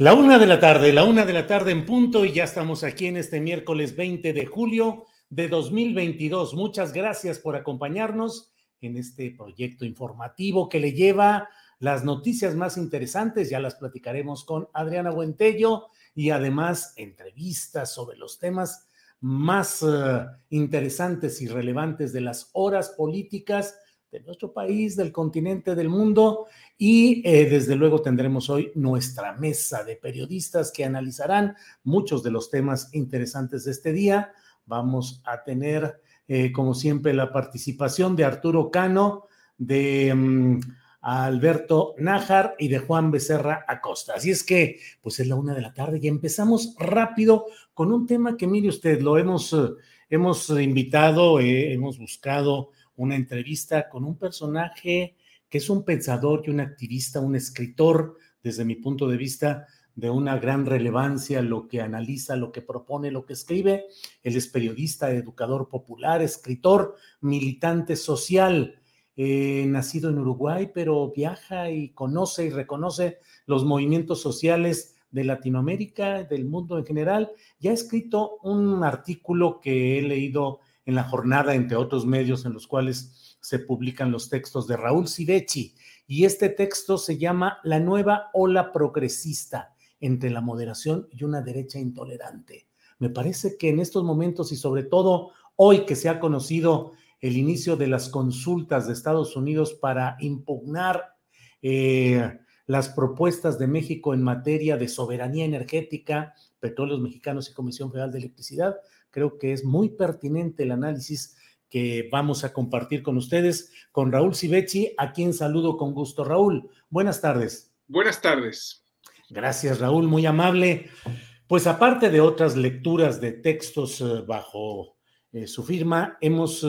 La una de la tarde, la una de la tarde en punto y ya estamos aquí en este miércoles 20 de julio de 2022. Muchas gracias por acompañarnos en este proyecto informativo que le lleva las noticias más interesantes. Ya las platicaremos con Adriana Buentello y además entrevistas sobre los temas más uh, interesantes y relevantes de las horas políticas de nuestro país, del continente, del mundo. Y eh, desde luego tendremos hoy nuestra mesa de periodistas que analizarán muchos de los temas interesantes de este día. Vamos a tener, eh, como siempre, la participación de Arturo Cano, de um, Alberto Nájar y de Juan Becerra Acosta. Así es que, pues es la una de la tarde y empezamos rápido con un tema que, mire usted, lo hemos, hemos invitado, eh, hemos buscado una entrevista con un personaje que es un pensador y un activista, un escritor, desde mi punto de vista, de una gran relevancia, lo que analiza, lo que propone, lo que escribe. Él es periodista, educador popular, escritor, militante social, eh, nacido en Uruguay, pero viaja y conoce y reconoce los movimientos sociales de Latinoamérica, del mundo en general, y ha escrito un artículo que he leído en la jornada, entre otros medios en los cuales se publican los textos de Raúl Sivechi. Y este texto se llama La nueva ola progresista entre la moderación y una derecha intolerante. Me parece que en estos momentos y sobre todo hoy que se ha conocido el inicio de las consultas de Estados Unidos para impugnar eh, las propuestas de México en materia de soberanía energética, petróleos mexicanos y Comisión Federal de Electricidad, creo que es muy pertinente el análisis que vamos a compartir con ustedes con Raúl Sivechi, a quien saludo con gusto. Raúl, buenas tardes. Buenas tardes. Gracias, Raúl, muy amable. Pues aparte de otras lecturas de textos eh, bajo eh, su firma, hemos eh,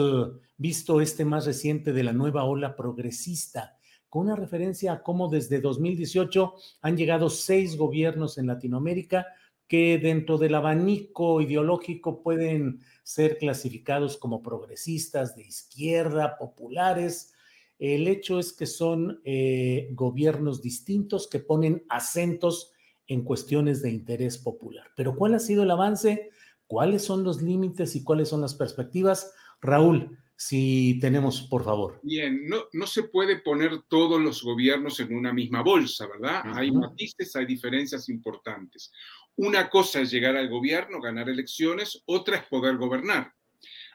visto este más reciente de la nueva ola progresista, con una referencia a cómo desde 2018 han llegado seis gobiernos en Latinoamérica que dentro del abanico ideológico pueden ser clasificados como progresistas, de izquierda, populares. El hecho es que son eh, gobiernos distintos que ponen acentos en cuestiones de interés popular. Pero ¿cuál ha sido el avance? ¿Cuáles son los límites y cuáles son las perspectivas? Raúl, si tenemos, por favor. Bien, no, no se puede poner todos los gobiernos en una misma bolsa, ¿verdad? Uh -huh. Hay matices, hay diferencias importantes. Una cosa es llegar al gobierno, ganar elecciones, otra es poder gobernar.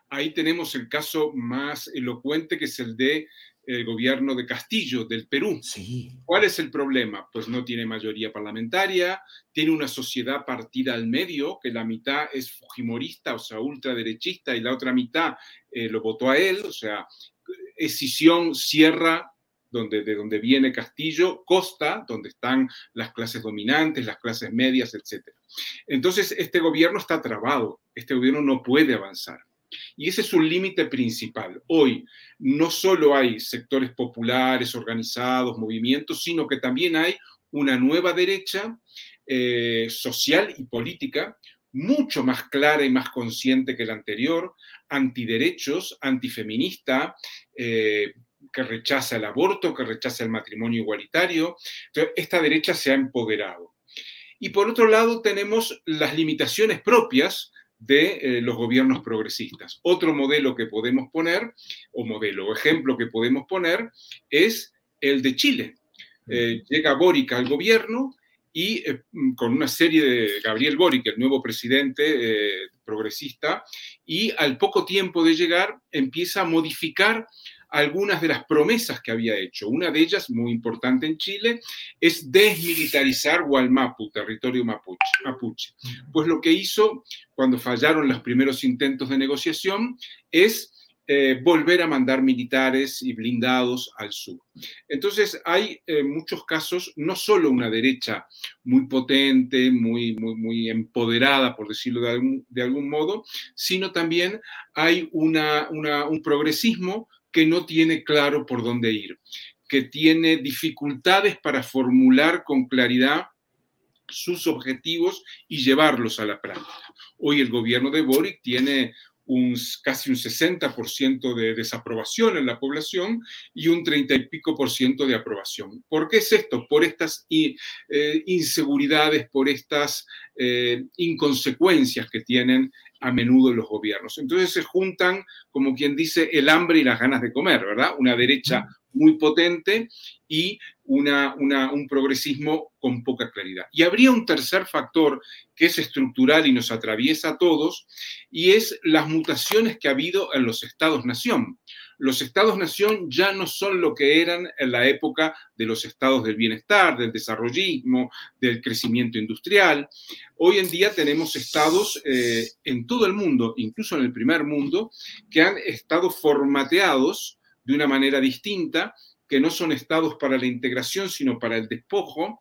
Ahí tenemos el caso más elocuente que es el de el gobierno de Castillo, del Perú. Sí. ¿Cuál es el problema? Pues no tiene mayoría parlamentaria, tiene una sociedad partida al medio, que la mitad es fujimorista, o sea, ultraderechista, y la otra mitad eh, lo votó a él, o sea, escisión, sierra, donde, de donde viene Castillo, costa, donde están las clases dominantes, las clases medias, etc. Entonces, este gobierno está trabado, este gobierno no puede avanzar. Y ese es un límite principal. Hoy no solo hay sectores populares, organizados, movimientos, sino que también hay una nueva derecha eh, social y política mucho más clara y más consciente que la anterior, antiderechos, antifeminista, eh, que rechaza el aborto, que rechaza el matrimonio igualitario. Entonces, esta derecha se ha empoderado. Y por otro lado tenemos las limitaciones propias de eh, los gobiernos progresistas. Otro modelo que podemos poner, o modelo o ejemplo que podemos poner, es el de Chile. Eh, llega Boric al gobierno y eh, con una serie de Gabriel Boric, el nuevo presidente progresista, y al poco tiempo de llegar empieza a modificar algunas de las promesas que había hecho. Una de ellas, muy importante en Chile, es desmilitarizar Gualmapu, territorio mapuche. Pues lo que hizo cuando fallaron los primeros intentos de negociación es eh, volver a mandar militares y blindados al sur. Entonces hay eh, muchos casos, no solo una derecha muy potente, muy, muy, muy empoderada, por decirlo de algún, de algún modo, sino también hay una, un progresismo que no tiene claro por dónde ir, que tiene dificultades para formular con claridad sus objetivos y llevarlos a la práctica. Hoy el gobierno de Boric tiene un, casi un 60% de desaprobación en la población y un 30 y pico por ciento de aprobación. ¿Por qué es esto? Por estas eh, inseguridades, por estas eh, inconsecuencias que tienen a menudo los gobiernos. Entonces se juntan, como quien dice, el hambre y las ganas de comer, ¿verdad? Una derecha muy potente y una, un progresismo con poca claridad. Y habría un tercer factor que es estructural y nos atraviesa a todos, y es las mutaciones que ha habido en los estados-nación los estados-nación ya no son lo que eran en la época de los estados del bienestar, del desarrollismo, del crecimiento industrial. Hoy en día tenemos estados eh, en todo el mundo, incluso en el primer mundo, que han estado formateados de una manera distinta, que no son estados para la integración, sino para el despojo,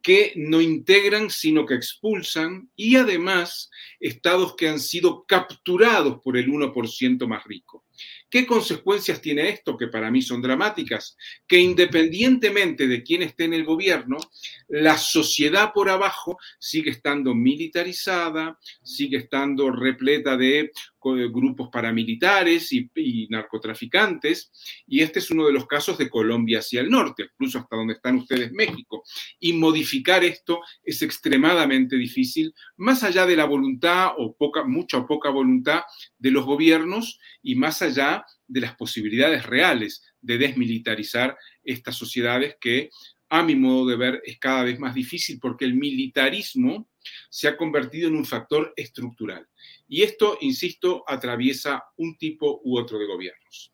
que no integran, sino que expulsan, y además estados que han sido capturados por el 1% más rico. ¿Qué consecuencias tiene esto? Que para mí son dramáticas. Que independientemente de quién esté en el gobierno, la sociedad por abajo sigue estando militarizada, sigue estando repleta de grupos paramilitares y, narcotraficantes. Y este es uno de los casos de Colombia hacia el norte, incluso hasta donde están ustedes, México. Y modificar esto es extremadamente difícil, más allá de la voluntad o mucha o poca voluntad de los gobiernos y más allá de las posibilidades reales de desmilitarizar estas sociedades que, a mi modo de ver, es cada vez más difícil porque el militarismo se ha convertido en un factor estructural. Y esto, insisto, atraviesa un tipo u otro de gobiernos.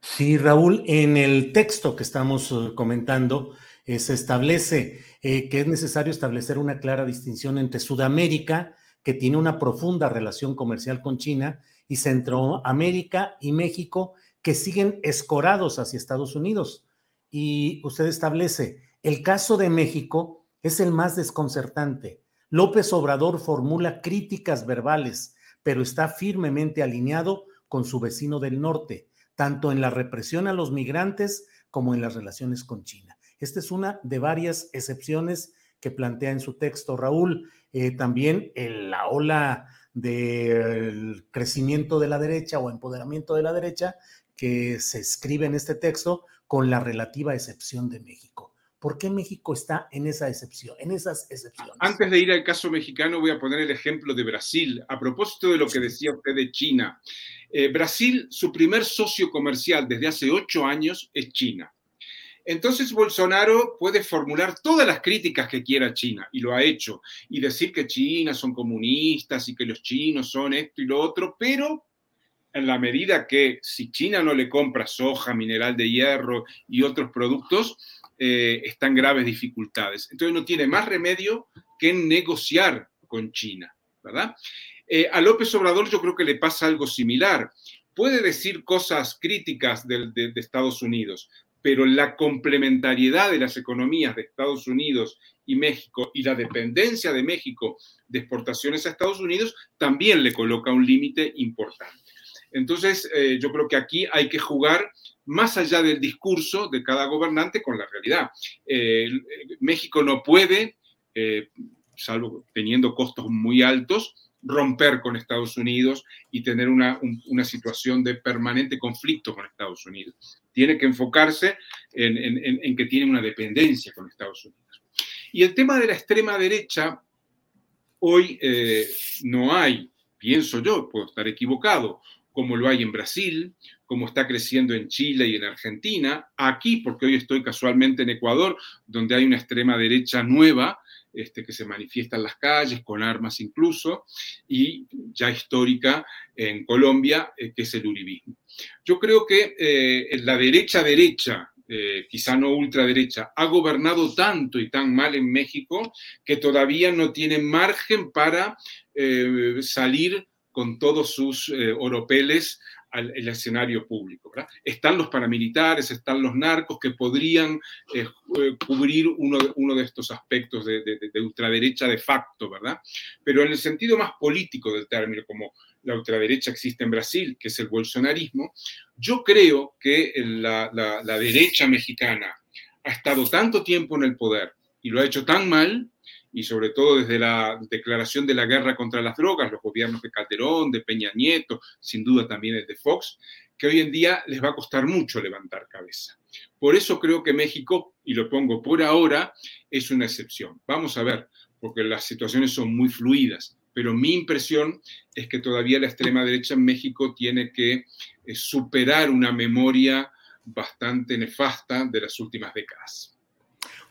Sí, Raúl, en el texto que estamos eh, comentando eh, se establece eh, que es necesario establecer una clara distinción entre Sudamérica, que tiene una profunda relación comercial con China, y Centroamérica y México que siguen escorados hacia Estados Unidos. Y usted establece, el caso de México es el más desconcertante. López Obrador formula críticas verbales, pero está firmemente alineado con su vecino del norte, tanto en la represión a los migrantes como en las relaciones con China. Esta es una de varias excepciones que plantea en su texto Raúl. Eh, también la ola del crecimiento de la derecha o empoderamiento de la derecha que se escribe en este texto con la relativa excepción de México. ¿Por qué México está en esa excepción, en esas excepciones? Antes de ir al caso mexicano, voy a poner el ejemplo de Brasil. A propósito de lo que decía usted de China, eh, Brasil, su primer socio comercial desde hace ocho años es China. Entonces Bolsonaro puede formular todas las críticas que quiera a China, y lo ha hecho, y decir que China son comunistas y que los chinos son esto y lo otro, pero en la medida que si China no le compra soja, mineral de hierro y otros productos, eh, están graves dificultades. Entonces no tiene más remedio que negociar con China, ¿verdad? Eh, a López Obrador yo creo que le pasa algo similar. Puede decir cosas críticas de Estados Unidos, pero la complementariedad de las economías de Estados Unidos y México y la dependencia de México de exportaciones a Estados Unidos también le coloca un límite importante. Entonces, eh, yo creo que aquí hay que jugar más allá del discurso de cada gobernante con la realidad. Eh, México no puede, eh, salvo teniendo costos muy altos, romper con Estados Unidos y tener una, situación de permanente conflicto con Estados Unidos. Tiene que enfocarse en, que tiene una dependencia con Estados Unidos. Y el tema de la extrema derecha, hoy eh, no hay, pienso yo, puedo estar equivocado, como lo hay en Brasil, como está creciendo en Chile y en Argentina, aquí, porque hoy estoy casualmente en Ecuador, donde hay una extrema derecha nueva, este, que se manifiesta en las calles, con armas incluso, y ya histórica en Colombia, eh, que es el uribismo. Yo creo que eh, la derecha derecha, eh, quizá no ultraderecha, ha gobernado tanto y tan mal en México que todavía no tiene margen para salir con todos sus oropeles el escenario público. Están los paramilitares, están los narcos que podrían eh, eh, cubrir uno de, uno de estos aspectos de, ultraderecha de facto, ¿verdad? Pero en el sentido más político del término, como la ultraderecha existe en Brasil, que es el bolsonarismo, yo creo que la, la derecha mexicana ha estado tanto tiempo en el poder y lo ha hecho tan mal y sobre todo desde la declaración de la guerra contra las drogas, los gobiernos de Calderón, de Peña Nieto, sin duda también el de Fox, que hoy en día les va a costar mucho levantar cabeza. Por eso creo que México, y lo pongo por ahora, es una excepción. Vamos a ver, porque las situaciones son muy fluidas, pero mi impresión es que todavía la extrema derecha en México tiene que eh, superar una memoria bastante nefasta de las últimas décadas.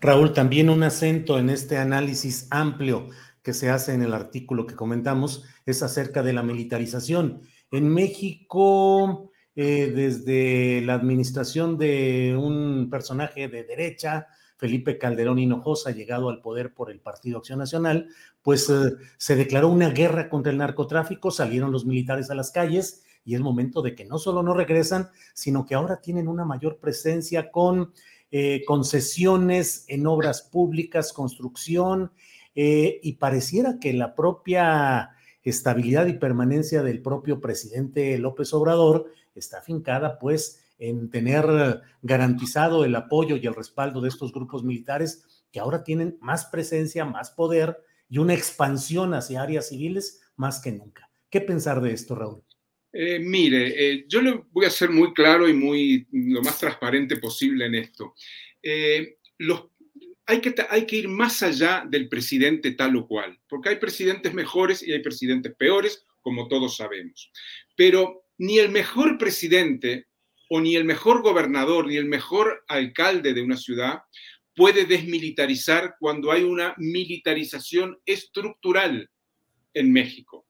Raúl, también un acento en este análisis amplio que se hace en el artículo que comentamos es acerca de la militarización. En México, eh, desde la administración de un personaje de derecha, Felipe Calderón Hinojosa, llegado al poder por el Partido Acción Nacional, pues eh, se declaró una guerra contra el narcotráfico, salieron los militares a las calles y es momento de que no solo no regresan, sino que ahora tienen una mayor presencia con eh, concesiones en obras públicas, construcción, eh, y pareciera que la propia estabilidad y permanencia del propio presidente López Obrador está afincada pues en tener garantizado el apoyo y el respaldo de estos grupos militares que ahora tienen más presencia, más poder y una expansión hacia áreas civiles más que nunca. ¿Qué pensar de esto, Raúl? Eh, mire, eh, yo le voy a ser muy claro y muy lo más transparente posible en esto. Eh, hay, que, hay que ir más allá del presidente tal o cual, porque hay presidentes mejores y hay presidentes peores, como todos sabemos. Pero ni el mejor presidente o ni el mejor gobernador ni el mejor alcalde de una ciudad puede desmilitarizar cuando hay una militarización estructural en México.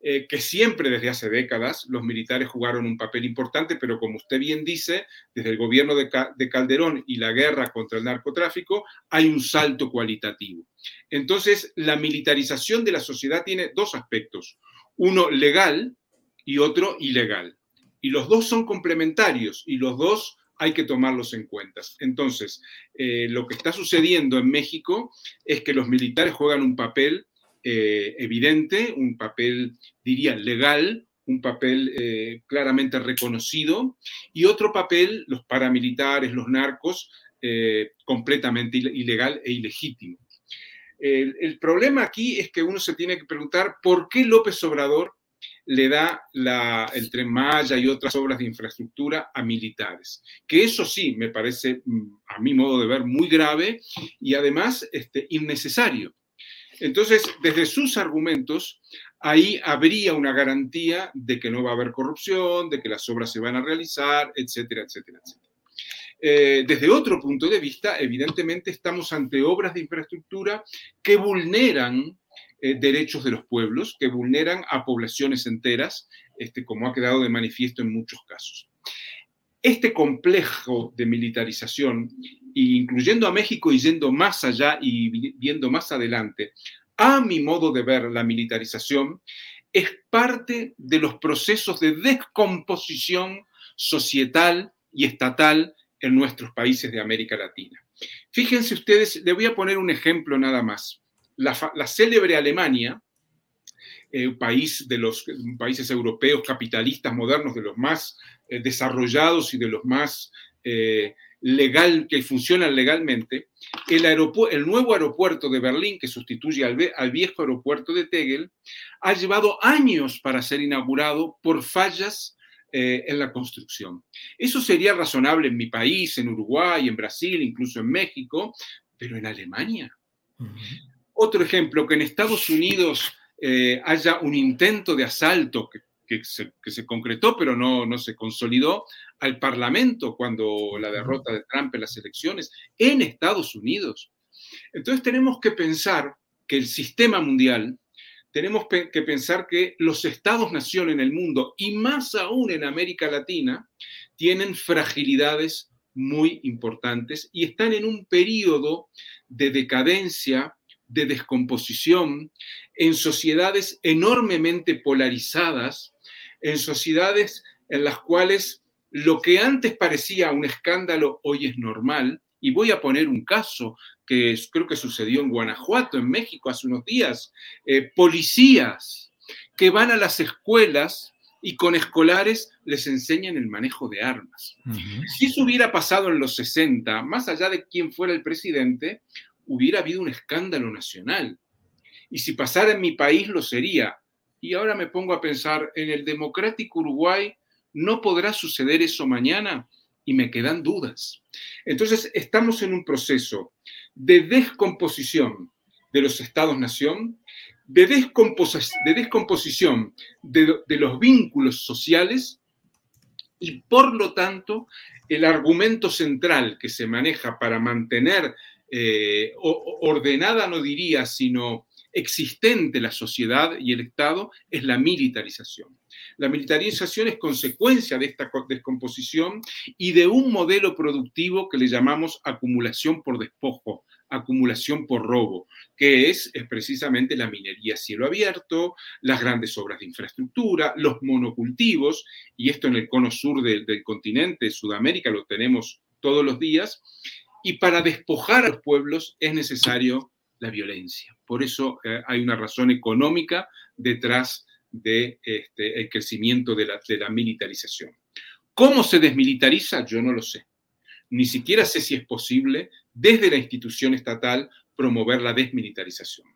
Eh, que siempre desde hace décadas los militares jugaron un papel importante, pero como usted bien dice, desde el gobierno de, Calderón y la guerra contra el narcotráfico hay un salto cualitativo. Entonces, la militarización de la sociedad tiene dos aspectos, uno legal y otro ilegal. Y los dos son complementarios y los dos hay que tomarlos en cuenta. Entonces, eh, lo que está sucediendo en México es que los militares juegan un papel eh, evidente, un papel, diría, legal, un papel eh, claramente reconocido, y otro papel, los paramilitares, los narcos, eh, completamente ilegal e ilegítimo. El, problema aquí es que uno se tiene que preguntar por qué López Obrador le da el tren Maya y otras obras de infraestructura a militares. Que eso sí me parece, mm, a mi modo de ver, muy grave y además este, innecesario. Entonces, desde sus argumentos, ahí habría una garantía de que no va a haber corrupción, de que las obras se van a realizar, etcétera, etcétera, etcétera. Eh, desde otro punto de vista, evidentemente estamos ante obras de infraestructura que vulneran eh, derechos de los pueblos, que vulneran a poblaciones enteras, este, como ha quedado de manifiesto en muchos casos. Este complejo de militarización incluyendo a México y yendo más allá y viendo más adelante, a mi modo de ver la militarización, es parte de los procesos de descomposición societal y estatal en nuestros países de América Latina. Fíjense ustedes, le voy a poner un ejemplo nada más. La, célebre Alemania, eh, país de los países europeos capitalistas modernos, de los más eh, desarrollados y de los más eh, legal, que funcionan legalmente, el, el, nuevo aeropuerto de Berlín, que sustituye al, al, viejo aeropuerto de Tegel, ha llevado años para ser inaugurado por fallas eh, en la construcción. Eso sería razonable en mi país, en Uruguay, en Brasil, incluso en México, pero en Alemania. Otro ejemplo, que en Estados Unidos eh, haya un intento de asalto que, se, concretó, pero no, no se consolidó, al Parlamento cuando la derrota de Trump en las elecciones, en Estados Unidos. Entonces tenemos que pensar que el sistema mundial tenemos que pensar que los estados-nación en el mundo, y más aún en América Latina, tienen fragilidades muy importantes y están en un periodo de decadencia, de descomposición, en sociedades enormemente polarizadas, en sociedades en las cuales lo que antes parecía un escándalo hoy es normal. Y voy a poner un caso que creo que sucedió en Guanajuato, en México, hace unos días, eh, policías que van a las escuelas y con escolares les enseñan el manejo de armas. Si eso hubiera pasado en los 60, más allá de quién fuera el presidente, hubiera habido un escándalo nacional. Y si pasara en mi país, lo sería. Y ahora me pongo a pensar, en el democrático Uruguay, ¿no podrá suceder eso mañana? Y me quedan dudas. Entonces, estamos en un proceso de descomposición de los estados-nación, de, de, descomposición de, los vínculos sociales y por lo tanto el argumento central que se maneja para mantener eh, ordenada, no diría, sino existente la sociedad y el Estado es la militarización. La militarización es consecuencia de esta descomposición y de un modelo productivo que le llamamos acumulación por despojo, acumulación por robo, que es, precisamente la minería a cielo abierto, las grandes obras de infraestructura, los monocultivos, y esto en el cono sur del, continente, Sudamérica, lo tenemos todos los días, y para despojar a los pueblos es necesario la violencia. Por eso eh, hay una razón económica detrás del de, este, crecimiento de la, de la militarización. ¿Cómo se desmilitariza? Yo no lo sé. Ni siquiera sé si es posible desde la institución estatal promover la desmilitarización.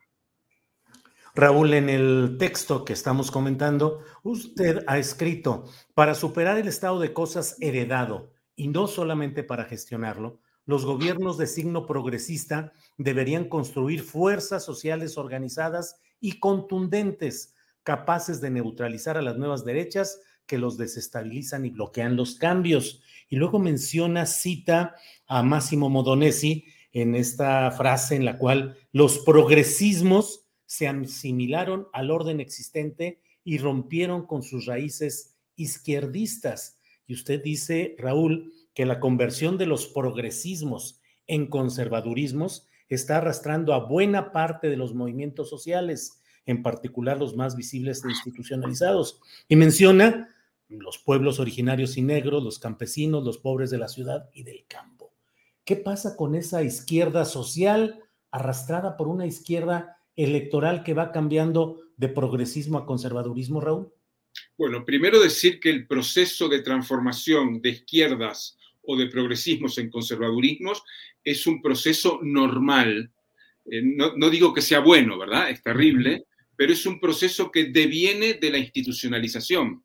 Raúl, en el texto que estamos comentando, usted ha escrito, para superar el estado de cosas heredado y no solamente para gestionarlo, los gobiernos de signo progresista deberían construir fuerzas sociales organizadas y contundentes, capaces de neutralizar a las nuevas derechas que los desestabilizan y bloquean los cambios. Y luego menciona, cita a Máximo Modonesi en esta frase en la cual los progresismos se asimilaron al orden existente y rompieron con sus raíces izquierdistas. Y usted dice, Raúl, que la conversión de los progresismos en conservadurismos está arrastrando a buena parte de los movimientos sociales, en particular los más visibles e institucionalizados. Y menciona los pueblos originarios y negros, los campesinos, los pobres de la ciudad y del campo. ¿Qué pasa con esa izquierda social arrastrada por una izquierda electoral que va cambiando de progresismo a conservadurismo, Raúl? Bueno, primero decir que el proceso de transformación de izquierdas o de progresismos en conservadurismos es un proceso normal. Eh, no, no, digo que sea bueno, ¿verdad? Es terrible, pero es un proceso que deviene de la institucionalización,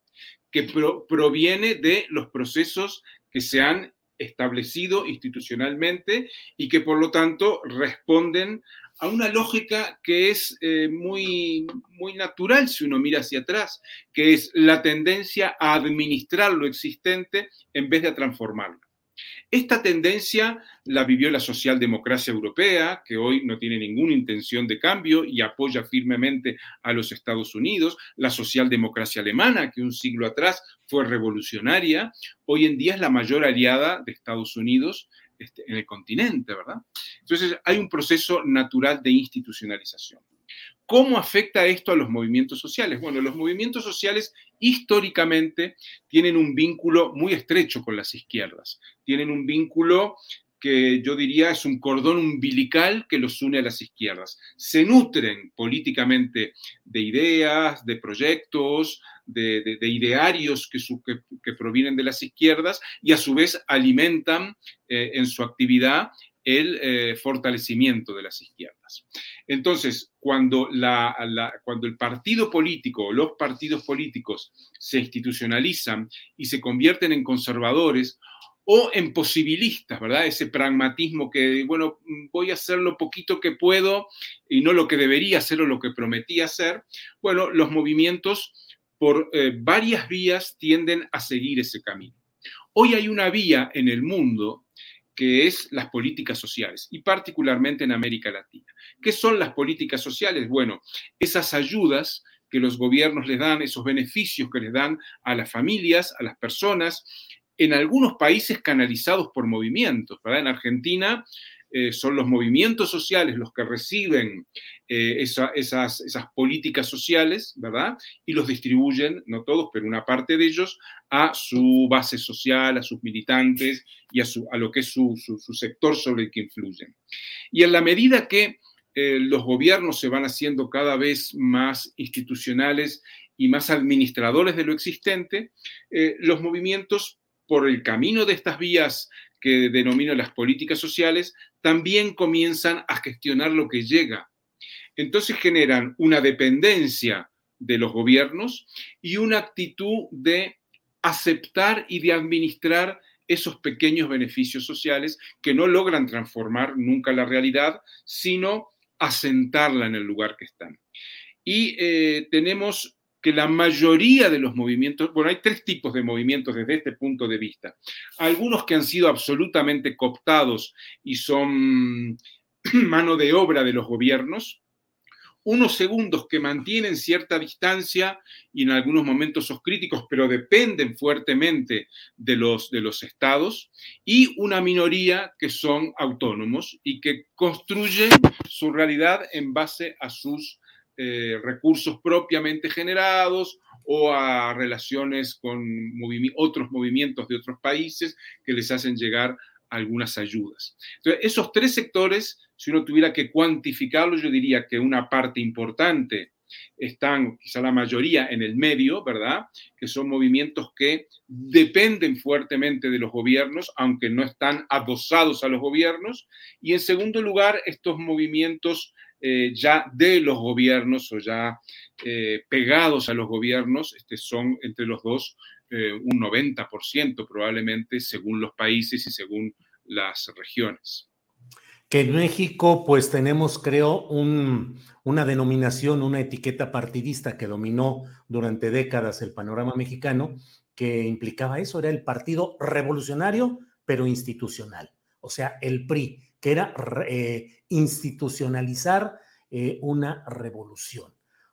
que proviene de los procesos que se han establecido institucionalmente y que por lo tanto responden a una lógica que es eh, muy, muy natural si uno mira hacia atrás, que es la tendencia a administrar lo existente en vez de a transformarlo. Esta tendencia la vivió la socialdemocracia europea, que hoy no tiene ninguna intención de cambio y apoya firmemente a los Estados Unidos, la socialdemocracia alemana, que un siglo atrás fue revolucionaria, hoy en día es la mayor aliada de Estados Unidos este, en el continente, ¿verdad? Entonces hay un proceso natural de institucionalización. ¿Cómo afecta esto a los movimientos sociales? Bueno, los movimientos sociales históricamente tienen un vínculo muy estrecho con las izquierdas, tienen un vínculo que yo diría es un cordón umbilical que los une a las izquierdas. Se nutren políticamente de ideas, de proyectos, de, idearios que, provienen de las izquierdas y a su vez alimentan eh, en su actividad el eh, fortalecimiento de las izquierdas. Entonces, cuando, el partido político o los partidos políticos se institucionalizan y se convierten en conservadores o en posibilistas, ¿verdad? Ese pragmatismo que, bueno, voy a hacer lo poquito que puedo y no lo que debería hacer o lo que prometí hacer, bueno, los movimientos por eh, varias vías tienden a seguir ese camino. Hoy hay una vía en el mundo que es las políticas sociales, y particularmente en América Latina. ¿Qué son las políticas sociales? Bueno, esas ayudas que los gobiernos les dan, esos beneficios que les dan a las familias, a las personas, en algunos países canalizados por movimientos, ¿verdad? En Argentina eh, son los movimientos sociales los que reciben eh, esas, políticas sociales, ¿verdad? Y los distribuyen, no todos, pero una parte de ellos, a su base social, a sus militantes y a, a lo que es su, sector sobre el que influyen. Y en la medida que eh, los gobiernos se van haciendo cada vez más institucionales y más administradores de lo existente, los movimientos por el camino de estas vías que denomino las políticas sociales, también comienzan a gestionar lo que llega. Entonces generan una dependencia de los gobiernos y una actitud de aceptar y de administrar esos pequeños beneficios sociales que no logran transformar nunca la realidad, sino asentarla en el lugar que están. Y eh, tenemos que la mayoría de los movimientos, bueno, hay tres tipos de movimientos desde este punto de vista. Algunos que han sido absolutamente cooptados y son mano de obra de los gobiernos, unos segundos que mantienen cierta distancia y en algunos momentos son críticos, pero dependen fuertemente de los, de los estados, y una minoría que son autónomos y que construyen su realidad en base a sus eh, recursos propiamente generados o a relaciones con otros movimientos de otros países que les hacen llegar algunas ayudas. Entonces, esos tres sectores, si uno tuviera que cuantificarlos, yo diría que una parte importante están, quizá la mayoría, en el medio, ¿verdad? Que son movimientos que dependen fuertemente de los gobiernos, aunque no están adosados a los gobiernos. Y en segundo lugar, estos movimientos eh, ya de los gobiernos o ya eh, pegados a los gobiernos, este, son entre los dos eh, un 90% probablemente según los países y según las regiones. Que en México pues tenemos creo una denominación, una etiqueta partidista que dominó durante décadas el panorama mexicano, que implicaba eso, era el Partido Revolucionario pero institucional, o sea, el PRI que era eh, institucionalizar eh, una revolución.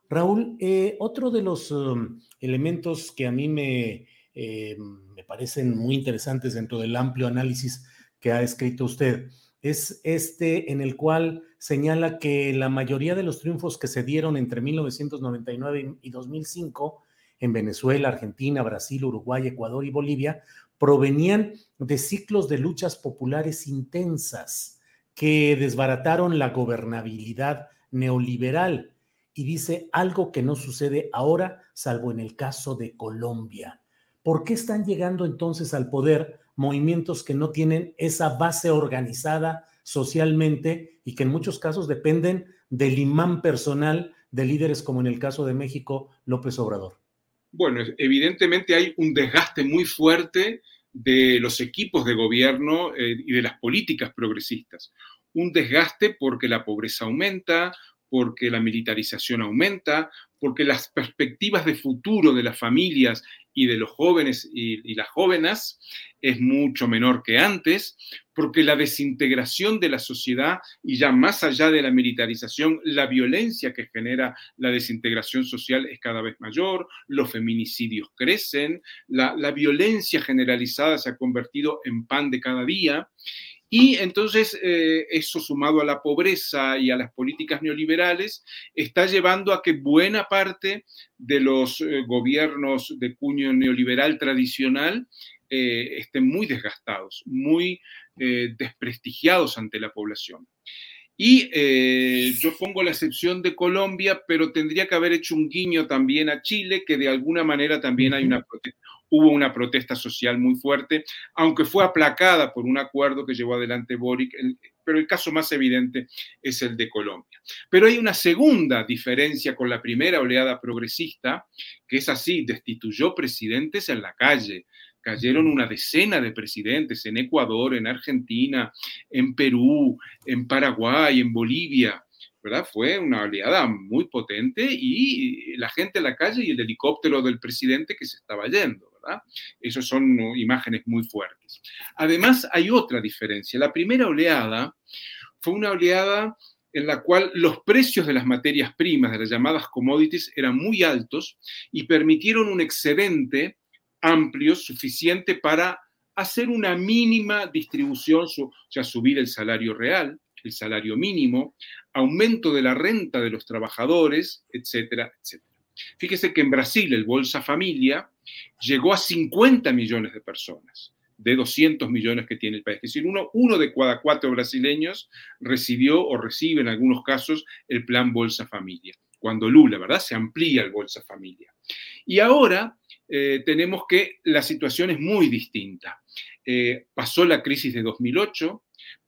Raúl, eh, otro de los um, elementos que a mí me, me parecen muy interesantes dentro del amplio análisis que ha escrito usted es este en el cual señala que la mayoría de los triunfos que se dieron entre 1999 y 2005 en Venezuela, Argentina, Brasil, Uruguay, Ecuador y Bolivia provenían de ciclos de luchas populares intensas que desbarataron la gobernabilidad neoliberal y dice algo que no sucede ahora, salvo en el caso de Colombia. ¿Por qué están llegando entonces al poder movimientos que no tienen esa base organizada socialmente y que en muchos casos dependen del imán personal de líderes como en el caso de México, López Obrador? Bueno, evidentemente hay un desgaste muy fuerte de los equipos de gobierno eh, y de las políticas progresistas. Un desgaste porque la pobreza aumenta, porque la militarización aumenta, porque las perspectivas de futuro de las familias y de los jóvenes y, las jóvenes es mucho menor que antes, porque la desintegración de la sociedad y ya más allá de la militarización, la violencia que genera la desintegración social es cada vez mayor, los feminicidios crecen, la, la violencia generalizada se ha convertido en pan de cada día Y entonces eh, eso sumado a la pobreza y a las políticas neoliberales está llevando a que buena parte de los eh, gobiernos de cuño neoliberal tradicional eh, estén muy desgastados, muy desprestigiados ante la población. Y yo pongo la excepción de Colombia, pero tendría que haber hecho un guiño también a Chile, que de alguna manera también hay una protesta hubo una protesta social muy fuerte, aunque fue aplacada por un acuerdo que llevó adelante Boric, pero el caso más evidente es el de Colombia. Pero hay una segunda diferencia con la primera oleada progresista, que es así, destituyó presidentes en la calle, cayeron una decena de presidentes en Ecuador, en Argentina, en Perú, en Paraguay, en Bolivia. ¿verdad? Fue una oleada muy potente y la gente en la calle y el helicóptero del presidente que se estaba yendo. Esas son imágenes muy fuertes. Además, hay otra diferencia. La primera oleada fue una oleada en la cual los precios de las materias primas, de las llamadas commodities, eran muy altos y permitieron un excedente amplio, suficiente para hacer una mínima distribución, o sea, subir el salario real, el salario mínimo, aumento de la renta de los trabajadores, etcétera, etcétera. Fíjese que en Brasil el Bolsa Familia llegó a 50 millones de personas de 200 millones que tiene el país. Es decir, uno, de cada cuatro brasileños recibió o recibe en algunos casos el plan Bolsa Familia. Cuando Lula, ¿verdad? Se amplía el Bolsa Familia. Y ahora eh, tenemos que la situación es muy distinta. Eh, pasó la crisis de 2008,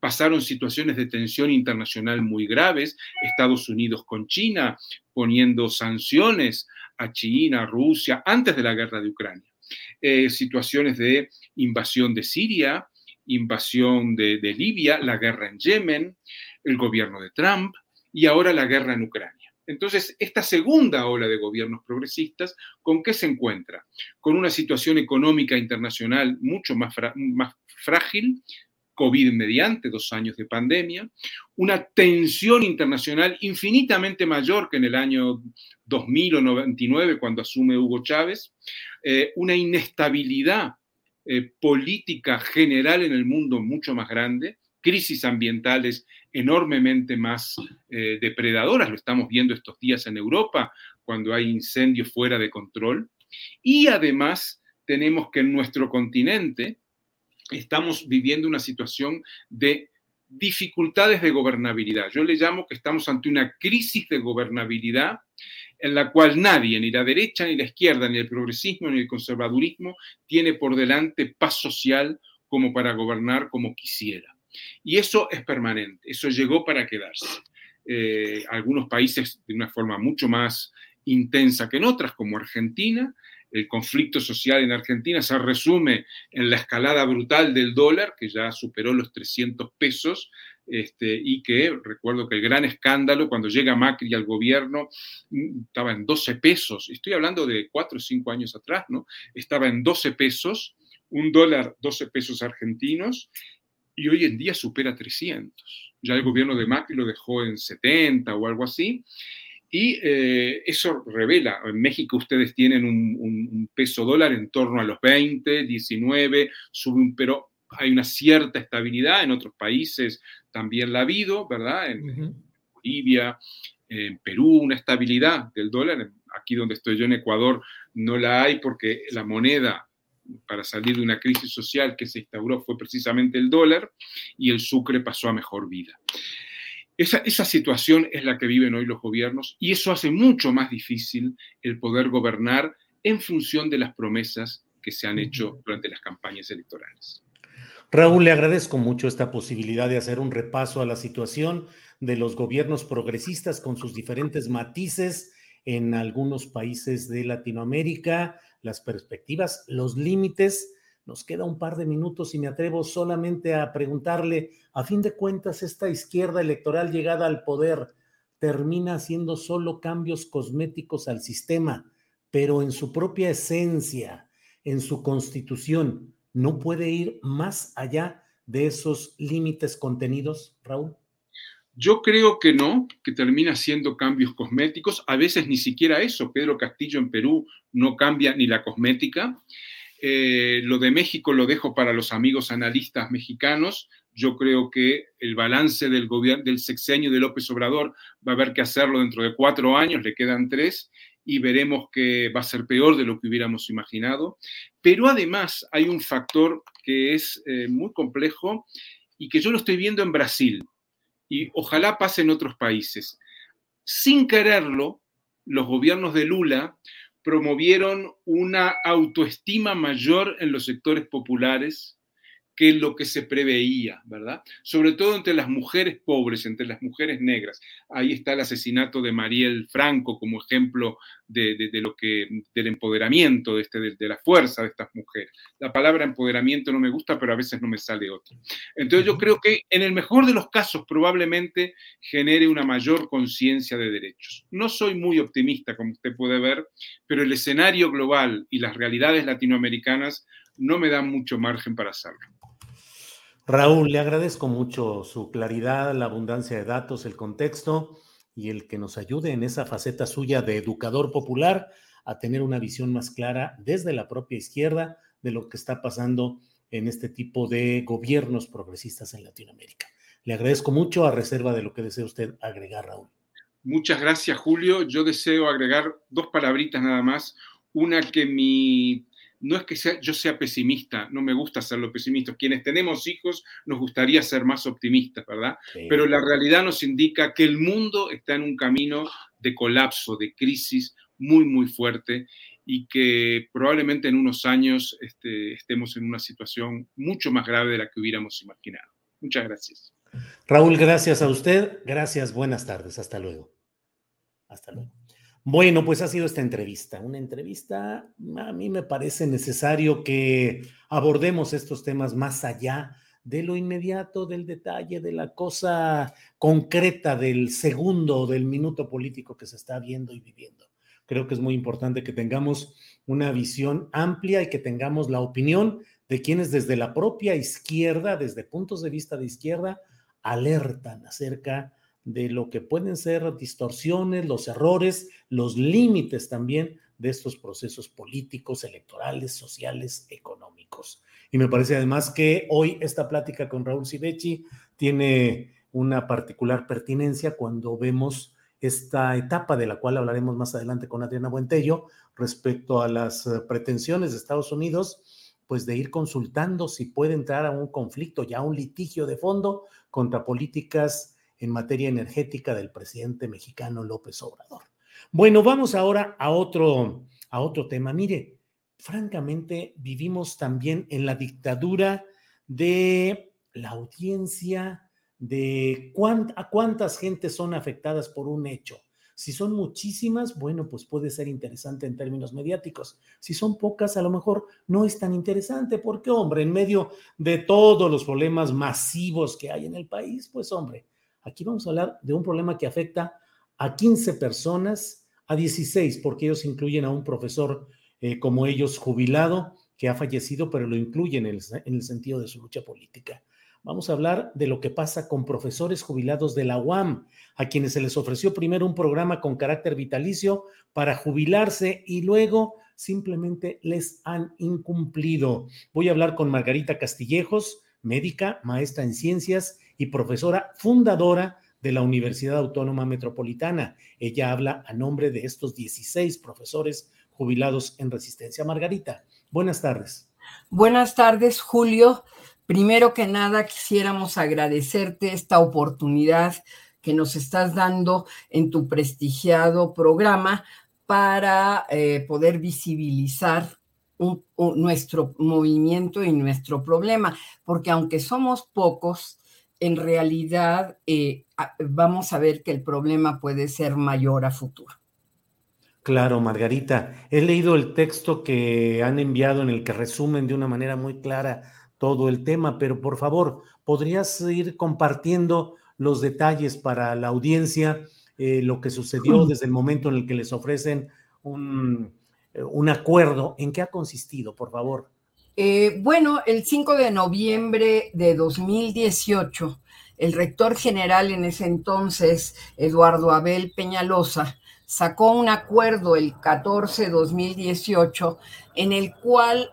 pasaron situaciones de tensión internacional muy graves, Estados Unidos con China poniendo sanciones a China, Rusia, antes de la guerra de Ucrania, eh, situaciones de invasión de Siria, invasión de, de Libia, la guerra en Yemen, el gobierno de Trump y ahora la guerra en Ucrania. Entonces, esta segunda ola de gobiernos progresistas, ¿con qué se encuentra? Con una situación económica internacional mucho más, más frágil, COVID mediante, dos años de pandemia, una tensión internacional infinitamente mayor que en el año 2000 o 99 cuando asume Hugo Chávez, eh, una inestabilidad eh, política general en el mundo mucho más grande, crisis ambientales enormemente más eh, depredadoras, lo estamos viendo estos días en Europa, cuando hay incendios fuera de control, y además tenemos que en nuestro continente, estamos viviendo una situación de dificultades de gobernabilidad. Yo le llamo que estamos ante una crisis de gobernabilidad en la cual nadie, ni la derecha, ni la izquierda, ni el progresismo, ni el conservadurismo, tiene por delante paz social como para gobernar como quisiera. Y eso es permanente, eso llegó para quedarse. Eh, algunos países de una forma mucho más intensa que en otras, como Argentina, el conflicto social en Argentina se resume en la escalada brutal del dólar, que ya superó los 300 pesos, este, y que recuerdo que el gran escándalo cuando llega Macri al gobierno mm, estaba en 12 pesos, estoy hablando de 4 o 5 años atrás, ¿no? Estaba en 12 pesos, un dólar 12 pesos argentinos, y hoy en día supera 300. Ya el gobierno de Macri lo dejó en 70 o algo así, y eh, eso revela, en México ustedes tienen un, peso dólar en torno a los 20, 19, sube pero hay una cierta estabilidad, en otros países también la ha habido, ¿verdad? En, Bolivia, en Perú, una estabilidad del dólar, aquí donde estoy yo en Ecuador no la hay porque la moneda para salir de una crisis social que se instauró fue precisamente el dólar y el sucre pasó a mejor vida. Esa, situación es la que viven hoy los gobiernos y eso hace mucho más difícil el poder gobernar en función de las promesas que se han hecho durante las campañas electorales. Raúl, le agradezco mucho esta posibilidad de hacer un repaso a la situación de los gobiernos progresistas con sus diferentes matices en algunos países de Latinoamérica, las perspectivas, los límites nos queda un par de minutos y me atrevo solamente a preguntarle, a fin de cuentas, esta izquierda electoral llegada al poder termina haciendo solo cambios cosméticos al sistema, pero en su propia esencia, en su constitución, no puede ir más allá de esos límites contenidos, Raúl? Yo creo que no, que termina siendo cambios cosméticos, a veces ni siquiera eso. Pedro Castillo en Perú no cambia ni la cosmética. Eh, lo de México lo dejo para los amigos analistas mexicanos. Yo creo que el balance del gobierno del sexenio de López Obrador va a haber que hacerlo dentro de cuatro años, le quedan tres, y veremos que va a ser peor de lo que hubiéramos imaginado. Pero además hay un factor que es eh, muy complejo y que yo lo estoy viendo en Brasil y ojalá pase en otros países. Sin quererlo, los gobiernos de Lula promovieron una autoestima mayor en los sectores populares que lo que se preveía, ¿verdad? Sobre todo entre las mujeres pobres, entre las mujeres negras. Ahí está el asesinato de Mariel Franco como ejemplo de, lo que, del empoderamiento, de, este, de, la fuerza de estas mujeres. La palabra empoderamiento no me gusta, pero a veces no me sale otra. Entonces yo creo que en el mejor de los casos probablemente genere una mayor conciencia de derechos. No soy muy optimista, como usted puede ver, pero el escenario global y las realidades latinoamericanas no me dan mucho margen para hacerlo. Raúl, le agradezco mucho su claridad, la abundancia de datos, el contexto y el que nos ayude en esa faceta suya de educador popular a tener una visión más clara desde la propia izquierda de lo que está pasando en este tipo de gobiernos progresistas en Latinoamérica. Le agradezco mucho a reserva de lo que desea usted agregar, Raúl. Muchas gracias, Julio. Yo deseo agregar dos palabritas nada más. Una que mi no es que yo sea pesimista, no me gusta serlo pesimista. Quienes tenemos hijos nos gustaría ser más optimistas, ¿verdad? Pero la realidad nos indica que el mundo está en un camino de colapso, de crisis muy, muy fuerte y que probablemente en unos años este, estemos en una situación mucho más grave de la que hubiéramos imaginado. Muchas gracias. Raúl, gracias a usted. Gracias, buenas tardes. Hasta luego. Hasta luego. Bueno, pues ha sido esta entrevista, una entrevista, a mí me parece necesario que abordemos estos temas más allá de lo inmediato, del detalle, de la cosa concreta del segundo, del minuto político que se está viendo y viviendo. Creo que es muy importante que tengamos una visión amplia y que tengamos la opinión de quienes desde la propia izquierda, desde puntos de vista de izquierda, alertan acerca de lo que pueden ser distorsiones, los errores, los límites también de estos procesos políticos, electorales, sociales, económicos. Y me parece además que hoy esta plática con Raúl Sivechi tiene una particular pertinencia cuando vemos esta etapa de la cual hablaremos más adelante con Adriana Buentello respecto a las eh, pretensiones de Estados Unidos, pues de ir consultando si puede entrar a un conflicto, ya un litigio de fondo contra políticas en materia energética del presidente mexicano López Obrador. Bueno, vamos ahora a otro, a otro tema. Mire, francamente, vivimos también en la dictadura de la audiencia, de a cuántas gentes son afectadas por un hecho. Si son muchísimas, bueno, pues puede ser interesante en términos mediáticos. Si son pocas, a lo mejor no es tan interesante, porque, hombre, en medio de todos los problemas masivos que hay en el país, pues, hombre, Aquí vamos a hablar de un problema que afecta a 15 personas, a 16, porque ellos incluyen a un profesor eh, como ellos jubilado que ha fallecido, pero lo incluyen en el, en el sentido de su lucha política. Vamos a hablar de lo que pasa con profesores jubilados de la UAM, a quienes se les ofreció primero un programa con carácter vitalicio para jubilarse y luego simplemente les han incumplido. Voy a hablar con Margarita Castillejos, médica, maestra en ciencias y profesora fundadora de la Universidad Autónoma Metropolitana. Ella habla a nombre de estos 16 profesores jubilados en resistencia. Margarita, buenas tardes. Buenas tardes, Julio. Primero que nada, quisiéramos agradecerte esta oportunidad que nos estás dando en tu prestigiado programa para eh, poder visibilizar nuestro movimiento y nuestro problema, porque aunque somos pocos, en realidad eh, vamos a ver que el problema puede ser mayor a futuro. Claro, Margarita. He leído el texto que han enviado en el que resumen de una manera muy clara todo el tema, pero por favor, ¿podrías ir compartiendo los detalles para la audiencia, eh, lo que sucedió desde el momento en el que les ofrecen un, eh, un acuerdo? ¿En qué ha consistido, por favor? Eh, bueno, el 5 de noviembre de 2018, el rector general en ese entonces, Eduardo Abel Peñalosa, sacó un acuerdo el 14 de 2018 en el cual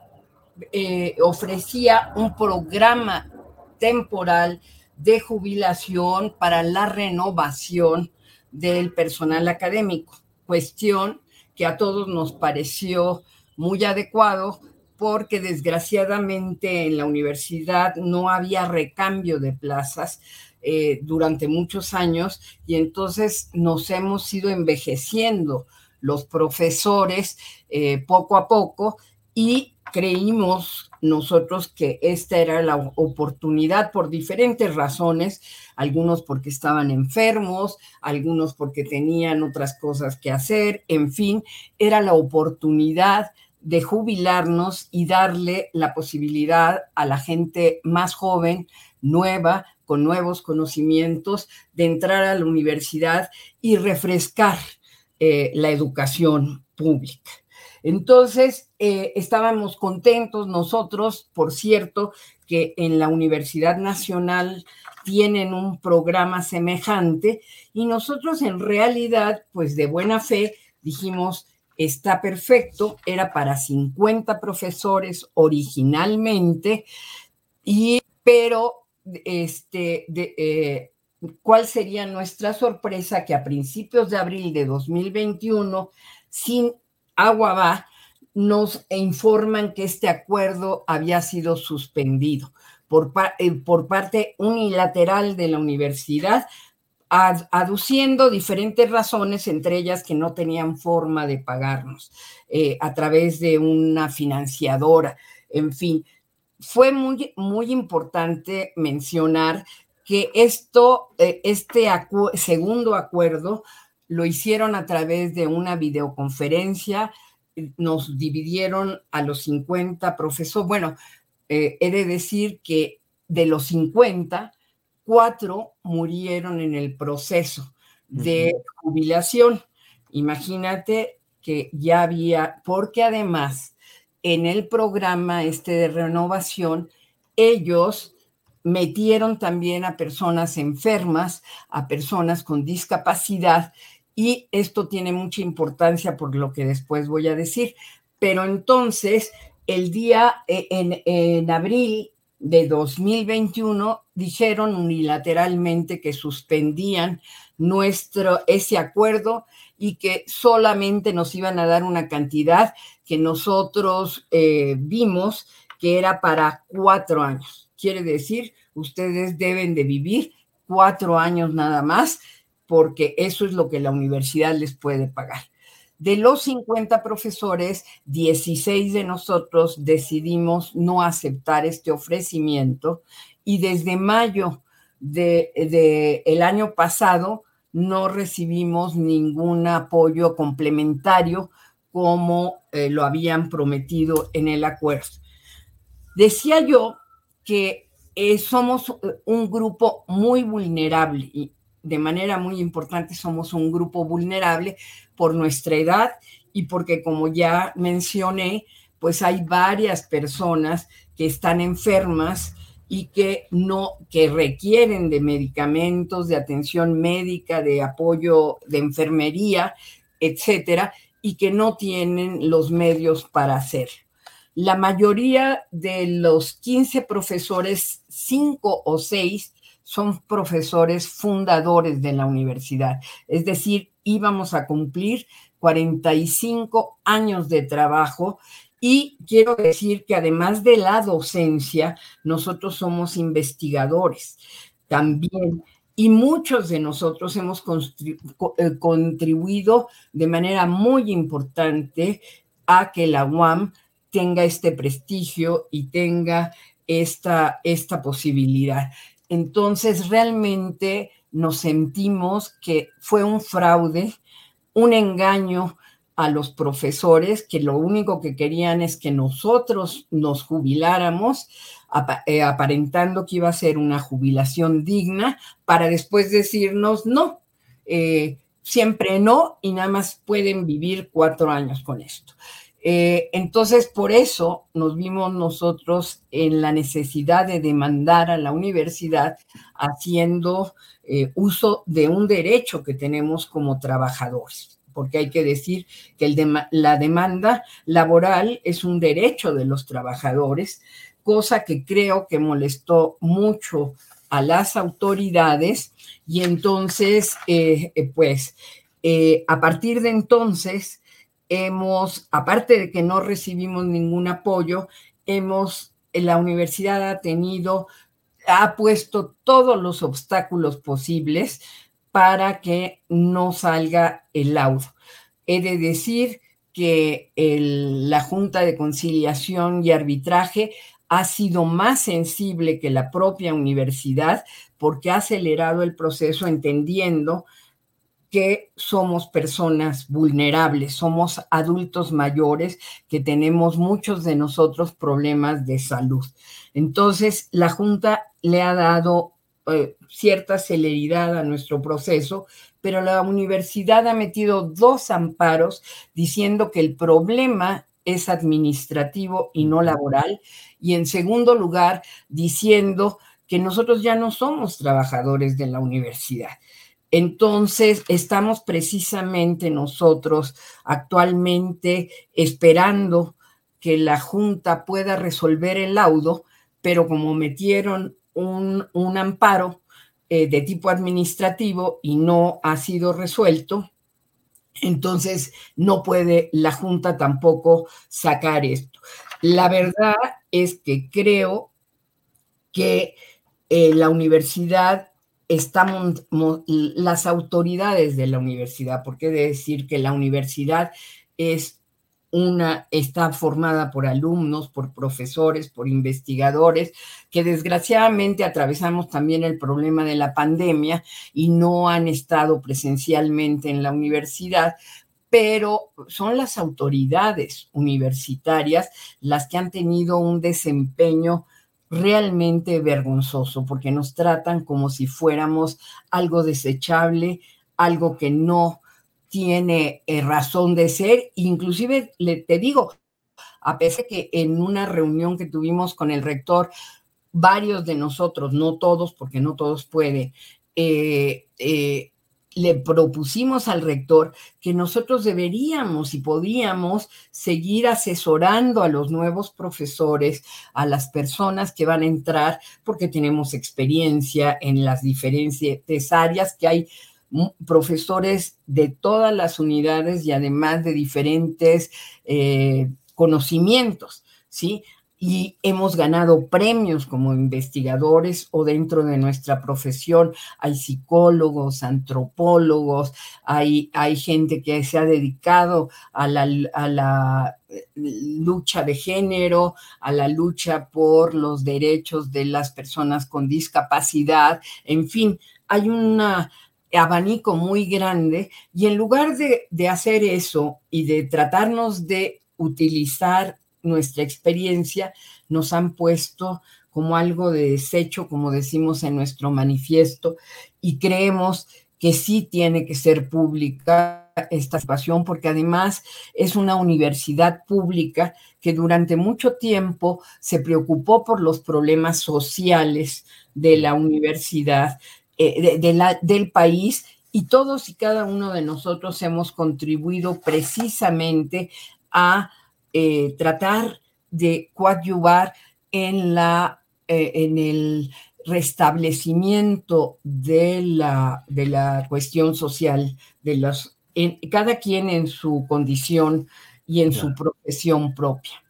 eh, ofrecía un programa temporal de jubilación para la renovación del personal académico, cuestión que a todos nos pareció muy adecuado porque desgraciadamente en la universidad no había recambio de plazas eh, durante muchos años y entonces nos hemos ido envejeciendo los profesores eh, poco a poco y creímos nosotros que esta era la oportunidad por diferentes razones, algunos porque estaban enfermos, algunos porque tenían otras cosas que hacer, en fin, era la oportunidad de jubilarnos y darle la posibilidad a la gente más joven, nueva, con nuevos conocimientos, de entrar a la universidad y refrescar eh, la educación pública. Entonces, eh, estábamos contentos nosotros, por cierto, que en la Universidad Nacional tienen un programa semejante y nosotros en realidad, pues de buena fe, dijimos, está perfecto, era para 50 profesores originalmente, y, pero este, de, eh, ¿cuál sería nuestra sorpresa? Que a principios de abril de 2021, sin agua va, nos informan que este acuerdo había sido suspendido por, eh, por parte unilateral de la universidad aduciendo diferentes razones, entre ellas que no tenían forma de pagarnos eh, a través de una financiadora. En fin, fue muy, muy importante mencionar que esto, eh, este segundo acuerdo lo hicieron a través de una videoconferencia, nos dividieron a los 50 profesores. Bueno, eh, he de decir que de los 50, cuatro murieron en el proceso de jubilación. Imagínate que ya había, porque además en el programa este de renovación, ellos metieron también a personas enfermas, a personas con discapacidad, y esto tiene mucha importancia por lo que después voy a decir. Pero entonces, el día eh, en, en abril de 2021 dijeron unilateralmente que suspendían nuestro ese acuerdo y que solamente nos iban a dar una cantidad que nosotros eh, vimos que era para cuatro años. Quiere decir, ustedes deben de vivir cuatro años nada más, porque eso es lo que la universidad les puede pagar. De los 50 profesores, 16 de nosotros decidimos no aceptar este ofrecimiento y desde mayo del de, año pasado no recibimos ningún apoyo complementario como eh, lo habían prometido en el acuerdo. Decía yo que eh, somos un grupo muy vulnerable de manera muy importante somos un grupo vulnerable por nuestra edad y porque, como ya mencioné, pues hay varias personas que están enfermas y que no, que requieren de medicamentos, de atención médica, de apoyo de enfermería, etcétera, y que no tienen los medios para hacer. La mayoría de los 15 profesores, 5 o 6, son profesores fundadores de la universidad. Es decir, íbamos a cumplir 45 años de trabajo y quiero decir que además de la docencia, nosotros somos investigadores también. Y muchos de nosotros hemos eh, contribuido de manera muy importante a que la UAM tenga este prestigio y tenga esta, esta posibilidad. Entonces, realmente nos sentimos que fue un fraude, un engaño a los profesores que lo único que querían es que nosotros nos jubiláramos, eh, aparentando que iba a ser una jubilación digna, para después decirnos no, eh, siempre no, y nada más pueden vivir cuatro años con esto. Eh, entonces, por eso nos vimos nosotros en la necesidad de demandar a la universidad haciendo eh, uso de un derecho que tenemos como trabajadores, porque hay que decir que la demanda laboral es un derecho de los trabajadores, cosa que creo que molestó mucho a las autoridades. Y entonces, eh, pues, a partir de entonces, hemos, aparte de que no recibimos ningún apoyo, hemos, la universidad ha tenido, ha puesto todos los obstáculos posibles para que no salga el laudo. He de decir que la Junta de Conciliación y Arbitraje ha sido más sensible que la propia universidad porque ha acelerado el proceso entendiendo que somos personas vulnerables, somos adultos mayores que tenemos muchos de nosotros problemas de salud. Entonces, la Junta le ha dado eh, cierta celeridad a nuestro proceso, pero la universidad ha metido dos amparos diciendo que el problema es administrativo y no laboral. Y en segundo lugar, diciendo que nosotros ya no somos trabajadores de la universidad. Entonces, estamos precisamente nosotros actualmente esperando que la Junta pueda resolver el laudo, pero como metieron un, un amparo eh, de tipo administrativo y no ha sido resuelto, entonces, no puede la Junta tampoco sacar esto. La verdad es que creo que eh, la universidad está, las autoridades de la universidad, porque de decir que la universidad es una está formada por alumnos, por profesores, por investigadores, que desgraciadamente atravesamos también el problema de la pandemia y no han estado presencialmente en la universidad, pero son las autoridades universitarias las que han tenido un desempeño realmente vergonzoso, porque nos tratan como si fuéramos algo desechable, algo que no tiene eh, razón de ser, inclusive le, te digo, a pesar que en una reunión que tuvimos con el rector, varios de nosotros, no todos, porque no todos puede, eh, eh, le propusimos al rector que nosotros deberíamos y podíamos seguir asesorando a los nuevos profesores, a las personas que van a entrar, porque tenemos experiencia en las diferentes áreas que hay profesores de todas las unidades y además de diferentes eh, conocimientos, ¿sí? Y hemos ganado premios como investigadores o dentro de nuestra profesión. Hay psicólogos, antropólogos, hay, hay gente que se ha dedicado a la, a la eh, lucha de género, a la lucha por los derechos de las personas con discapacidad, en fin, hay una, abanico muy grande y en lugar de, hacer eso y de tratarnos de utilizar nuestra experiencia, nos han puesto como algo de desecho, como decimos en nuestro manifiesto, y creemos que sí tiene que ser pública esta situación, porque además es una universidad pública que durante mucho tiempo se preocupó por los problemas sociales de la universidad eh, del país y todos y cada uno de nosotros hemos contribuido precisamente a eh, tratar de coadyuvar en, la, eh, en el restablecimiento de la, de la cuestión social, de los, en, cada quien en su condición y en su profesión propia.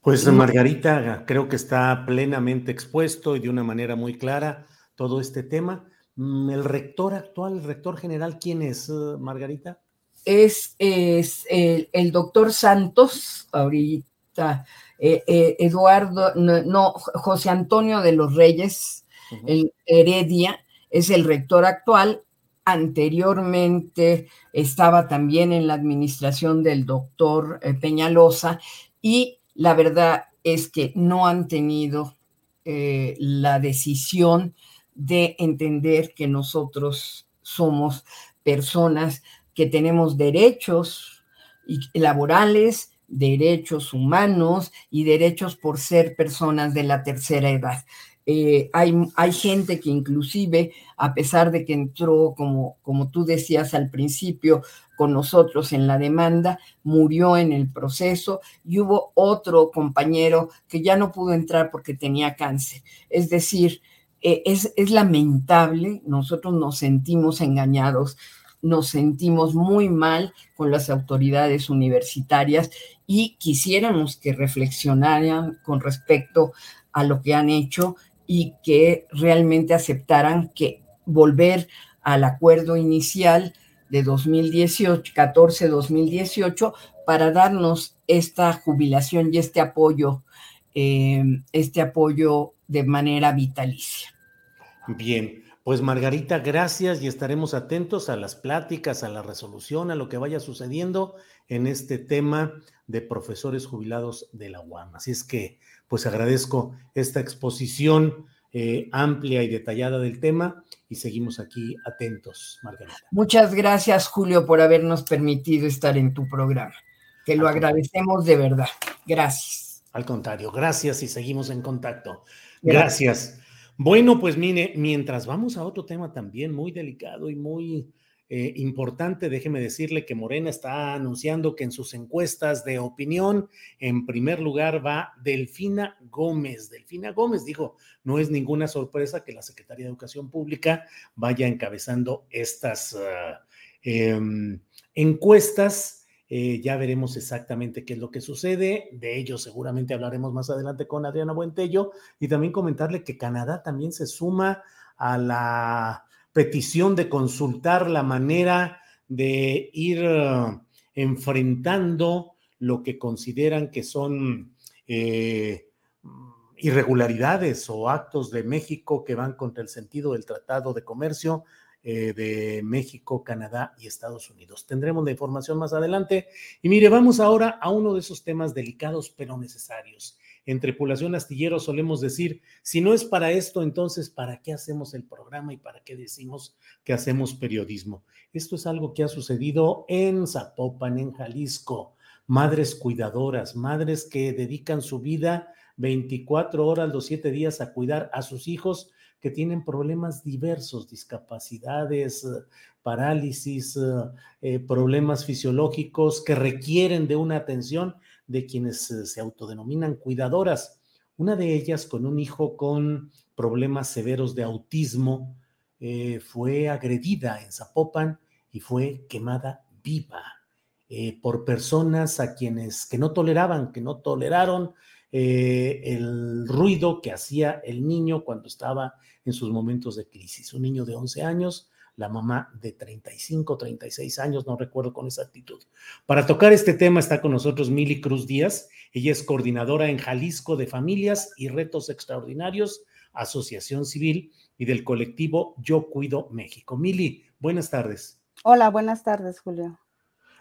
Pues Margarita, creo que está plenamente expuesto y de una manera muy clara todo este tema. Mm, ¿El rector actual, el rector general, quién es, eh, Margarita? Es, es el, doctor Santos, ahorita, eh, eh, Eduardo, no, José Antonio de los Reyes, el Heredia, es el rector actual. Anteriormente estaba también en la administración del doctor Peñalosa y la verdad es que no han tenido la decisión de entender que nosotros somos personas que tenemos derechos laborales, derechos humanos y derechos por ser personas de la tercera edad. Eh, hay, hay, gente que inclusive, a pesar de que entró, como, como tú decías al principio, con nosotros en la demanda, murió en el proceso y hubo otro compañero que ya no pudo entrar porque tenía cáncer. Es decir, eh, es, es lamentable, nosotros nos sentimos engañados nos sentimos muy mal con las autoridades universitarias y quisiéramos que reflexionaran con respecto a lo que han hecho y que realmente aceptaran que volver al acuerdo inicial de 2018, 14-2018, para darnos esta jubilación y este apoyo, eh, este apoyo de manera vitalicia. Bien, pues Margarita, gracias y estaremos atentos a las pláticas, a la resolución, a lo que vaya sucediendo en este tema de profesores jubilados de la UAM. Así es que, pues agradezco esta exposición eh, amplia y detallada del tema y seguimos aquí atentos, Margarita. Muchas gracias, Julio, por habernos permitido estar en tu programa. Que lo agradecemos de verdad. Gracias. Al contrario, gracias y seguimos en contacto. gracias. Bueno, pues mire, mientras vamos a otro tema también muy delicado y muy eh, importante, déjeme decirle que Morena está anunciando que en sus encuestas de opinión, en primer lugar va Delfina Gómez. Delfina Gómez, dijo, no es ninguna sorpresa que la Secretaría de Educación Pública vaya encabezando estas ah, em, encuestas eh, ya veremos exactamente qué es lo que sucede. De ello seguramente hablaremos más adelante con Adriana Buentello y también comentarle que Canadá también se suma a la petición de consultar la manera de ir uh, enfrentando lo que consideran que son eh, irregularidades o actos de México que van contra el sentido del Tratado de Comercio eh, de México, Canadá y Estados Unidos. Tendremos la información más adelante. Y mire, vamos ahora a uno de esos temas delicados pero necesarios. En Tripulación Astillero solemos decir, si no es para esto, entonces, ¿para qué hacemos el programa y para qué decimos que hacemos periodismo? Esto es algo que ha sucedido en Zapopan, en Jalisco. Madres cuidadoras, madres que dedican su vida 24 horas los 7 días a cuidar a sus hijos que tienen problemas diversos, discapacidades, eh, parálisis, eh, eh, problemas fisiológicos que requieren de una atención de quienes se autodenominan cuidadoras. Una de ellas con un hijo con problemas severos de autismo fue agredida en Zapopan y fue quemada viva por personas a quienes que no toleraban, que no toleraron eh, el ruido que hacía el niño cuando estaba en sus momentos de crisis. Un niño de 11 años, la mamá de 35, 36 años, no recuerdo con exactitud. Para tocar este tema está con nosotros Mili Cruz Díaz. Ella es coordinadora en Jalisco de Familias y Retos Extraordinarios, Asociación Civil y del colectivo Yo Cuido México. Mili, buenas tardes. Hola, buenas tardes, Julio.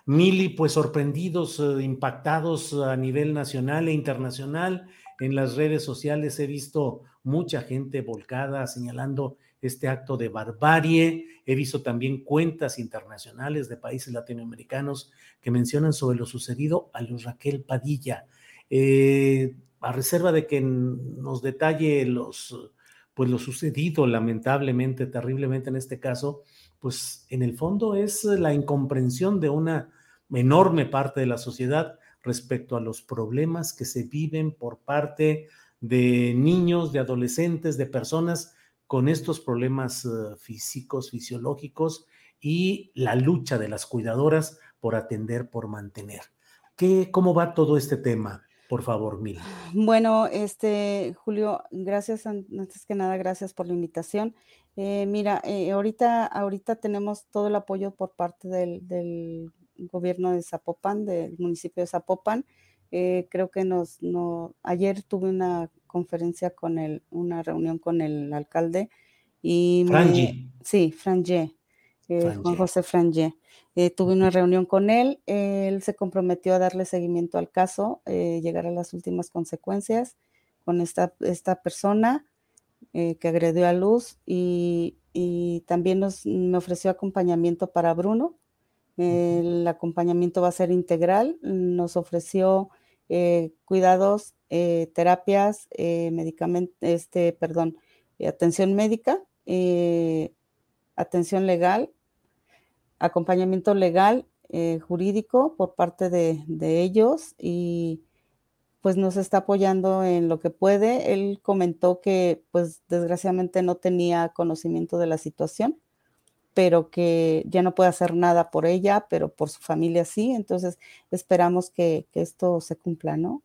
Mili, pues sorprendidos, eh, impactados a nivel nacional e internacional. En las redes sociales he visto mucha gente volcada señalando este acto de barbarie. He visto también cuentas internacionales de países latinoamericanos que mencionan sobre lo sucedido a Luz Raquel Padilla. Eh, a reserva de que nos detalle los, pues lo sucedido lamentablemente, terriblemente en este caso, pues en el fondo es la incomprensión de una enorme parte de la sociedad respecto a los problemas que se viven por parte de niños, de adolescentes, de personas con estos problemas eh, físicos, fisiológicos y la lucha de las cuidadoras por atender, por mantener. ¿Qué, ¿Cómo va todo este tema? Por favor, Mila. Bueno, este, Julio, gracias, antes que nada, gracias por la invitación. Eh, mira, eh, ahorita, ahorita tenemos todo el apoyo por parte del, del gobierno de Zapopan, del municipio de Zapopan. Eh, creo que nos, no, ayer tuve una conferencia con él, una reunión con el alcalde y sí, Franje, eh, Juan José Franje. Eh, tuve una reunión con él, él se comprometió a darle seguimiento al caso, llegar a las últimas consecuencias con esta, esta persona que agredió a Luz y, y también nos, me ofreció acompañamiento para Bruno, el acompañamiento va a ser integral. Nos ofreció eh, cuidados, eh, terapias, eh, medicamentos, este, perdón, atención médica, atención legal, acompañamiento legal, jurídico por parte de, de ellos y pues nos está apoyando en lo que puede. Él comentó que pues desgraciadamente no tenía conocimiento de la situación, pero que ya no puede hacer nada por ella, pero por su familia sí. Entonces esperamos que, esto se cumpla, ¿no?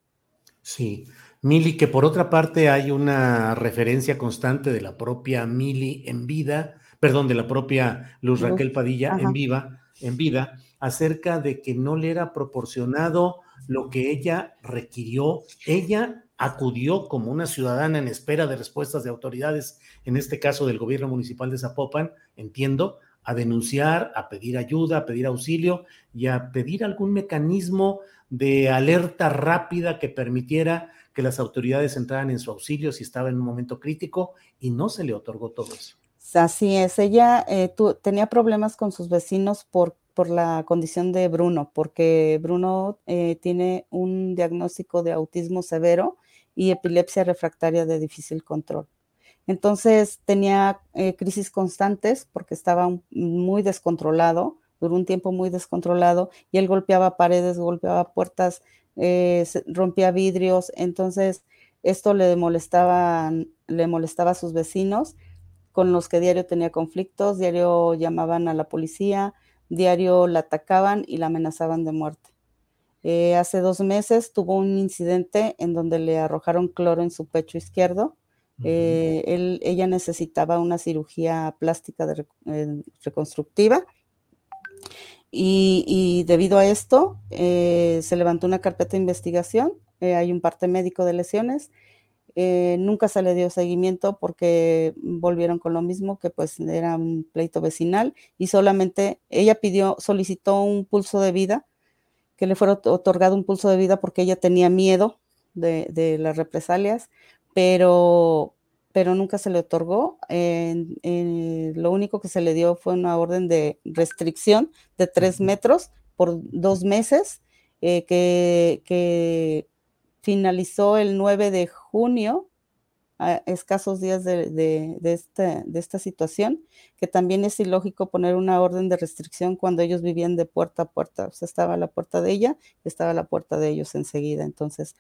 Sí. Mili, que por otra parte hay una referencia constante de la propia Mili en vida, perdón, de la propia Luz Raquel Padilla en viva, en vida, acerca de que no le era proporcionado lo que ella requirió. Ella acudió como una ciudadana en espera de respuestas de autoridades, en este caso del gobierno municipal de Zapopan, entiendo, a denunciar, a pedir ayuda, a pedir auxilio y a pedir algún mecanismo de alerta rápida que permitiera que las autoridades entraran en su auxilio si estaba en un momento crítico y no se le otorgó todo eso. Así es, ella eh, tenía problemas con sus vecinos por por la condición de Bruno, porque Bruno eh, tiene un diagnóstico de autismo severo y epilepsia refractaria de difícil control. Entonces tenía eh, crisis constantes porque estaba muy descontrolado, duró un tiempo muy descontrolado y él golpeaba paredes, golpeaba puertas, eh, rompía vidrios. Entonces esto le molestaba, le molestaba a sus vecinos con los que diario tenía conflictos, diario llamaban a la policía, diario la atacaban y la amenazaban de muerte. Eh, hace dos meses tuvo un incidente en donde le arrojaron cloro en su pecho izquierdo. Eh, ella necesitaba una cirugía plástica de, eh, reconstructiva y, debido a esto se levantó una carpeta de investigación. hay un parte médico de lesiones nunca se le dio seguimiento porque volvieron con lo mismo, que pues era un pleito vecinal y solamente ella pidió, solicitó un pulso de vida, que le fuera otorgado un pulso de vida porque ella tenía miedo de, las represalias, pero, pero nunca se le otorgó. lo único que se le dio fue una orden de restricción de tres metros por dos meses, eh, que, que finalizó el 9 de junio, escasos días de, esta, de, esta, situación, que también es ilógico poner una orden de restricción cuando ellos vivían de puerta a puerta. O sea, estaba la puerta de ella estaba la puerta de ellos enseguida. Entonces,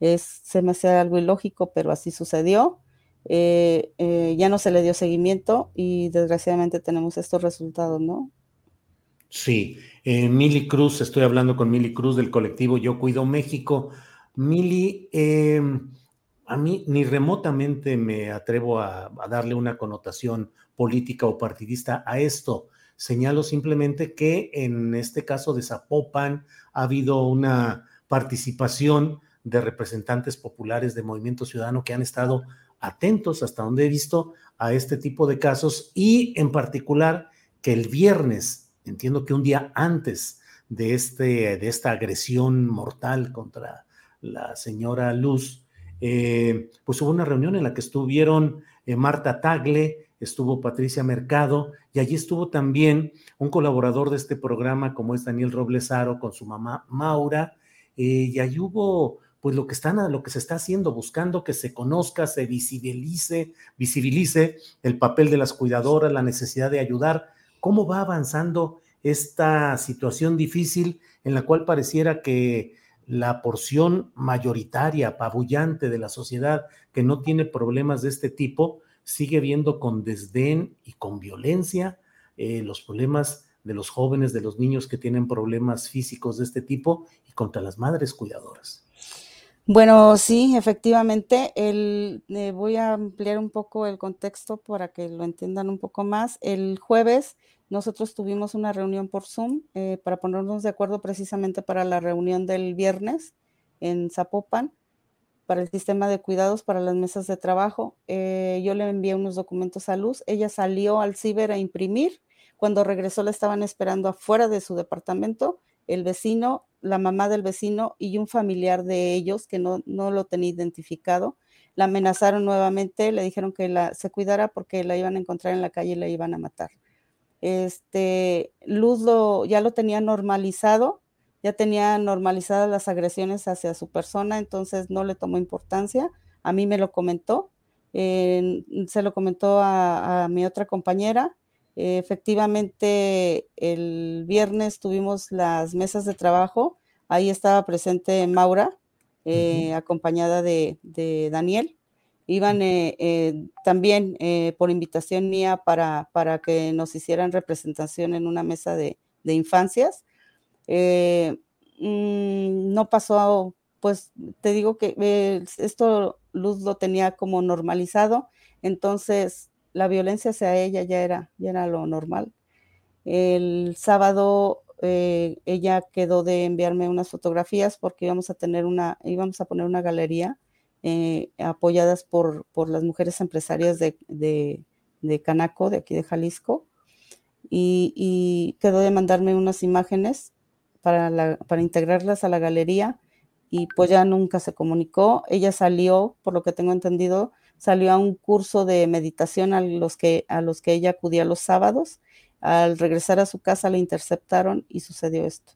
es, se me hace algo ilógico, pero así sucedió. Eh, eh, ya no se le dio seguimiento y desgraciadamente tenemos estos resultados, ¿no? Sí, eh, Mili Cruz, estoy hablando con Mili Cruz del colectivo Yo Cuido México. Mili, em, a mí ni remotamente me atrevo a, darle una connotación política o partidista a esto. Señalo simplemente que en este caso de Zapopan ha habido una participación de representantes populares de Movimiento Ciudadano que han estado atentos hasta donde he visto a este tipo de casos y en particular que el viernes, entiendo que un día antes de, este, de esta agresión mortal contra la señora Luz, eh, pues hubo una reunión en la que estuvieron eh, Marta Tagle, estuvo Patricia Mercado y allí estuvo también un colaborador de este programa como es Daniel Roblesaro con su mamá Maura eh, y allí hubo pues lo que están lo que se está haciendo buscando que se conozca, se visibilice, visibilice el papel de las cuidadoras, la necesidad de ayudar, cómo va avanzando esta situación difícil en la cual pareciera que la porción mayoritaria, apabullante de la sociedad que no tiene problemas de este tipo, sigue viendo con desdén y con violencia eh, los problemas de los jóvenes, de los niños que tienen problemas físicos de este tipo y contra las madres cuidadoras. Bueno, sí, efectivamente. El, eh, voy a ampliar un poco el contexto para que lo entiendan un poco más. El jueves nosotros tuvimos una reunión por Zoom eh, para ponernos de acuerdo precisamente para la reunión del viernes en Zapopan, para el sistema de cuidados para las mesas de trabajo. Eh, yo le envié unos documentos a Luz. Ella salió al ciber a imprimir. Cuando regresó la estaban esperando afuera de su departamento el vecino, la mamá del vecino y un familiar de ellos que no, no lo tenía identificado. La amenazaron nuevamente, le dijeron que la, se cuidara porque la iban a encontrar en la calle y la iban a matar. Este, Luz lo, ya lo tenía normalizado, ya tenía normalizadas las agresiones hacia su persona, entonces no le tomó importancia. A mí me lo comentó, se lo comentó a, mi otra compañera. efectivamente, el viernes tuvimos las mesas de trabajo. Ahí estaba presente Maura, eh, acompañada de, Daniel. Iban eh, eh, también por invitación mía para, para, que nos hicieran representación en una mesa de, de infancias. Mm, no pasó, pues te digo que esto Luz lo tenía como normalizado, entonces la violencia hacia ella ya era, ya era lo normal. El sábado eh, ella quedó de enviarme unas fotografías porque íbamos a tener una, íbamos a poner una galería eh, apoyadas por, por, las mujeres empresarias de, de, Canaco, de aquí de Jalisco, y, quedó de mandarme unas imágenes para, para integrarlas a la galería y pues ya nunca se comunicó. Ella salió, por lo que tengo entendido, salió a un curso de meditación a los que, a los que ella acudía los sábados al regresar a su casa le interceptaron y sucedió esto.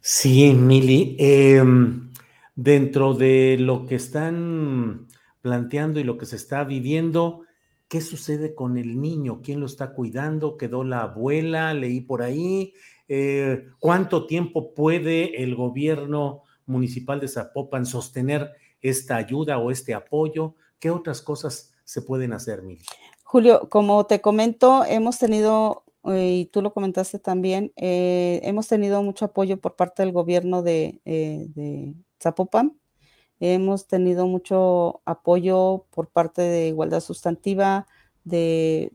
Sí, Mili. Em, dentro de lo que están planteando y lo que se está viviendo, ¿qué sucede con el niño? ¿Quién lo está cuidando? ¿Quedó la abuela? Leí por ahí. Eh, ¿Cuánto tiempo puede el gobierno municipal de Zapopan sostener esta ayuda o este apoyo? ¿Qué otras cosas se pueden hacer, Mili? Julio, como te comento, hemos tenido, eh, y tú lo comentaste también, eh, hemos tenido mucho apoyo por parte del gobierno de, Zapopan. Hemos tenido mucho apoyo por parte de Igualdad Sustantiva, de,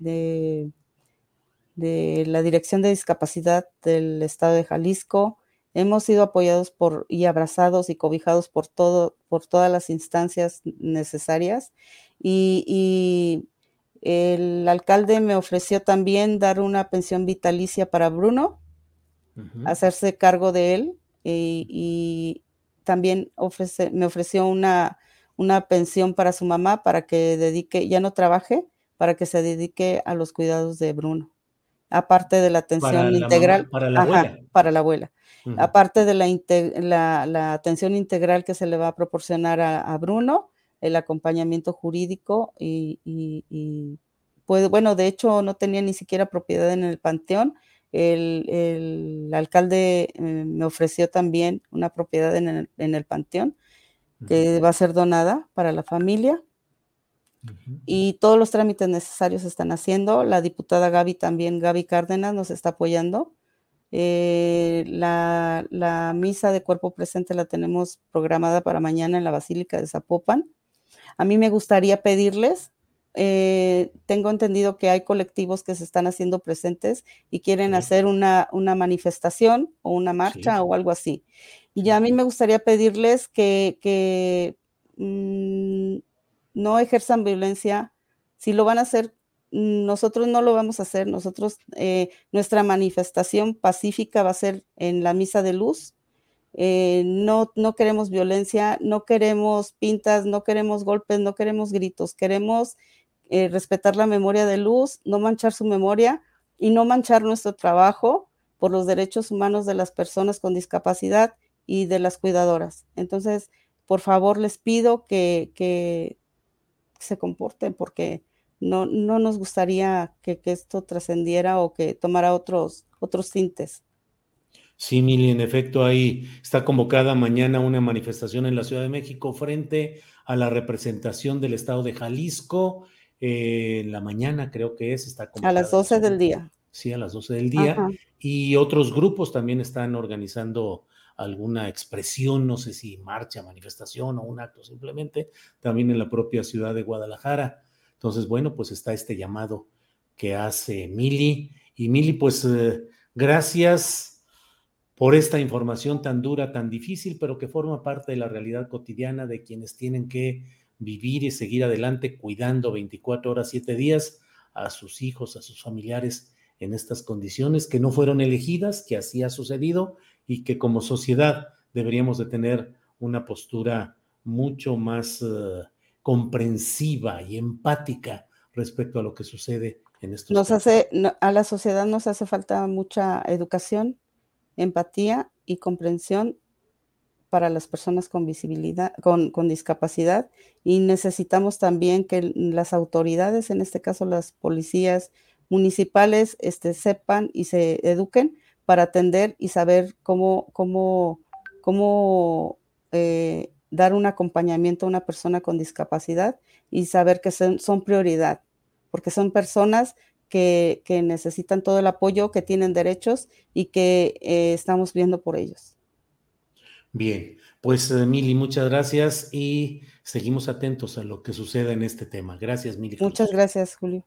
de, la Dirección de Discapacidad del Estado de Jalisco. Hemos sido apoyados por y abrazados y cobijados por todo, por todas las instancias necesarias. y el alcalde me ofreció también dar una pensión vitalicia para Bruno, hacerse cargo de él y, también me ofreció una, una pensión para su mamá para que dedique, ya no trabaje, para que se dedique a los cuidados de Bruno. Aparte de la atención integral. para la abuela. Para la abuela. Aparte de la, la, atención integral que se le va a proporcionar a Bruno, el acompañamiento jurídico y, pues, bueno, de hecho no tenía ni siquiera propiedad en el panteón. El, alcalde eh, me ofreció también una propiedad en el, panteón que va a ser donada para la familia. Y todos los trámites necesarios se están haciendo. La diputada Gaby también, Gaby Cárdenas, nos está apoyando. Eh, la, la, misa de cuerpo presente la tenemos programada para mañana en la Basílica de Zapopan. A mí me gustaría pedirles, eh, tengo entendido que hay colectivos que se están haciendo presentes y quieren hacer una, una, manifestación o una marcha o algo así. Y a mí me gustaría pedirles que, mm, no ejerzan violencia. Si lo van a hacer, nosotros no lo vamos a hacer. Nosotros, eh, nuestra manifestación pacífica va a ser en la misa de luz eh, no, no queremos violencia, no queremos pintas, no queremos golpes, no queremos gritos, queremos eh, respetar la memoria de Luz, no manchar su memoria y no manchar nuestro trabajo por los derechos humanos de las personas con discapacidad y de las cuidadoras. Entonces, por favor, les pido que, que se comporten porque no, no nos gustaría que, que esto trascendiera o que tomara otros, otros tintes. Sí, Mili, en efecto, ahí está convocada mañana una manifestación en la Ciudad de México frente a la representación del Estado de Jalisco. Eh, en la mañana creo que es, está A las 12 del día. Sí, a las 12 del día. Y otros grupos también están organizando alguna expresión, no sé si marcha, manifestación o un acto simplemente, también en la propia ciudad de Guadalajara. Entonces, bueno, pues está este llamado que hace Mili. Y Mili, pues eh, gracias por esta información tan dura, tan difícil, pero que forma parte de la realidad cotidiana de quienes tienen que vivir y seguir adelante cuidando 24 horas, 7 días a sus hijos, a sus familiares en estas condiciones que no fueron elegidas, que así ha sucedido y que como sociedad deberíamos de tener una postura mucho más eh, comprensiva y empática respecto a lo que sucede en estos nos hace a la sociedad nos hace falta mucha educación empatía y comprensión para las personas con visibilidad, con, discapacidad y necesitamos también que las autoridades, en este caso las policías municipales, este, sepan y se eduquen para atender y saber cómo, cómo, cómo eh, dar un acompañamiento a una persona con discapacidad y saber que son, son prioridad, porque son personas que, necesitan todo el apoyo, que tienen derechos y que eh, estamos viendo por ellos. Bien, pues eh, Mili, muchas gracias y seguimos atentos a lo que suceda en este tema. Gracias, Mili. Muchas gracias, Julio.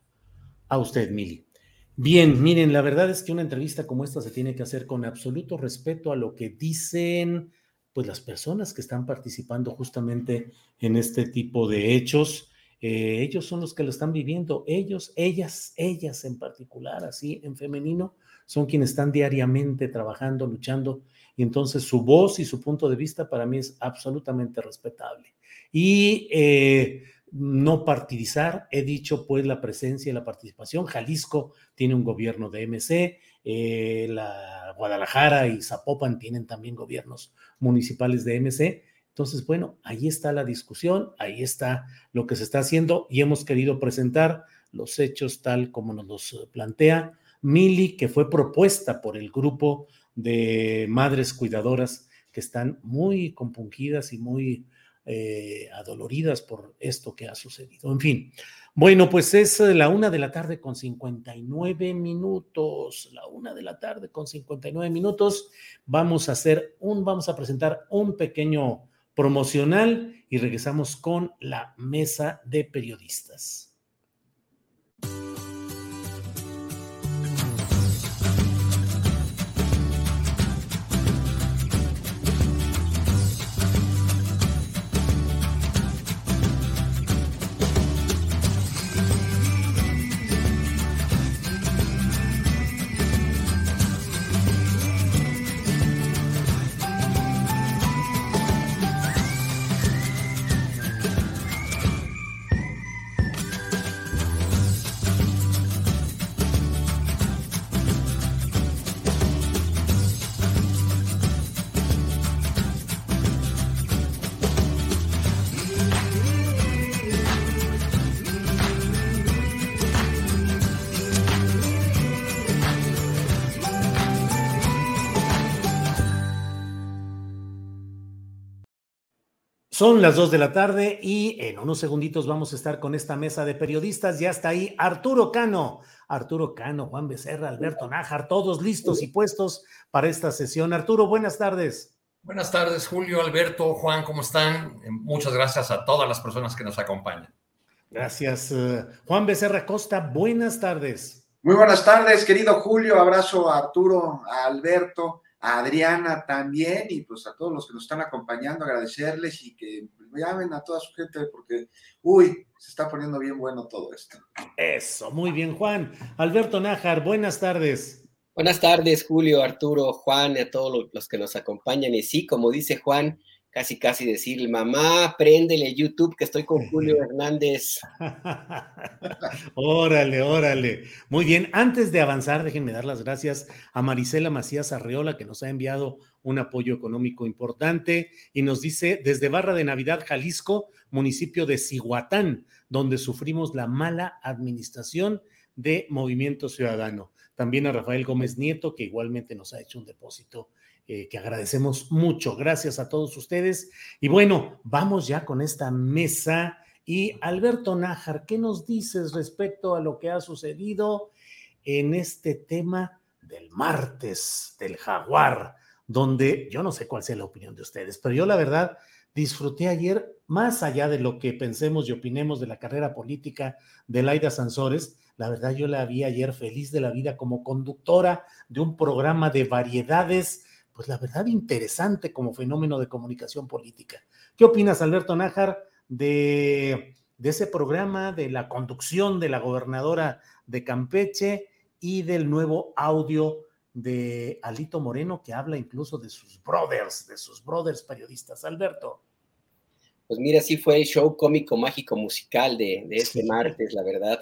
A usted, Mili. Bien, miren, la verdad es que una entrevista como esta se tiene que hacer con absoluto respeto a lo que dicen pues las personas que están participando justamente en este tipo de hechos. Eh, ellos son los que lo están viviendo, ellos, ellas, ellas en particular, así en femenino, son quienes están diariamente trabajando, luchando, y entonces su voz y su punto de vista para mí es absolutamente respetable. Y eh, no partidizar, he dicho pues la presencia y la participación. Jalisco tiene un gobierno de MC, eh, la Guadalajara y Zapopan tienen también gobiernos municipales de MC. Entonces, bueno, ahí está la discusión, ahí está lo que se está haciendo y hemos querido presentar los hechos tal como nos los plantea Mili, que fue propuesta por el grupo de madres cuidadoras que están muy compungidas y muy eh, adoloridas por esto que ha sucedido. En fin, bueno, pues es eh, la una de la tarde con 59 minutos, la una de la tarde con 59 minutos. Vamos a hacer un, vamos a presentar un pequeño promocional y regresamos con la mesa de periodistas. Son las dos de la tarde y en unos segunditos vamos a estar con esta mesa de periodistas. Ya está ahí Arturo Cano, Arturo Cano, Juan Becerra, Alberto Nájar, todos listos y puestos para esta sesión. Arturo, buenas tardes. Buenas tardes, Julio, Alberto, Juan, ¿cómo están? Eh, muchas gracias a todas las personas que nos acompañan. Gracias. Eh, Juan Becerra Costa, buenas tardes. Muy buenas tardes, querido Julio. Abrazo a Arturo, a Alberto a Adriana también y pues a todos los que nos están acompañando, agradecerles y que llamen a toda su gente porque, uy, se está poniendo bien bueno todo esto. Eso, muy bien, Juan. Alberto Nájar, buenas tardes. Buenas tardes, Julio, Arturo, Juan, y a todos los que nos acompañan. Y sí, como dice Juan, casi casi decirle, mamá, préndele YouTube que estoy con Julio Hernández. órale, órale. Muy bien, antes de avanzar, déjenme dar las gracias a Marisela Macías Arreola, que nos ha enviado un apoyo económico importante y nos dice desde Barra de Navidad, Jalisco, municipio de Cihuatán, donde sufrimos la mala administración de Movimiento Ciudadano. También a Rafael Gómez Nieto, que igualmente nos ha hecho un depósito eh, que agradecemos mucho. Gracias a todos ustedes. Y bueno, vamos ya con esta mesa. Y Alberto Nájar, ¿qué nos dices respecto a lo que ha sucedido en este tema del martes del jaguar? Donde yo no sé cuál sea la opinión de ustedes, pero yo la verdad disfruté ayer, más allá de lo que pensemos y opinemos de la carrera política de Laida Sansores, la verdad yo la vi ayer feliz de la vida como conductora de un programa de variedades pues la verdad interesante como fenómeno de comunicación política. ¿Qué opinas, Alberto Nájar, de, ese programa, de la conducción de la gobernadora de Campeche y del nuevo audio de Alito Moreno que habla incluso de sus brothers, de sus brothers periodistas? Alberto. Pues mira, sí fue el show cómico, mágico, musical de, este martes, la verdad.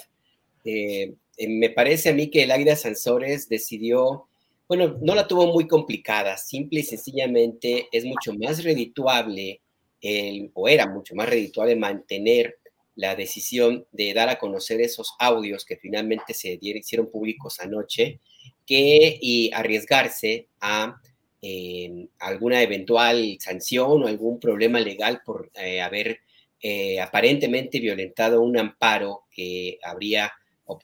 Eh, eh, me parece a mí que el Águila Sansores decidió Bueno, no la tuvo muy complicada, simple y sencillamente es mucho más redituable, el, o era mucho más redituable mantener la decisión de dar a conocer esos audios que finalmente se dieron, hicieron públicos anoche, que y arriesgarse a eh, alguna eventual sanción o algún problema legal por eh, haber eh, aparentemente violentado un amparo que habría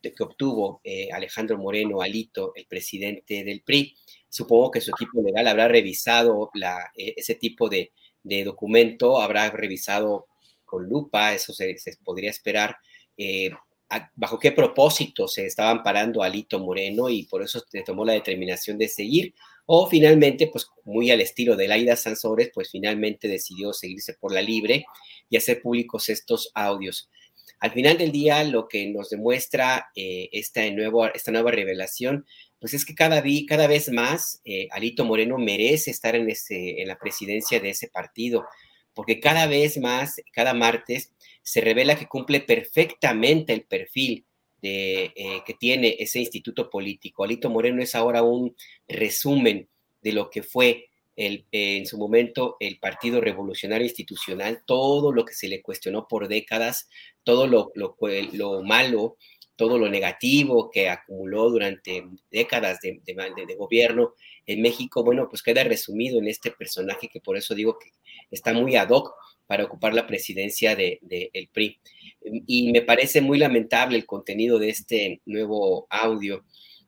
que obtuvo eh, Alejandro Moreno Alito, el presidente del PRI. Supongo que su equipo legal habrá revisado eh, ese tipo de, documento, habrá revisado con lupa, eso se, podría esperar, eh, bajo qué propósito se estaba amparando Alito Moreno y por eso se tomó la determinación de seguir, o finalmente, pues muy al estilo de Laida Sansores, pues finalmente decidió seguirse por la libre y hacer públicos estos audios. Al final del día, lo que nos demuestra eh, esta, esta nueva revelación, pues es que cada, cada vez más eh, Alito Moreno merece estar en, ese, en la presidencia de ese partido, porque cada vez más, cada martes, se revela que cumple perfectamente el perfil eh, que tiene ese instituto político. Alito Moreno es ahora un resumen de lo que fue el, en su momento el Partido Revolucionario Institucional, todo lo que se le cuestionó por décadas, todo lo, lo, lo malo, todo lo negativo que acumuló durante décadas de, de, gobierno en México, bueno, pues queda resumido en este personaje que por eso digo que está muy ad hoc para ocupar la presidencia del de, el PRI. Y me parece muy lamentable el contenido de este nuevo audio.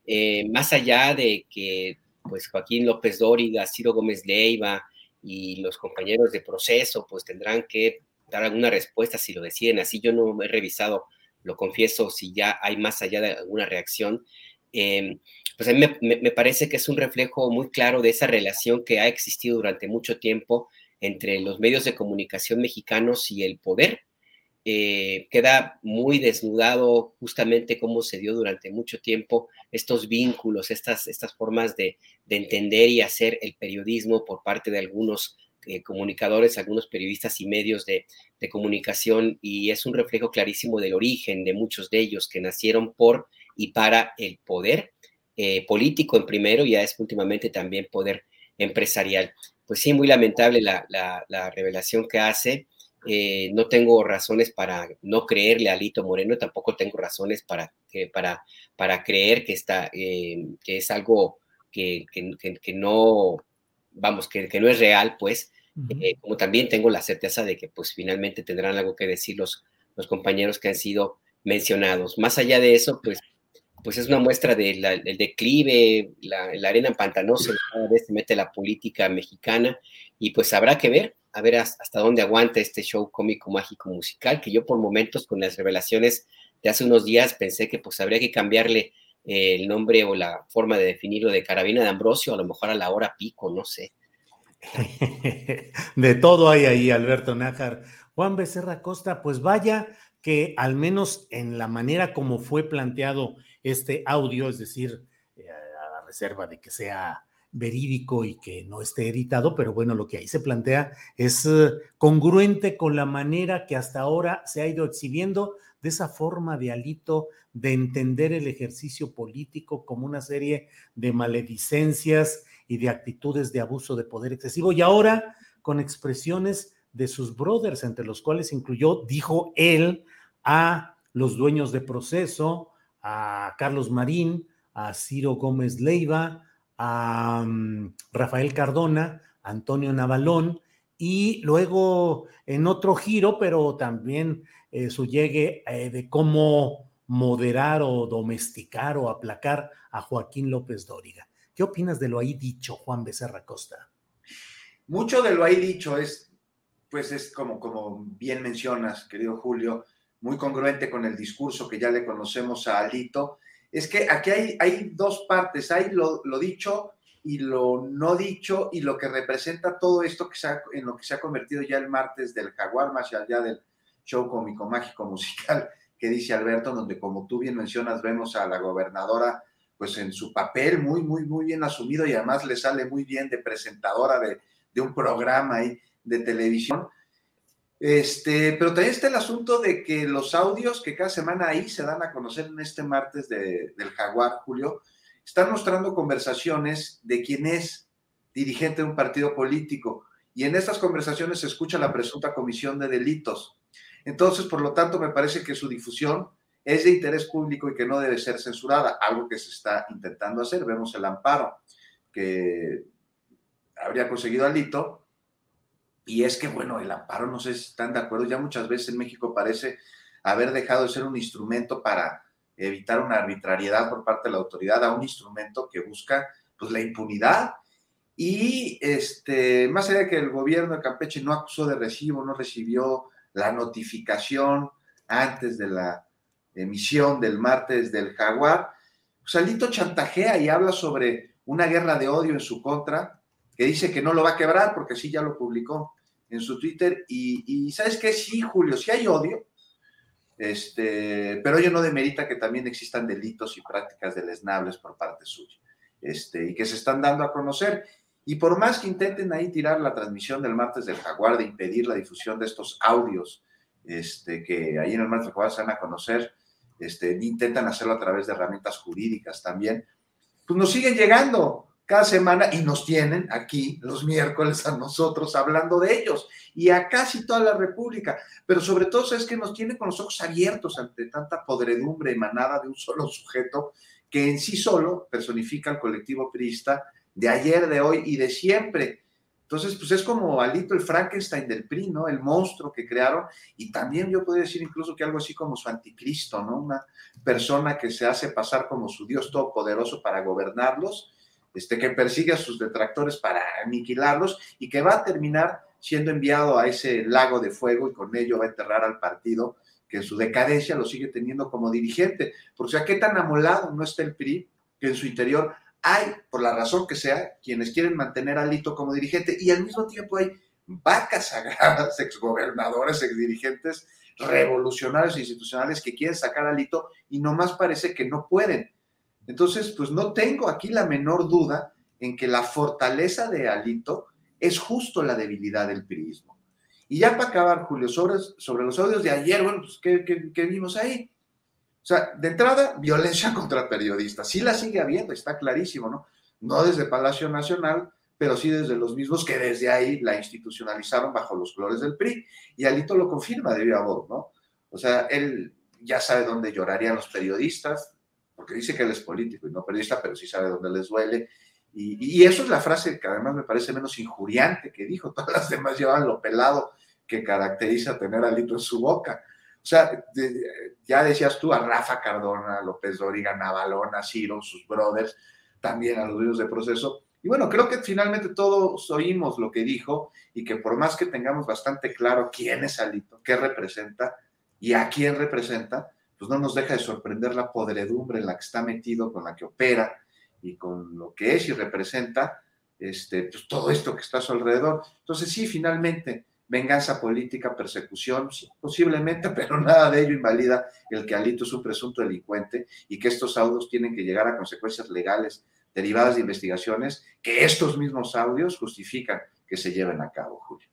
Eh, más allá de que pues Joaquín López Dóriga, Ciro Gómez Leiva y los compañeros de proceso, pues tendrán que dar alguna respuesta si lo deciden así. Yo no he revisado, lo confieso, si ya hay más allá de alguna reacción. Em, pues a mí me, parece que es un reflejo muy claro de esa relación que ha existido durante mucho tiempo entre los medios de comunicación mexicanos y el poder. Eh, queda muy desnudado justamente cómo se dio durante mucho tiempo estos vínculos, estas, estas formas de, entender y hacer el periodismo por parte de algunos eh, comunicadores, algunos periodistas y medios de, comunicación, y es un reflejo clarísimo del origen de muchos de ellos que nacieron por y para el poder eh, político en primero y ya es últimamente también poder empresarial. Pues sí, muy lamentable la, la revelación que hace. Eh, no tengo razones para no creerle a Alito Moreno, tampoco tengo razones para, para, para creer que, está, eh, que es algo que, no, vamos, que, no es real, pues, eh, como también tengo la certeza de que pues finalmente tendrán algo que decir los, los compañeros que han sido mencionados. Más allá de eso, pues, pues es una muestra del declive, la, la arena pantanosa, cada vez se mete la política mexicana y pues habrá que ver, a ver hasta dónde aguanta este show cómico, mágico, musical, que yo por momentos con las revelaciones de hace unos días pensé que pues habría que cambiarle eh, el nombre o la forma de definirlo de Carabina de Ambrosio, a lo mejor a la hora pico, no sé. De todo hay ahí, Alberto Nájar. Juan Becerra Costa, pues vaya que al menos en la manera como fue planteado este audio, es decir, eh, a la reserva de que sea verídico y que no esté editado, pero bueno, lo que ahí se plantea es eh, congruente con la manera que hasta ahora se ha ido exhibiendo de esa forma de alito de entender el ejercicio político como una serie de maledicencias y de actitudes de abuso de poder excesivo y ahora con expresiones de sus brothers, entre los cuales incluyó, dijo él, a los dueños de proceso, a Carlos Marín, a Ciro Gómez Leiva, a mm, Rafael Cardona, Antonio Navalón, y luego en otro giro, pero también eh, su llegue eh, de cómo moderar o domesticar o aplacar a Joaquín López Dóriga. ¿Qué opinas de lo ahí dicho, Juan Becerra Costa? Mucho de lo ahí dicho es, pues es como, como bien mencionas, querido Julio, muy congruente con el discurso que ya le conocemos a Alito es que aquí hay, hay dos partes, hay lo, dicho y lo no dicho y lo que representa todo esto que se en lo que se ha convertido ya el martes del jaguar más allá del show cómico mágico musical que dice Alberto, donde como tú bien mencionas vemos a la gobernadora pues en su papel muy, muy, muy bien asumido y además le sale muy bien de presentadora de, de un programa ahí de televisión. Este, pero también está el asunto de que los audios que cada semana ahí se dan a conocer en este martes del Jaguar, Julio, están mostrando conversaciones de quien es dirigente de un partido político. Y en estas conversaciones se escucha la presunta comisión de delitos. Entonces, por lo tanto, me parece que su difusión es de interés público y que no debe ser censurada, algo que se está intentando hacer. Vemos el amparo que habría conseguido Alito. Y es que, bueno, el amparo, no sé si están de acuerdo, ya muchas veces en México parece haber dejado de ser un instrumento para evitar una arbitrariedad por parte de la autoridad a un instrumento que busca pues la impunidad. Y este más allá de que el gobierno de Campeche no acusó de recibo, no recibió la notificación antes de la emisión del martes del Jaguar, pues chantajea y habla sobre una guerra de odio en su contra, que dice que no lo va a quebrar porque sí ya lo publicó en su Twitter y, sabes qué, sí, Julio, sí hay odio, este, pero ello no demerita que también existan delitos y prácticas deleznables por parte suya, este, y que se están dando a conocer. Y por más que intenten ahí tirar la transmisión del martes del Jaguar, de impedir la difusión de estos audios, este, que ahí en el martes del Jaguar se van a conocer, este, intentan hacerlo a través de herramientas jurídicas también, pues nos siguen llegando cada semana y nos tienen aquí los miércoles a nosotros hablando de ellos y a casi toda la República. Pero sobre todo es que nos tiene con los ojos abiertos ante tanta podredumbre emanada de un solo sujeto que en sí solo personifica al colectivo priista de ayer, de hoy y de siempre. Entonces, pues es como Alito el Frankenstein del PRI. El monstruo que crearon. Y también yo podría decir incluso que algo así como su anticristo, ¿no? Una persona que se hace pasar como su Dios todopoderoso para gobernarlos este, que persigue a sus detractores para aniquilarlos y que va a terminar siendo enviado a ese lago de fuego y con ello va a enterrar al partido que en su decadencia lo sigue teniendo como dirigente. Por sea, qué tan amolado no está el PRI que en su interior hay, por la razón que sea, quienes quieren mantener a Lito como dirigente y al mismo tiempo hay vacas sagradas, exgobernadores, exdirigentes revolucionarios e institucionales que quieren sacar a Lito y nomás parece que no pueden. Entonces, pues no tengo aquí la menor duda en que la fortaleza de Alito es justo la debilidad del priismo. Y ya para acabar, Julio, sobre, sobre los audios de ayer, bueno, pues, ¿qué, vimos ahí? O sea, de entrada, violencia contra periodistas. Sí la sigue habiendo, está clarísimo, ¿no? No desde Palacio Nacional, pero sí desde los mismos que desde ahí la institucionalizaron bajo los colores del PRI. Y Alito lo confirma de viva voz, ¿no? O sea, él ya sabe dónde llorarían los periodistas, porque dice que él es político y no periodista, pero sí sabe dónde les duele. Y, eso es la frase que además me parece menos injuriante que dijo. Todas las demás llevan lo pelado que caracteriza tener alito en su boca. O sea, ya decías tú a Rafa Cardona, López Dóriga, Navalona, Ciro, sus brothers, también a los dueños de proceso. Y bueno, creo que finalmente todos oímos lo que dijo y que por más que tengamos bastante claro quién es Alito, qué representa y a quién representa, pues no nos deja de sorprender la podredumbre en la que está metido, con la que opera y con lo que es y representa este, pues todo esto que está a su alrededor. Entonces sí, finalmente, venganza política, persecución, posiblemente, pero nada de ello invalida el que Alito es un presunto delincuente y que estos audios tienen que llegar a consecuencias legales derivadas de investigaciones que estos mismos audios justifican que se lleven a cabo, Julio.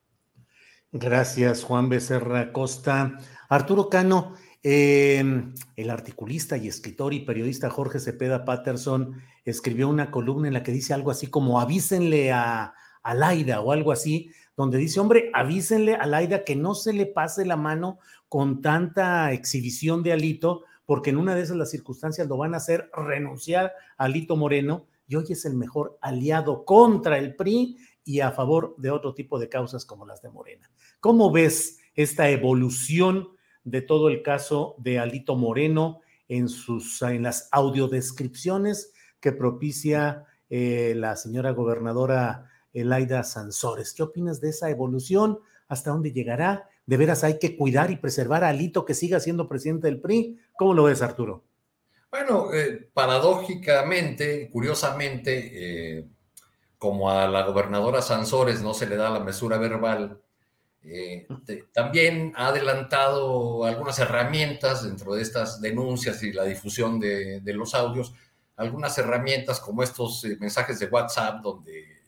Gracias, Juan Becerra Costa. Arturo Cano, Em, el articulista y escritor y periodista Jorge Cepeda Patterson escribió una columna en la que dice algo así como avísenle a, a Laida o algo así, donde dice, hombre, avísenle a Laida que no se le pase la mano con tanta exhibición de Alito, porque en una de esas las circunstancias lo van a hacer renunciar a Alito Moreno y hoy es el mejor aliado contra el PRI y a favor de otro tipo de causas como las de Morena. ¿Cómo ves esta evolución? De todo el caso de Alito Moreno en, sus, en las audiodescripciones que propicia eh, la señora gobernadora Elaida Sansores. ¿Qué opinas de esa evolución? ¿Hasta dónde llegará? ¿De veras hay que cuidar y preservar a Alito que siga siendo presidente del PRI? ¿Cómo lo ves, Arturo? Bueno, eh, paradójicamente, curiosamente, eh, como a la gobernadora Sansores no se le da la mesura verbal, eh, también ha adelantado algunas herramientas dentro de estas denuncias y la difusión de, los audios, algunas herramientas como estos eh, mensajes de WhatsApp donde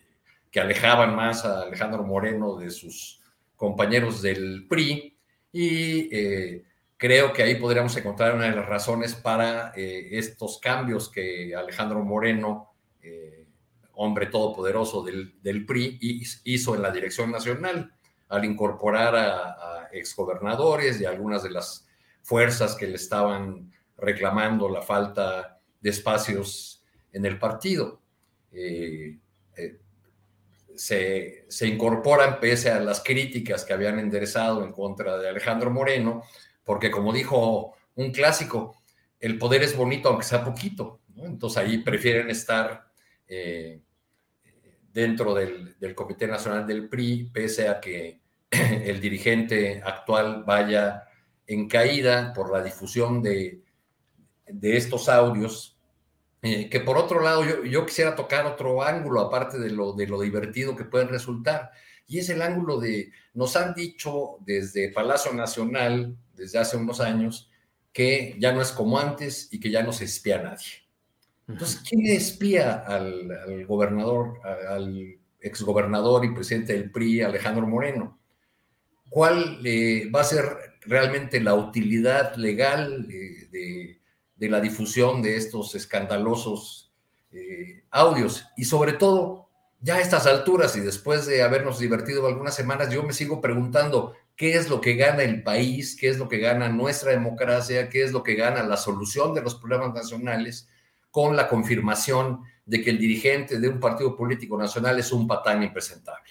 que alejaban más a Alejandro Moreno de sus compañeros del PRI y eh, creo que ahí podríamos encontrar una de las razones para estos cambios que Alejandro Moreno, hombre todopoderoso del, del, PRI, hizo en la dirección nacional al incorporar a, a exgobernadores y algunas de las fuerzas que le estaban reclamando la falta de espacios en el partido. Eh, eh, se, se, incorporan pese a las críticas que habían enderezado en contra de Alejandro Moreno, porque como dijo un clásico, el poder es bonito aunque sea poquito, entonces ahí prefieren estar eh, dentro del, del, Comité Nacional del PRI, pese a que el dirigente actual vaya en caída por la difusión de, de estos audios eh, que por otro lado yo, quisiera tocar otro ángulo, aparte de lo, de lo divertido que pueden resultar, y es el ángulo de, nos han dicho desde Palacio Nacional, desde hace unos años, que ya no es como antes y que ya no se espía a nadie. Entonces, ¿quién espía al, gobernador, al exgobernador y presidente del PRI, Alejandro Moreno? ¿Cuál eh, va a ser realmente la utilidad legal de la difusión de estos escandalosos eh, audios. Y sobre todo, ya a estas alturas y después de habernos divertido algunas semanas, yo me sigo preguntando qué es lo que gana el país, qué es lo que gana nuestra democracia, qué es lo que gana la solución de los problemas nacionales con la confirmación de que el dirigente de un partido político nacional es un patán impresentable.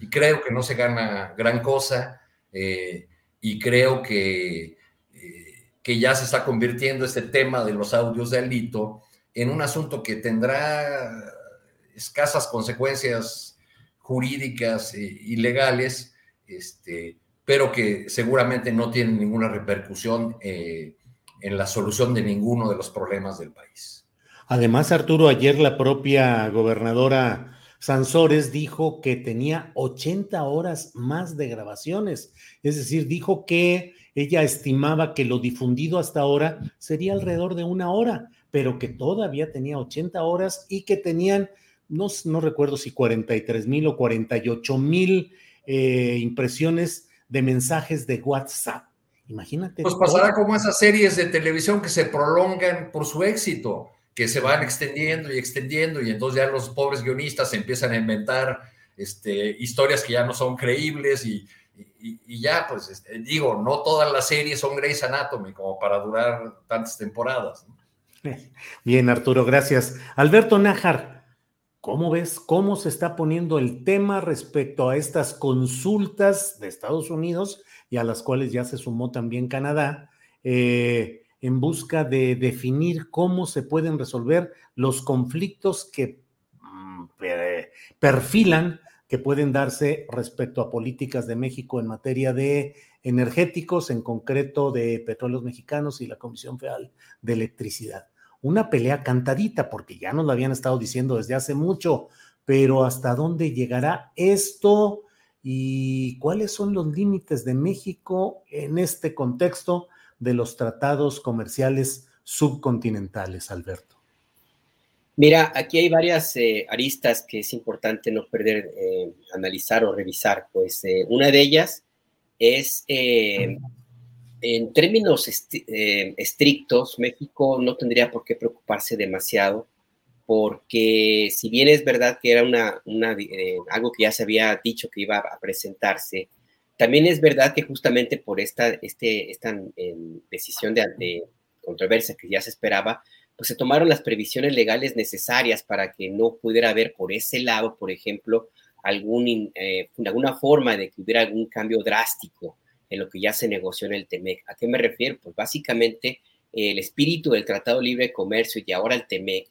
Y creo que no se gana gran cosa eh, y creo que que ya se está convirtiendo este tema de los audios de Alito en un asunto que tendrá escasas consecuencias jurídicas y legales, este, pero que seguramente no tiene ninguna repercusión eh, en la solución de ninguno de los problemas del país. Además, Arturo, ayer la propia gobernadora Sansores dijo que tenía 80 horas más de grabaciones, es decir, dijo que ella estimaba que lo difundido hasta ahora sería alrededor de una hora, pero que todavía tenía 80 horas y que tenían, no, recuerdo si 43 mil o 48 mil eh, impresiones de mensajes de WhatsApp. Imagínate. Pues pasará como esas series de televisión que se prolongan por su éxito, que se van extendiendo y extendiendo y entonces ya los pobres guionistas empiezan a inventar este, historias que ya no son creíbles y, y, ya, pues este, digo, no todas las series son Grey's Anatomy como para durar tantas temporadas. Bien, Arturo, gracias. Alberto Nájar, ¿cómo ves cómo se está poniendo el tema respecto a estas consultas de Estados Unidos y a las cuales ya se sumó también Canadá? Eh, en busca de definir cómo se pueden resolver los conflictos que mm, perfilan que pueden darse respecto a políticas de México en materia de energéticos, en concreto de petróleos mexicanos y la Comisión Federal de Electricidad. Una pelea cantadita, porque ya nos lo habían estado diciendo desde hace mucho, pero ¿hasta dónde llegará esto? ¿Y cuáles son los límites de México en este contexto de los tratados comerciales subcontinentales, Alberto? Mira, aquí hay varias eh, aristas que es importante no perder, eh, analizar o revisar. Pues eh, una de ellas es, en términos estrictos, México no tendría por qué preocuparse demasiado, porque si bien es verdad que era una, algo que ya se había dicho que iba a presentarse, también es verdad que justamente por esta, este, esta decisión de, controversia que ya se esperaba, pues se tomaron las previsiones legales necesarias para que no pudiera haber por ese lado, por ejemplo, eh, alguna forma de que hubiera algún cambio drástico en lo que ya se negoció en el TEMEC. ¿A qué me refiero? Pues básicamente el espíritu del Tratado Libre de Comercio y ahora el TEMEC,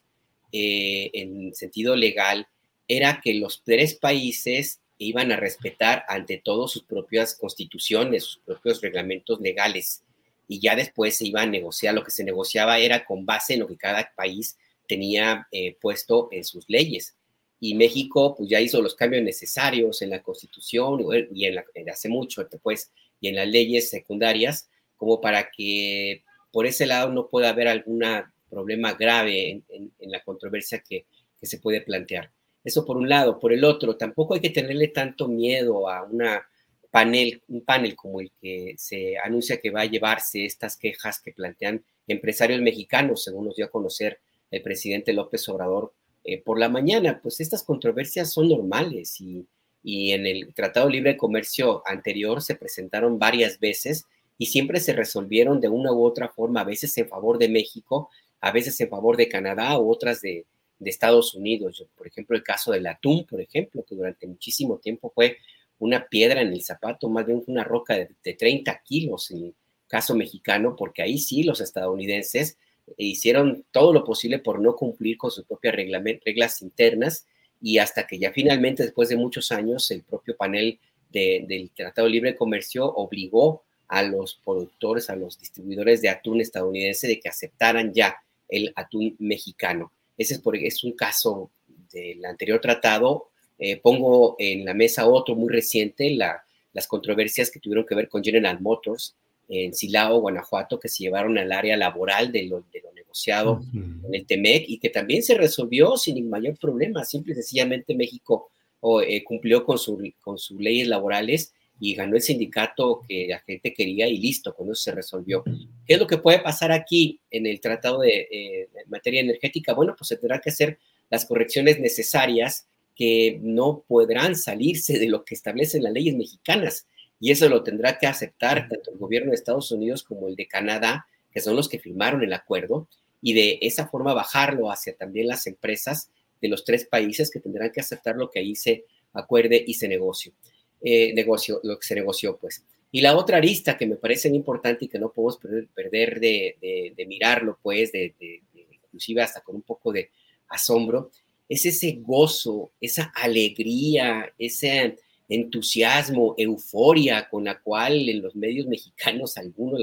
eh, en sentido legal, era que los tres países iban a respetar ante todo sus propias constituciones, sus propios reglamentos legales y ya después se iba a negociar. Lo que se negociaba era con base en lo que cada país tenía eh, puesto en sus leyes. Y México pues ya hizo los cambios necesarios en la constitución y en, hace mucho pues, y en las leyes secundarias como para que por ese lado no pueda haber algún problema grave en, la controversia que, que se puede plantear. Eso por un lado. Por el otro, tampoco hay que tenerle tanto miedo a una panel, un panel como el que se anuncia que va a llevarse estas quejas que plantean empresarios mexicanos, según nos dio a conocer el presidente López Obrador eh, por la mañana, pues estas controversias son normales y, y en el Tratado Libre de Comercio anterior se presentaron varias veces y siempre se resolvieron de una u otra forma, a veces en favor de México, a veces en favor de Canadá u otras de, de Estados Unidos. Por ejemplo, el caso del atún, por ejemplo, que durante muchísimo tiempo fue una piedra en el zapato, más bien una roca de, de 30 kilos en el caso mexicano, porque ahí sí los estadounidenses hicieron todo lo posible por no cumplir con sus propias reglas internas y hasta que ya finalmente, después de muchos años, el propio panel del Tratado de Libre Comercio obligó a los productores, a los distribuidores de atún estadounidense de que aceptaran ya el atún mexicano. Ese es, por, es un caso del anterior tratado. Eh, pongo en la mesa otro muy reciente, la, las controversias que tuvieron que ver con General Motors en Silao, Guanajuato, que se llevaron al área laboral de lo, de lo negociado en el TEMEC y que también se resolvió sin mayor problema. Simple y sencillamente México eh, cumplió con, su, con sus leyes laborales y ganó el sindicato que la gente quería y listo, con eso se resolvió. ¿Qué es lo que puede pasar aquí en el tratado de, eh, materia energética? Bueno, pues se tendrá que hacer las correcciones necesarias que no podrán salirse de lo que establecen las leyes mexicanas y eso lo tendrá que aceptar tanto el gobierno de Estados Unidos como el de Canadá, que son los que firmaron el acuerdo, y de esa forma bajarlo hacia también las empresas de los tres países que tendrán que aceptar lo que ahí se acuerde y se negocio, eh, negocio lo que se negoció, pues. Y la otra arista que me parece importante y que no podemos perder, de, de, mirarlo, pues, de, inclusive hasta con un poco de asombro, es ese gozo, esa alegría, ese entusiasmo, euforia con la cual en los medios mexicanos algunos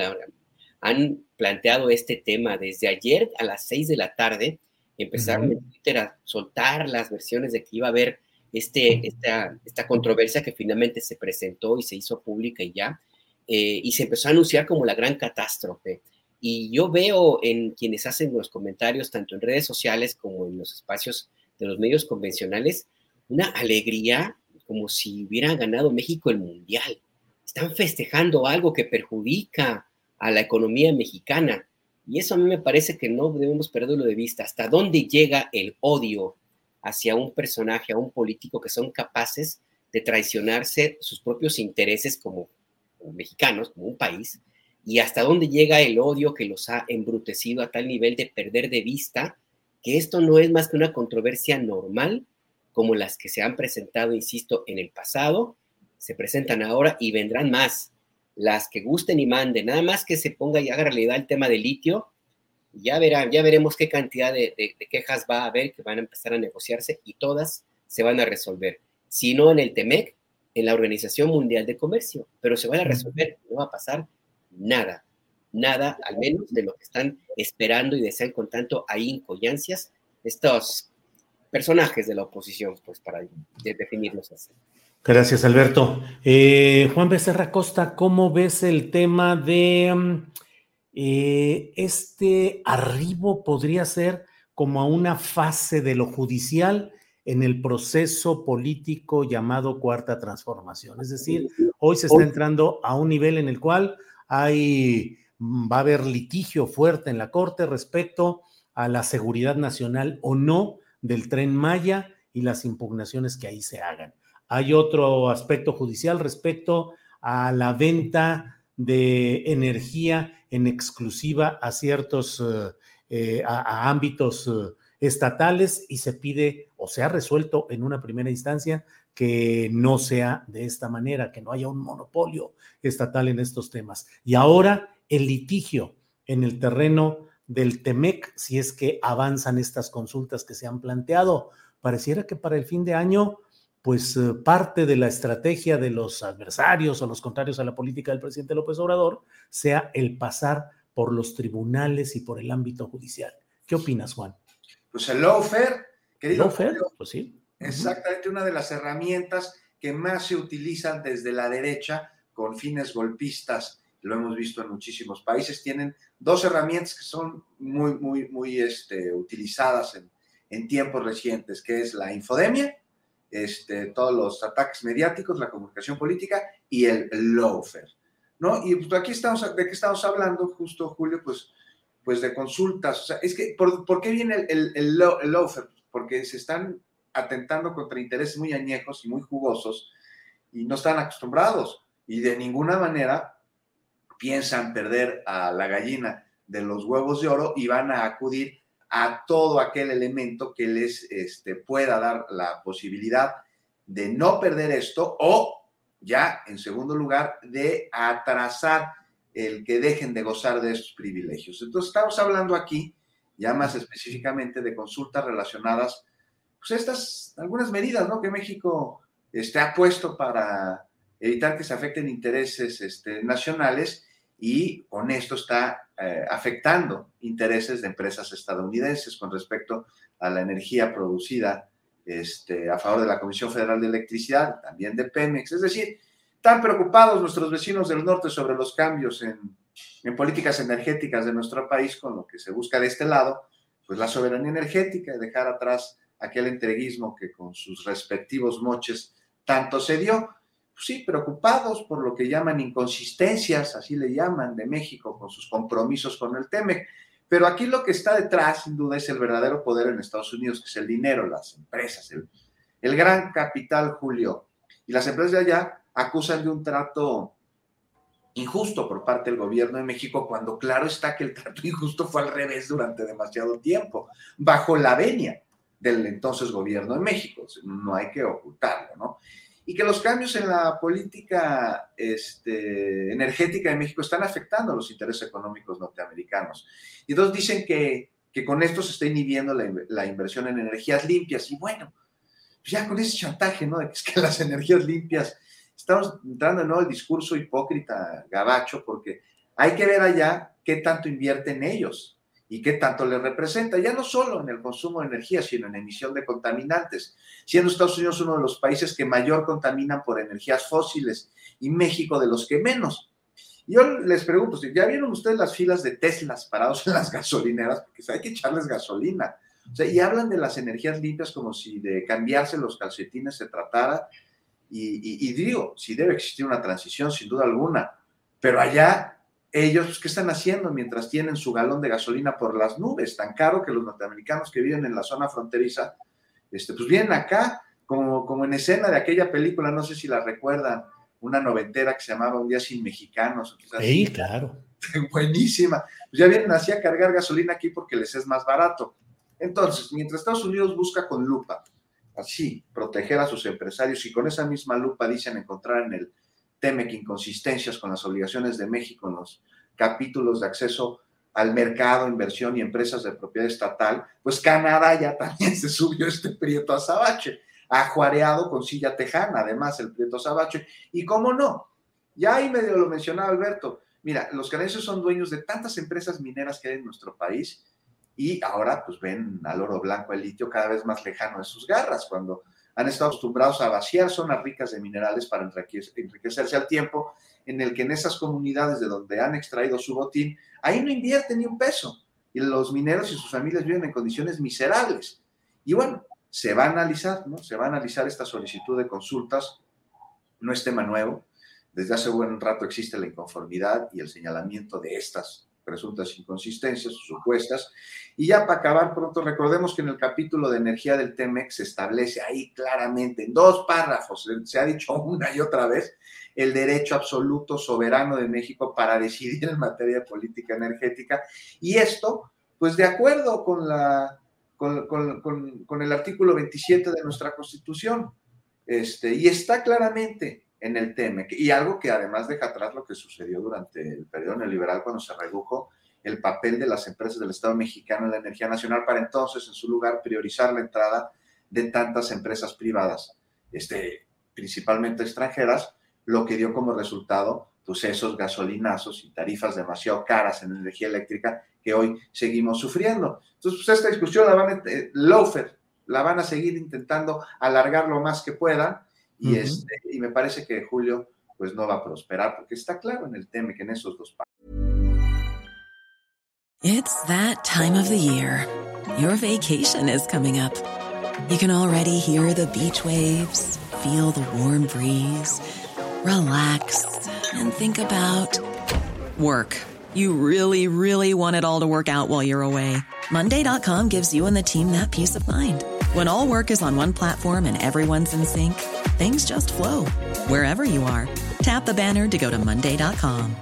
han planteado este tema. Desde ayer a las seis de la tarde empezaron a soltar las versiones de que iba a haber este, esta, controversia que finalmente se presentó y se hizo pública y ya, eh, y se empezó a anunciar como la gran catástrofe. Y yo veo en quienes hacen los comentarios, tanto en redes sociales como en los espacios de los medios convencionales, una alegría como si hubiera ganado México el Mundial. Están festejando algo que perjudica a la economía mexicana. Y eso a mí me parece que no debemos perderlo de vista. ¿Hasta dónde llega el odio hacia un personaje, a un político que son capaces de traicionarse sus propios intereses como, mexicanos, como un país? ¿Y hasta dónde llega el odio que los ha embrutecido a tal nivel de perder de vista que esto no es más que una controversia normal como las que se han presentado, insisto, en el pasado, se presentan ahora y vendrán más. Las que gusten y manden, nada más que se ponga y haga realidad el tema del litio, ya verán, ya veremos qué cantidad de, quejas va a haber que van a empezar a negociarse y todas se van a resolver. Si no en el TEMEC, en la Organización Mundial de Comercio, pero se van a resolver, no va a pasar nada, nada, al menos de lo que están esperando y desean con tanto ahínco y ansias estos personajes de la oposición, pues para definirlos así. Gracias, Alberto. Eh, Juan Becerra Costa, ¿cómo ves el tema de mm, eh, este arribo? Podría ser como a una fase de lo judicial en el proceso político llamado cuarta transformación. Es decir, hoy se está entrando a un nivel en el cual hay, mm, va a haber litigio fuerte en la Corte respecto a la seguridad nacional o no del tren Maya y las impugnaciones que ahí se hagan. Hay otro aspecto judicial respecto a la venta de energía en exclusiva a ciertos eh, eh, a, ámbitos eh, estatales y se pide o se ha resuelto en una primera instancia que no sea de esta manera, que no haya un monopolio estatal en estos temas. Y ahora el litigio en el terreno del TEMEC si es que avanzan estas consultas que se han planteado. Pareciera que para el fin de año, pues eh, parte de la estrategia de los adversarios o los contrarios a la política del presidente López Obrador sea el pasar por los tribunales y por el ámbito judicial. ¿Qué opinas, Juan? Pues el lawfare, querido. Lawfare, pues sí. Exactamente una de las herramientas que más se utilizan desde la derecha con fines golpistas lo hemos visto en muchísimos países, tienen dos herramientas que son muy, muy, muy este, utilizadas en, en, tiempos recientes, que es la infodemia este, todos los ataques mediáticos, la comunicación política y el lawfare, ¿no? Y pues, aquí estamos, ¿de qué estamos hablando? Justo, Julio, pues, pues de consultas. O sea, es que, ¿por, qué viene el, el, lawfare? Porque se están atentando contra intereses muy añejos y muy jugosos y no están acostumbrados y de ninguna manera piensan perder a la gallina de los huevos de oro y van a acudir a todo aquel elemento que les este, pueda dar la posibilidad de no perder esto o ya, en segundo lugar, de atrasar el que dejen de gozar de estos privilegios. Entonces, estamos hablando aquí, ya más específicamente, de consultas relacionadas, pues estas, algunas medidas, ¿no? Que México este, ha puesto para evitar que se afecten intereses este, nacionales y con esto está eh, afectando intereses de empresas estadounidenses con respecto a la energía producida este, a favor de la Comisión Federal de Electricidad, también de Pemex. Es decir, están preocupados nuestros vecinos del norte sobre los cambios en, en políticas energéticas de nuestro país con lo que se busca de este lado, pues la soberanía energética y dejar atrás aquel entreguismo que con sus respectivos moches tanto se dio sí, preocupados por lo que llaman inconsistencias, así le llaman, de México con sus compromisos con el TEMEC. Pero aquí lo que está detrás, sin duda, es el verdadero poder en Estados Unidos, que es el dinero, las empresas, el, el gran capital, Julio. Y las empresas de allá acusan de un trato injusto por parte del gobierno de México, cuando claro está que el trato injusto fue al revés durante demasiado tiempo, bajo la venia del entonces gobierno de México. No hay que ocultarlo, ¿no? Y que los cambios en la política este, energética de México están afectando los intereses económicos norteamericanos. Y entonces dicen que, que con esto se está inhibiendo la, la, inversión en energías limpias. Y bueno, pues ya con ese chantaje, ¿no? Es que las energías limpias, estamos entrando en ¿no? el discurso hipócrita gabacho, porque hay que ver allá qué tanto invierte en ellos y qué tanto le representa, ya no solo en el consumo de energía, sino en emisión de contaminantes, siendo Estados Unidos uno de los países que mayor contaminan por energías fósiles y México de los que menos. Yo les pregunto, ¿ya vieron ustedes las filas de Teslas parados en las gasolineras? Porque hay que echarles gasolina. O sea, y hablan de las energías limpias como si de cambiarse los calcetines se tratara. Y, y digo, si debe existir una transición, sin duda alguna, pero allá ellos, ¿qué están haciendo mientras tienen su galón de gasolina por las nubes? Tan caro que los norteamericanos que viven en la zona fronteriza, este, pues vienen acá, como, como en escena de aquella película, no sé si la recuerdan, una noventera que se llamaba Un día sin mexicanos. Sí, claro. Buenísima. Pues ya vienen así a cargar gasolina aquí porque les es más barato. Entonces, mientras Estados Unidos busca con lupa, así, proteger a sus empresarios y con esa misma lupa dicen encontrar en el teme que inconsistencias con las obligaciones de México en los capítulos de acceso al mercado, inversión y empresas de propiedad estatal, pues Canadá ya también se subió este Prieto Azabache, ajuareado con silla tejana, además el Prieto Azabache. Y cómo no, ya ahí medio lo mencionaba Alberto, mira, los canadienses son dueños de tantas empresas mineras que hay en nuestro país y ahora pues ven al oro blanco, el litio cada vez más lejano de sus garras, cuando han estado acostumbrados a vaciar zonas ricas de minerales para enriquecerse al tiempo en el que en esas comunidades de donde han extraído su botín, ahí no invierten ni un peso. Y los mineros y sus familias viven en condiciones miserables. Y bueno, se va a analizar, ¿no? Se va a analizar esta solicitud de consultas. No es tema nuevo. Desde hace buen rato existe la inconformidad y el señalamiento de estas presuntas inconsistencias supuestas. Y ya para acabar pronto, recordemos que en el capítulo de energía del TEMEX se establece ahí claramente, en dos párrafos, se ha dicho una y otra vez, el derecho absoluto soberano de México para decidir en materia de política energética. Y esto, pues de acuerdo con, la, con, el artículo 27 de nuestra Constitución. Este, y está claramente en el TEMEC. Y algo que además deja atrás lo que sucedió durante el periodo neoliberal cuando se redujo el papel de las empresas del Estado mexicano en la energía nacional para entonces, en su lugar, priorizar la entrada de tantas empresas privadas, este, principalmente extranjeras, lo que dio como resultado pues esos gasolinazos y tarifas demasiado caras en energía eléctrica que hoy seguimos sufriendo. Entonces, pues esta discusión la van a, eh, la van a seguir intentando alargar lo más que puedan, y, este, y me parece que Julio pues no va a prosperar porque está claro en el tema que en esos dos It's that time of the year. Your vacation is coming up. You can already hear the beach waves, feel the warm breeze, relax, and think about work. You really, really want it all to work out while you're away. Monday.com gives you and the team that peace of mind. When all work is on one platform and everyone's in sync, things just flow wherever you are. Tap the banner to go to Monday.com.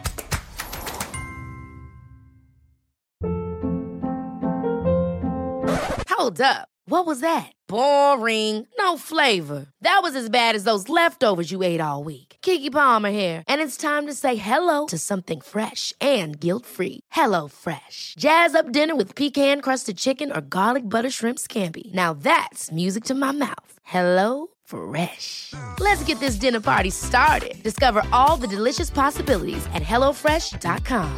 Hold up. What was that? Boring. No flavor. That was as bad as those leftovers you ate all week. Kiki Palmer here, and it's time to say hello to something fresh and guilt-free. Hello Fresh. Jazz up dinner with pecan-crusted chicken or garlic butter shrimp scampi. Now that's music to my mouth. Hello Fresh. Let's get this dinner party started. Discover all the delicious possibilities at hellofresh.com.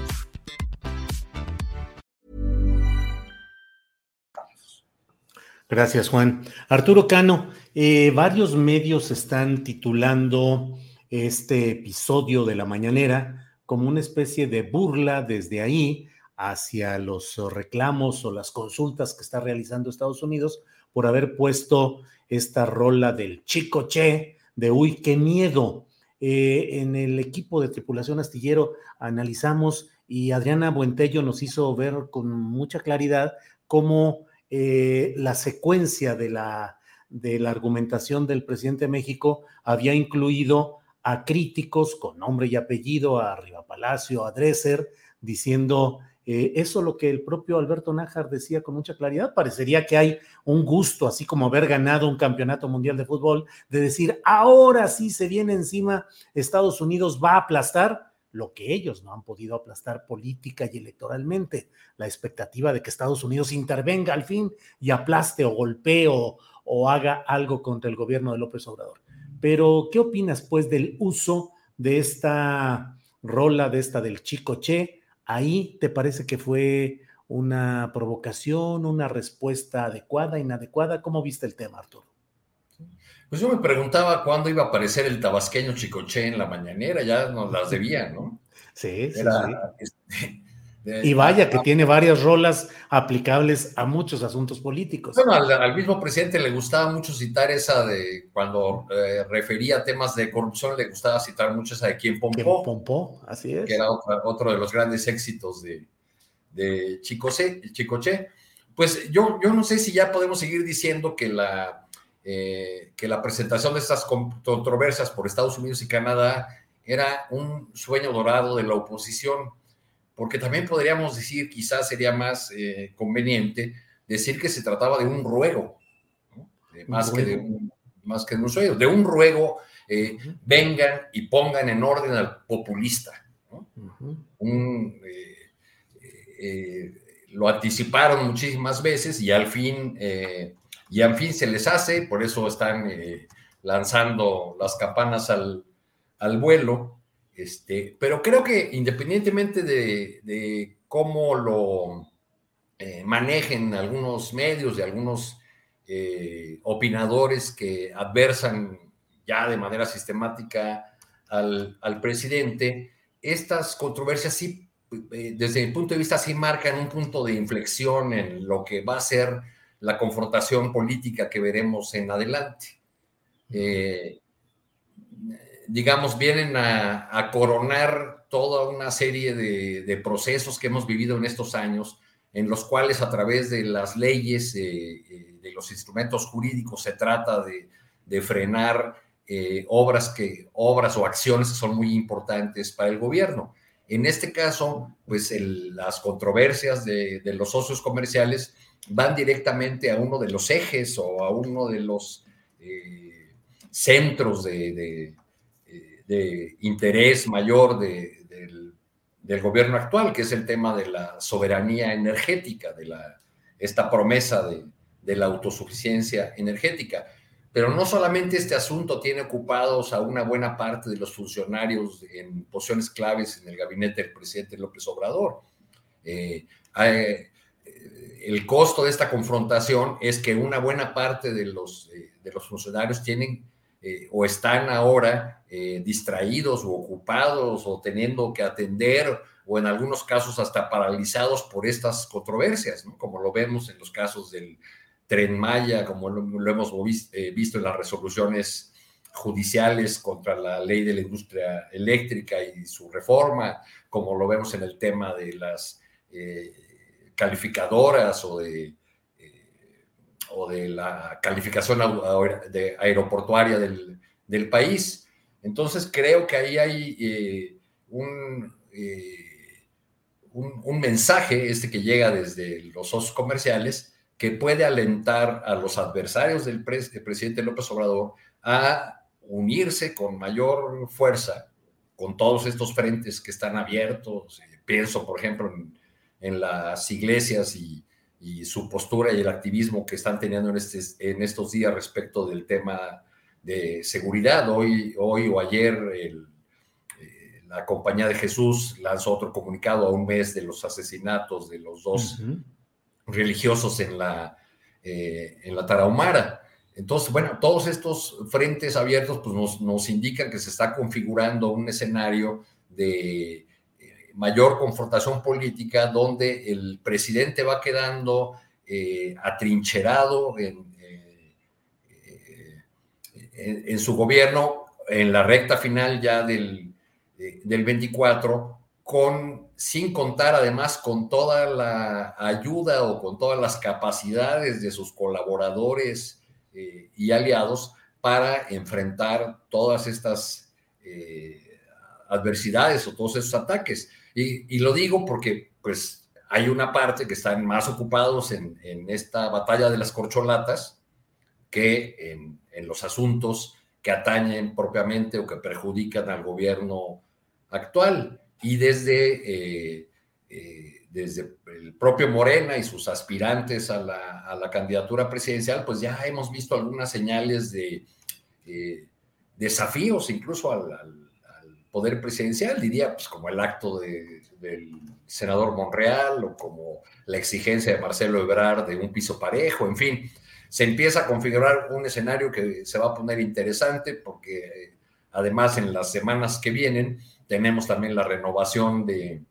Gracias, Juan. Arturo Cano, eh, varios medios están titulando este episodio de la mañanera como una especie de burla desde ahí hacia los reclamos o las consultas que está realizando Estados Unidos por haber puesto esta rola del chico che de uy, qué miedo. Eh, en el equipo de tripulación astillero analizamos y Adriana Buentello nos hizo ver con mucha claridad cómo eh, la secuencia de la, de la argumentación del presidente de México había incluido a críticos con nombre y apellido, a Riva Palacio, a Dresser, diciendo eh, eso lo que el propio Alberto Nájar decía con mucha claridad. Parecería que hay un gusto, así como haber ganado un campeonato mundial de fútbol, de decir, ahora sí se viene encima, Estados Unidos va a aplastar lo que ellos no han podido aplastar política y electoralmente, la expectativa de que Estados Unidos intervenga al fin y aplaste o golpee o, o haga algo contra el gobierno de López Obrador. Pero, ¿qué opinas pues del uso de esta rola, de esta del Chico Che? Ahí te parece que fue una provocación, una respuesta adecuada, inadecuada. ¿Cómo viste el tema, Arturo? Pues yo me preguntaba cuándo iba a aparecer el tabasqueño Chicoche en la mañanera, ya nos las debían, ¿no? Sí, sí, sí. Este, y vaya que tiene varias rolas aplicables a muchos asuntos políticos. Bueno, al, mismo presidente le gustaba mucho citar esa de cuando eh, refería a temas de corrupción, le gustaba citar mucho esa de quién pompó. pompó, así es. Que era otro, de los grandes éxitos de, de Chicoche. Pues yo, yo no sé si ya podemos seguir diciendo que la eh, que la presentación de estas controversias por Estados Unidos y Canadá era un sueño dorado de la oposición, porque también podríamos decir, quizás sería más eh, conveniente decir que se trataba de un ruego, más, Que de un, más que de un sueño, de un ruego, eh, vengan y pongan en orden al populista. lo anticiparon muchísimas veces y al fin y en fin se les hace, por eso están eh, lanzando las campanas al, vuelo. Este, pero creo que independientemente de, cómo lo eh, manejen algunos medios, de algunos eh, opinadores que adversan ya de manera sistemática al, al presidente, estas controversias sí, desde mi punto de vista, sí marcan un punto de inflexión en lo que va a ser la confrontación política que veremos en adelante. Eh, digamos, vienen a, coronar toda una serie de, procesos que hemos vivido en estos años, en los cuales a través de las leyes, eh, eh, de los instrumentos jurídicos, se trata de, frenar obras, que, obras o acciones que son muy importantes para el gobierno. En este caso, pues las controversias de, de los socios comerciales van directamente a uno de los ejes o a uno de los eh, centros de, interés mayor del, gobierno actual, que es el tema de la soberanía energética, de la, esta promesa de, la autosuficiencia energética. Pero no solamente este asunto tiene ocupados a una buena parte de los funcionarios en posiciones claves en el gabinete del presidente López Obrador. Eh, el costo de esta confrontación es que una buena parte de los, eh, de los funcionarios tienen eh, o están ahora eh, distraídos o ocupados o teniendo que atender o en algunos casos hasta paralizados por estas controversias, como lo vemos en los casos del, tren Maya, como lo, hemos eh, visto en las resoluciones judiciales contra la ley de la industria eléctrica y su reforma, como lo vemos en el tema de las calificadoras o de, o de la calificación aeroportuaria del, país. Entonces creo que ahí hay un, un, un mensaje, este que llega desde los socios comerciales, que puede alentar a los adversarios del, presidente López Obrador a unirse con mayor fuerza con todos estos frentes que están abiertos. Eh, pienso, por ejemplo, en, las iglesias y, su postura y el activismo que están teniendo en, este, en estos días respecto del tema de seguridad. Hoy, hoy o ayer eh, la Compañía de Jesús lanzó otro comunicado a un mes de los asesinatos de los dos religiosos en la, eh, en la Tarahumara. Entonces, bueno, todos estos frentes abiertos pues nos, nos, indican que se está configurando un escenario de mayor confrontación política donde el presidente va quedando eh, atrincherado en, en, su gobierno en la recta final ya del, del 24 con sin contar además con toda la ayuda o con todas las capacidades de sus colaboradores eh, y aliados para enfrentar todas estas eh, adversidades o todos esos ataques. Y, lo digo porque pues hay una parte que están más ocupados en, esta batalla de las corcholatas que en, los asuntos que atañen propiamente o que perjudican al gobierno actual. Y desde, eh, eh, desde el propio Morena y sus aspirantes a la, candidatura presidencial, pues ya hemos visto algunas señales de eh, desafíos incluso al, poder presidencial, diría, pues como el acto del senador Monreal o como la exigencia de Marcelo Ebrard de un piso parejo, en fin, se empieza a configurar un escenario que se va a poner interesante porque además en las semanas que vienen, tenemos también la renovación de,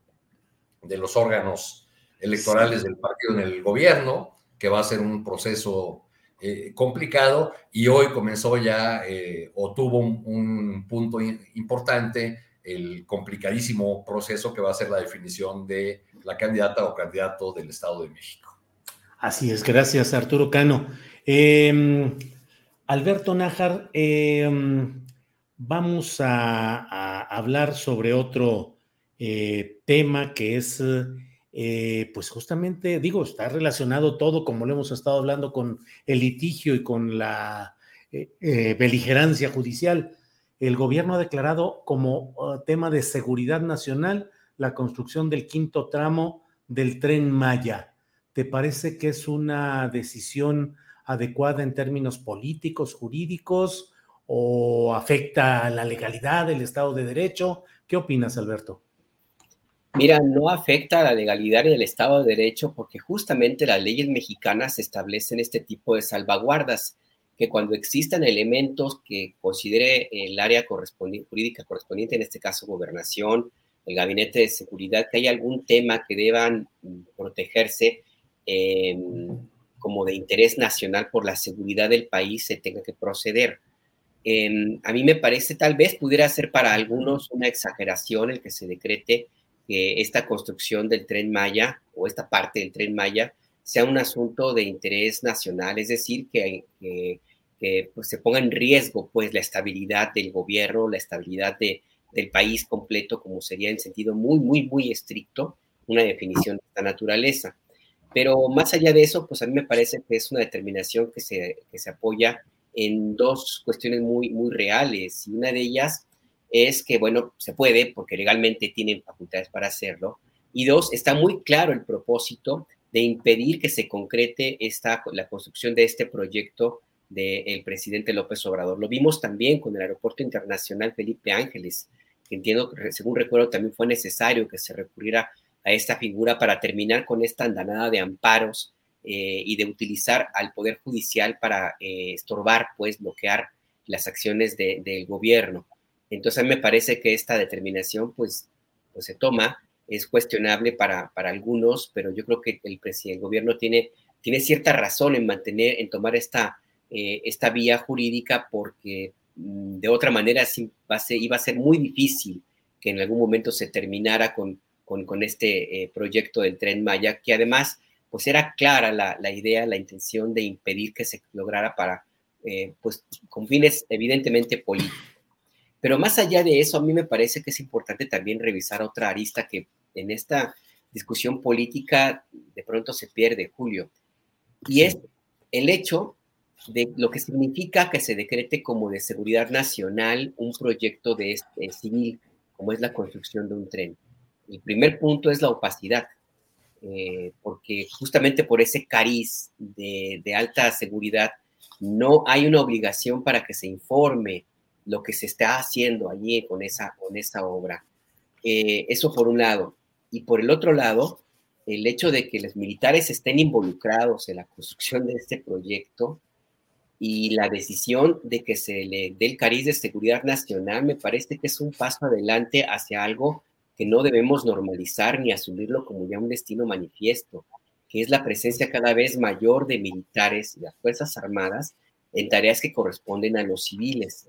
de los órganos electorales del partido en el gobierno, que va a ser un proceso eh, complicado y hoy comenzó ya eh, o tuvo un, punto importante el complicadísimo proceso que va a ser la definición de la candidata o candidato del Estado de México. Así es, gracias Arturo Cano. Em, Alberto Nájar, eh, vamos a, hablar sobre otro eh, tema que es, eh, pues justamente, digo, está relacionado todo, como lo hemos estado hablando, con el litigio y con la eh, beligerancia judicial. El gobierno ha declarado como uh, tema de seguridad nacional la construcción del quinto tramo del tren Maya. ¿Te parece que es una decisión adecuada en términos políticos, jurídicos? o afecta a la legalidad del Estado de Derecho? ¿Qué opinas, Alberto? Mira, no afecta a la legalidad del Estado de Derecho porque justamente las leyes mexicanas establecen este tipo de salvaguardas, que cuando existan elementos que considere el área jurídica correspondiente, en este caso gobernación, el gabinete de seguridad, que hay algún tema que deban protegerse em, como de interés nacional por la seguridad del país, se tenga que proceder. Em, a mí me parece, tal vez pudiera ser para algunos una exageración el que se decrete que esta construcción del tren Maya o esta parte del tren Maya sea un asunto de interés nacional, es decir, que, pues, se ponga en riesgo pues, la estabilidad del gobierno, la estabilidad de, del país completo, como sería en sentido muy, muy, muy estricto una definición de esta naturaleza. Pero más allá de eso, pues a mí me parece que es una determinación que se, que se apoya en dos cuestiones muy, muy reales. Y una de ellas es que, bueno, se puede porque legalmente tienen facultades para hacerlo. Y dos, está muy claro el propósito de impedir que se concrete esta, la construcción de este proyecto del presidente López Obrador. Lo vimos también con el Aeropuerto Internacional Felipe Ángeles, que entiendo, según recuerdo, también fue necesario que se recurriera a esta figura para terminar con esta andanada de amparos eh, y de utilizar al Poder Judicial para eh, estorbar, pues, bloquear las acciones del gobierno. Entonces, a mí me parece que esta determinación, pues, pues se toma, es cuestionable para, algunos, pero yo creo que el, el gobierno tiene tiene cierta razón en mantener, en tomar esta, eh, esta vía jurídica porque mm, de otra manera iba a ser muy difícil que en algún momento se terminara con, con, este eh, proyecto del tren Maya, que además pues era clara la, la idea, la intención de impedir que se lograra para, eh, pues con fines evidentemente políticos. Pero más allá de eso, a mí me parece que es importante también revisar otra arista que en esta discusión política de pronto se pierde, Julio, y es el hecho de lo que significa que se decrete como de seguridad nacional un proyecto de este, civil, como es la construcción de un tren. El primer punto es la opacidad, eh, porque justamente por ese cariz de, alta seguridad no hay una obligación para que se informe lo que se está haciendo allí con esa, con esa obra. Eh, eso por un lado. Y por el otro lado, el hecho de que los militares estén involucrados en la construcción de este proyecto y la decisión de que se le dé el cariz de seguridad nacional me parece que es un paso adelante hacia algo que no debemos normalizar ni asumirlo como ya un destino manifiesto, que es la presencia cada vez mayor de militares y las Fuerzas Armadas en tareas que corresponden a los civiles.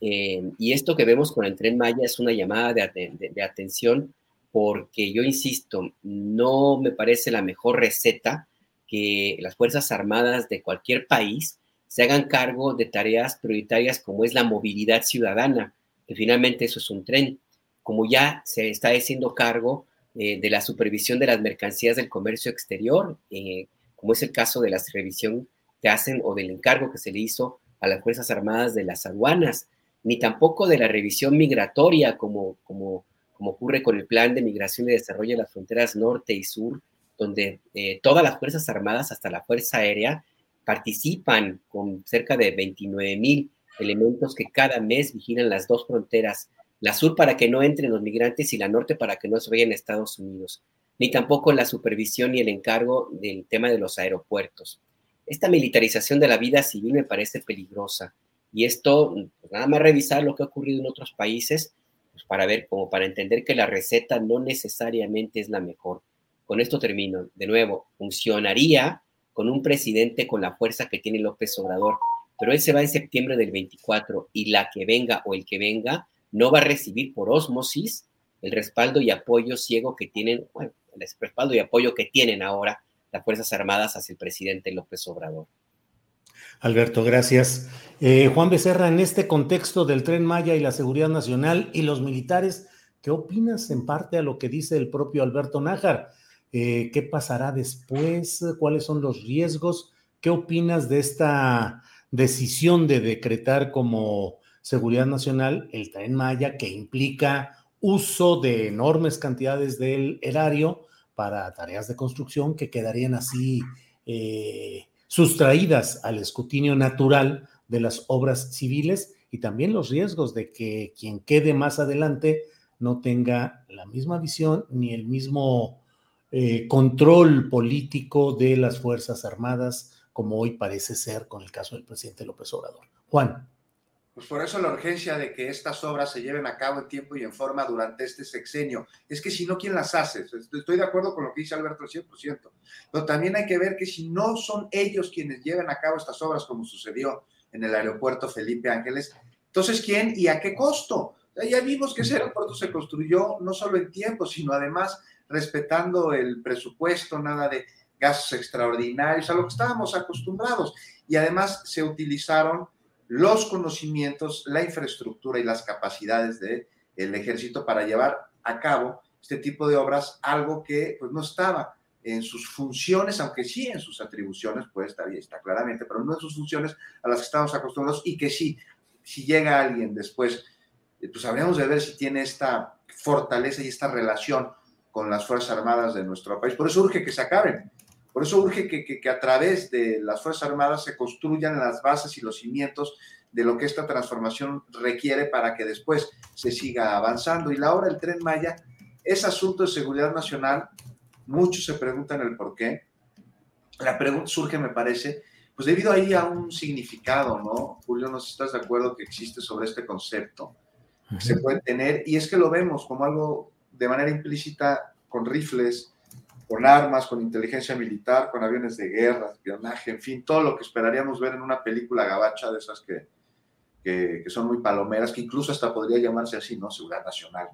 Eh, y esto que vemos con el tren Maya es una llamada de atención porque yo insisto, no me parece la mejor receta que las Fuerzas Armadas de cualquier país se hagan cargo de tareas prioritarias como es la movilidad ciudadana, que finalmente eso es un tren, como ya se está haciendo cargo eh, de la supervisión de las mercancías del comercio exterior, eh, como es el caso de la revisión que hacen o del encargo que se le hizo a las Fuerzas Armadas de las aduanas, ni tampoco de la revisión migratoria como, como ocurre con el Plan de Migración y Desarrollo de las Fronteras Norte y Sur, donde eh, todas las Fuerzas Armadas, hasta la Fuerza Aérea, participan con cerca de 29 mil elementos que cada mes vigilan las dos fronteras, la sur para que no entren los migrantes y la norte para que no se vayan a Estados Unidos, ni tampoco la supervisión y el encargo del tema de los aeropuertos. Esta militarización de la vida civil me parece peligrosa y esto, pues, nada más revisar lo que ha ocurrido en otros países, pues, para ver, como para entender que la receta no necesariamente es la mejor. Con esto termino. De nuevo, funcionaría con un presidente con la fuerza que tiene López Obrador, pero él se va en septiembre del 24 y la que venga o el que venga no va a recibir por osmosis el respaldo y apoyo ciego que tienen, bueno, el respaldo y apoyo que tienen ahora las Fuerzas Armadas hacia el presidente López Obrador. Alberto, gracias. Eh, Juan Becerra, en este contexto del tren Maya y la seguridad nacional y los militares, ¿qué opinas en parte a lo que dice el propio Alberto Nájar? Eh, ¿Qué pasará después? ¿Cuáles son los riesgos? ¿Qué opinas de esta decisión de decretar como seguridad nacional el tren Maya que implica uso de enormes cantidades del erario para tareas de construcción que quedarían así eh, sustraídas al escrutinio natural de las obras civiles y también los riesgos de que quien quede más adelante no tenga la misma visión ni el mismo eh, control político de las Fuerzas Armadas como hoy parece ser con el caso del presidente López Obrador. Juan. Pues por eso la urgencia de que estas obras se lleven a cabo en tiempo y en forma durante este sexenio. Es que si no, ¿quién las hace? Estoy de acuerdo con lo que dice Alberto al 100%, pero también hay que ver que si no son ellos quienes lleven a cabo estas obras, como sucedió en el aeropuerto Felipe Ángeles, entonces ¿quién y a qué costo? Ya vimos que ese aeropuerto se construyó no solo en tiempo, sino además respetando el presupuesto, nada de gastos extraordinarios, a lo que estábamos acostumbrados. Y además se utilizaron los conocimientos, la infraestructura y las capacidades del el ejército para llevar a cabo este tipo de obras, algo que pues, no estaba en sus funciones, aunque sí en sus atribuciones, pues está está claramente, pero no en sus funciones a las que estamos acostumbrados y que sí, si llega alguien después, eh, pues habríamos de ver si tiene esta fortaleza y esta relación con las Fuerzas Armadas de nuestro país. Por eso urge que se acaben, por eso urge que, a través de las Fuerzas Armadas se construyan las bases y los cimientos de lo que esta transformación requiere para que después se siga avanzando. Y la obra del tren Maya es asunto de seguridad nacional. Muchos se preguntan el por qué. La pregunta surge, me parece, pues debido ahí a un significado, ¿no? Julio, no estás de acuerdo que existe sobre este concepto. que Se puede tener, y es que lo vemos como algo de manera implícita con rifles, con armas, con inteligencia militar, con aviones de guerra, espionaje, en fin, todo lo que esperaríamos ver en una película gabacha de esas que, que, son muy palomeras, que incluso hasta podría llamarse así, ¿no? Seguridad nacional.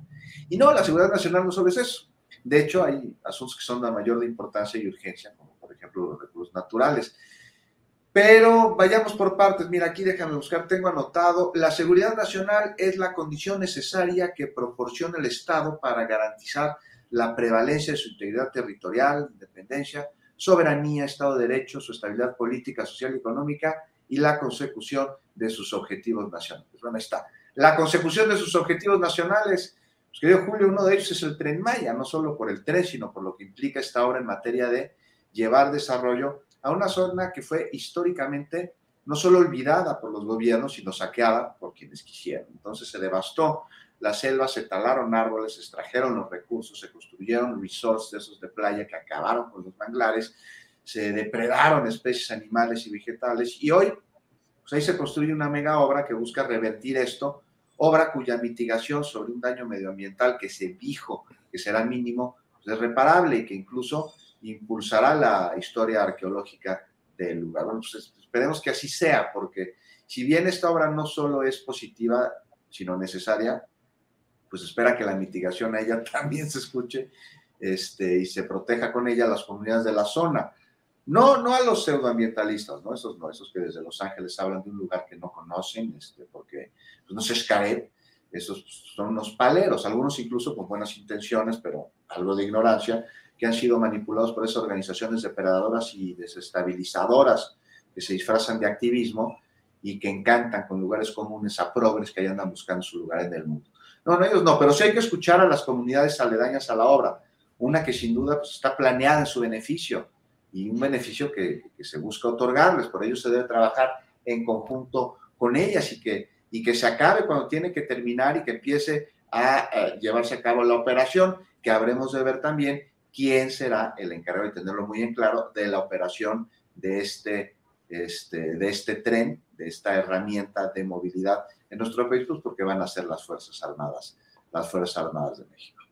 Y no, la seguridad nacional no solo es eso. De hecho, hay asuntos que son de mayor importancia y urgencia, como por ejemplo los recursos naturales. Pero vayamos por partes. Mira, aquí déjame buscar, tengo anotado, la seguridad nacional es la condición necesaria que proporciona el Estado para garantizar la prevalencia de su integridad territorial, independencia, soberanía, Estado de Derecho, su estabilidad política, social y económica y la consecución de sus objetivos nacionales. Bueno, está. La consecución de sus objetivos nacionales, pues, querido Julio, uno de ellos es el tren Maya, no solo por el tren, sino por lo que implica esta obra en materia de llevar desarrollo a una zona que fue históricamente no solo olvidada por los gobiernos, sino saqueada por quienes quisieron. Entonces se devastó las selvas, se talaron árboles, se extrajeron los recursos, se construyeron resorts de esos de playa que acabaron con los manglares, se depredaron especies animales y vegetales y hoy pues ahí se construye una mega obra que busca revertir esto, obra cuya mitigación sobre un daño medioambiental que se dijo que será mínimo, pues es reparable y que incluso impulsará la historia arqueológica del lugar. Bueno, pues esperemos que así sea, porque si bien esta obra no solo es positiva, sino necesaria, pues espera que la mitigación a ella también se escuche este, y se proteja con ella a las comunidades de la zona. No, no a los pseudoambientalistas, ¿no? Esos no, esos que desde Los Ángeles hablan de un lugar que no conocen, este, porque pues, no se escaret, esos son unos paleros, algunos incluso con buenas intenciones, pero algo de ignorancia, que han sido manipulados por esas organizaciones depredadoras y desestabilizadoras que se disfrazan de activismo y que encantan con lugares comunes a progres que ahí andan buscando su lugar en el mundo. No, no, ellos no, pero sí hay que escuchar a las comunidades aledañas a la obra, una que sin duda pues, está planeada en su beneficio y un beneficio que, se busca otorgarles, por ello se debe trabajar en conjunto con ellas y que, y que se acabe cuando tiene que terminar y que empiece a, a llevarse a cabo la operación, que habremos de ver también quién será el encargado de tenerlo muy en claro de la operación de este, este, de este tren, de esta herramienta de movilidad en nuestro país, pues porque van a ser las Fuerzas Armadas, las Fuerzas Armadas de México.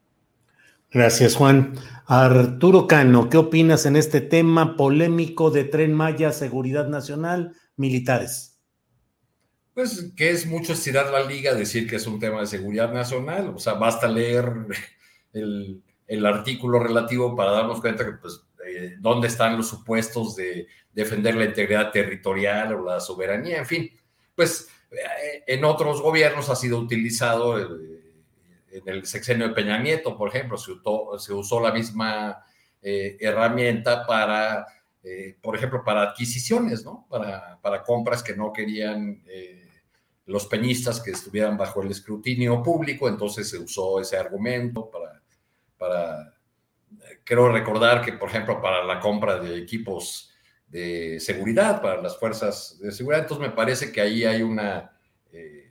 Gracias, Juan. Arturo Cano, ¿qué opinas en este tema polémico de Tren Maya, Seguridad Nacional, militares? Pues que es mucho estirar la liga decir que es un tema de seguridad nacional, o sea, basta leer el, el artículo relativo para darnos cuenta que, pues, eh, dónde están los supuestos de defender la integridad territorial o la soberanía, en fin, pues en otros gobiernos ha sido utilizado, eh, en el sexenio de Peña Nieto, por ejemplo, se usó, la misma herramienta para, por ejemplo, para adquisiciones, ¿no? Para, compras que no querían los peñistas que estuvieran bajo el escrutinio público, entonces se usó ese argumento para para, quiero recordar que, por ejemplo, para la compra de equipos de seguridad, para las fuerzas de seguridad, entonces me parece que ahí hay una, eh,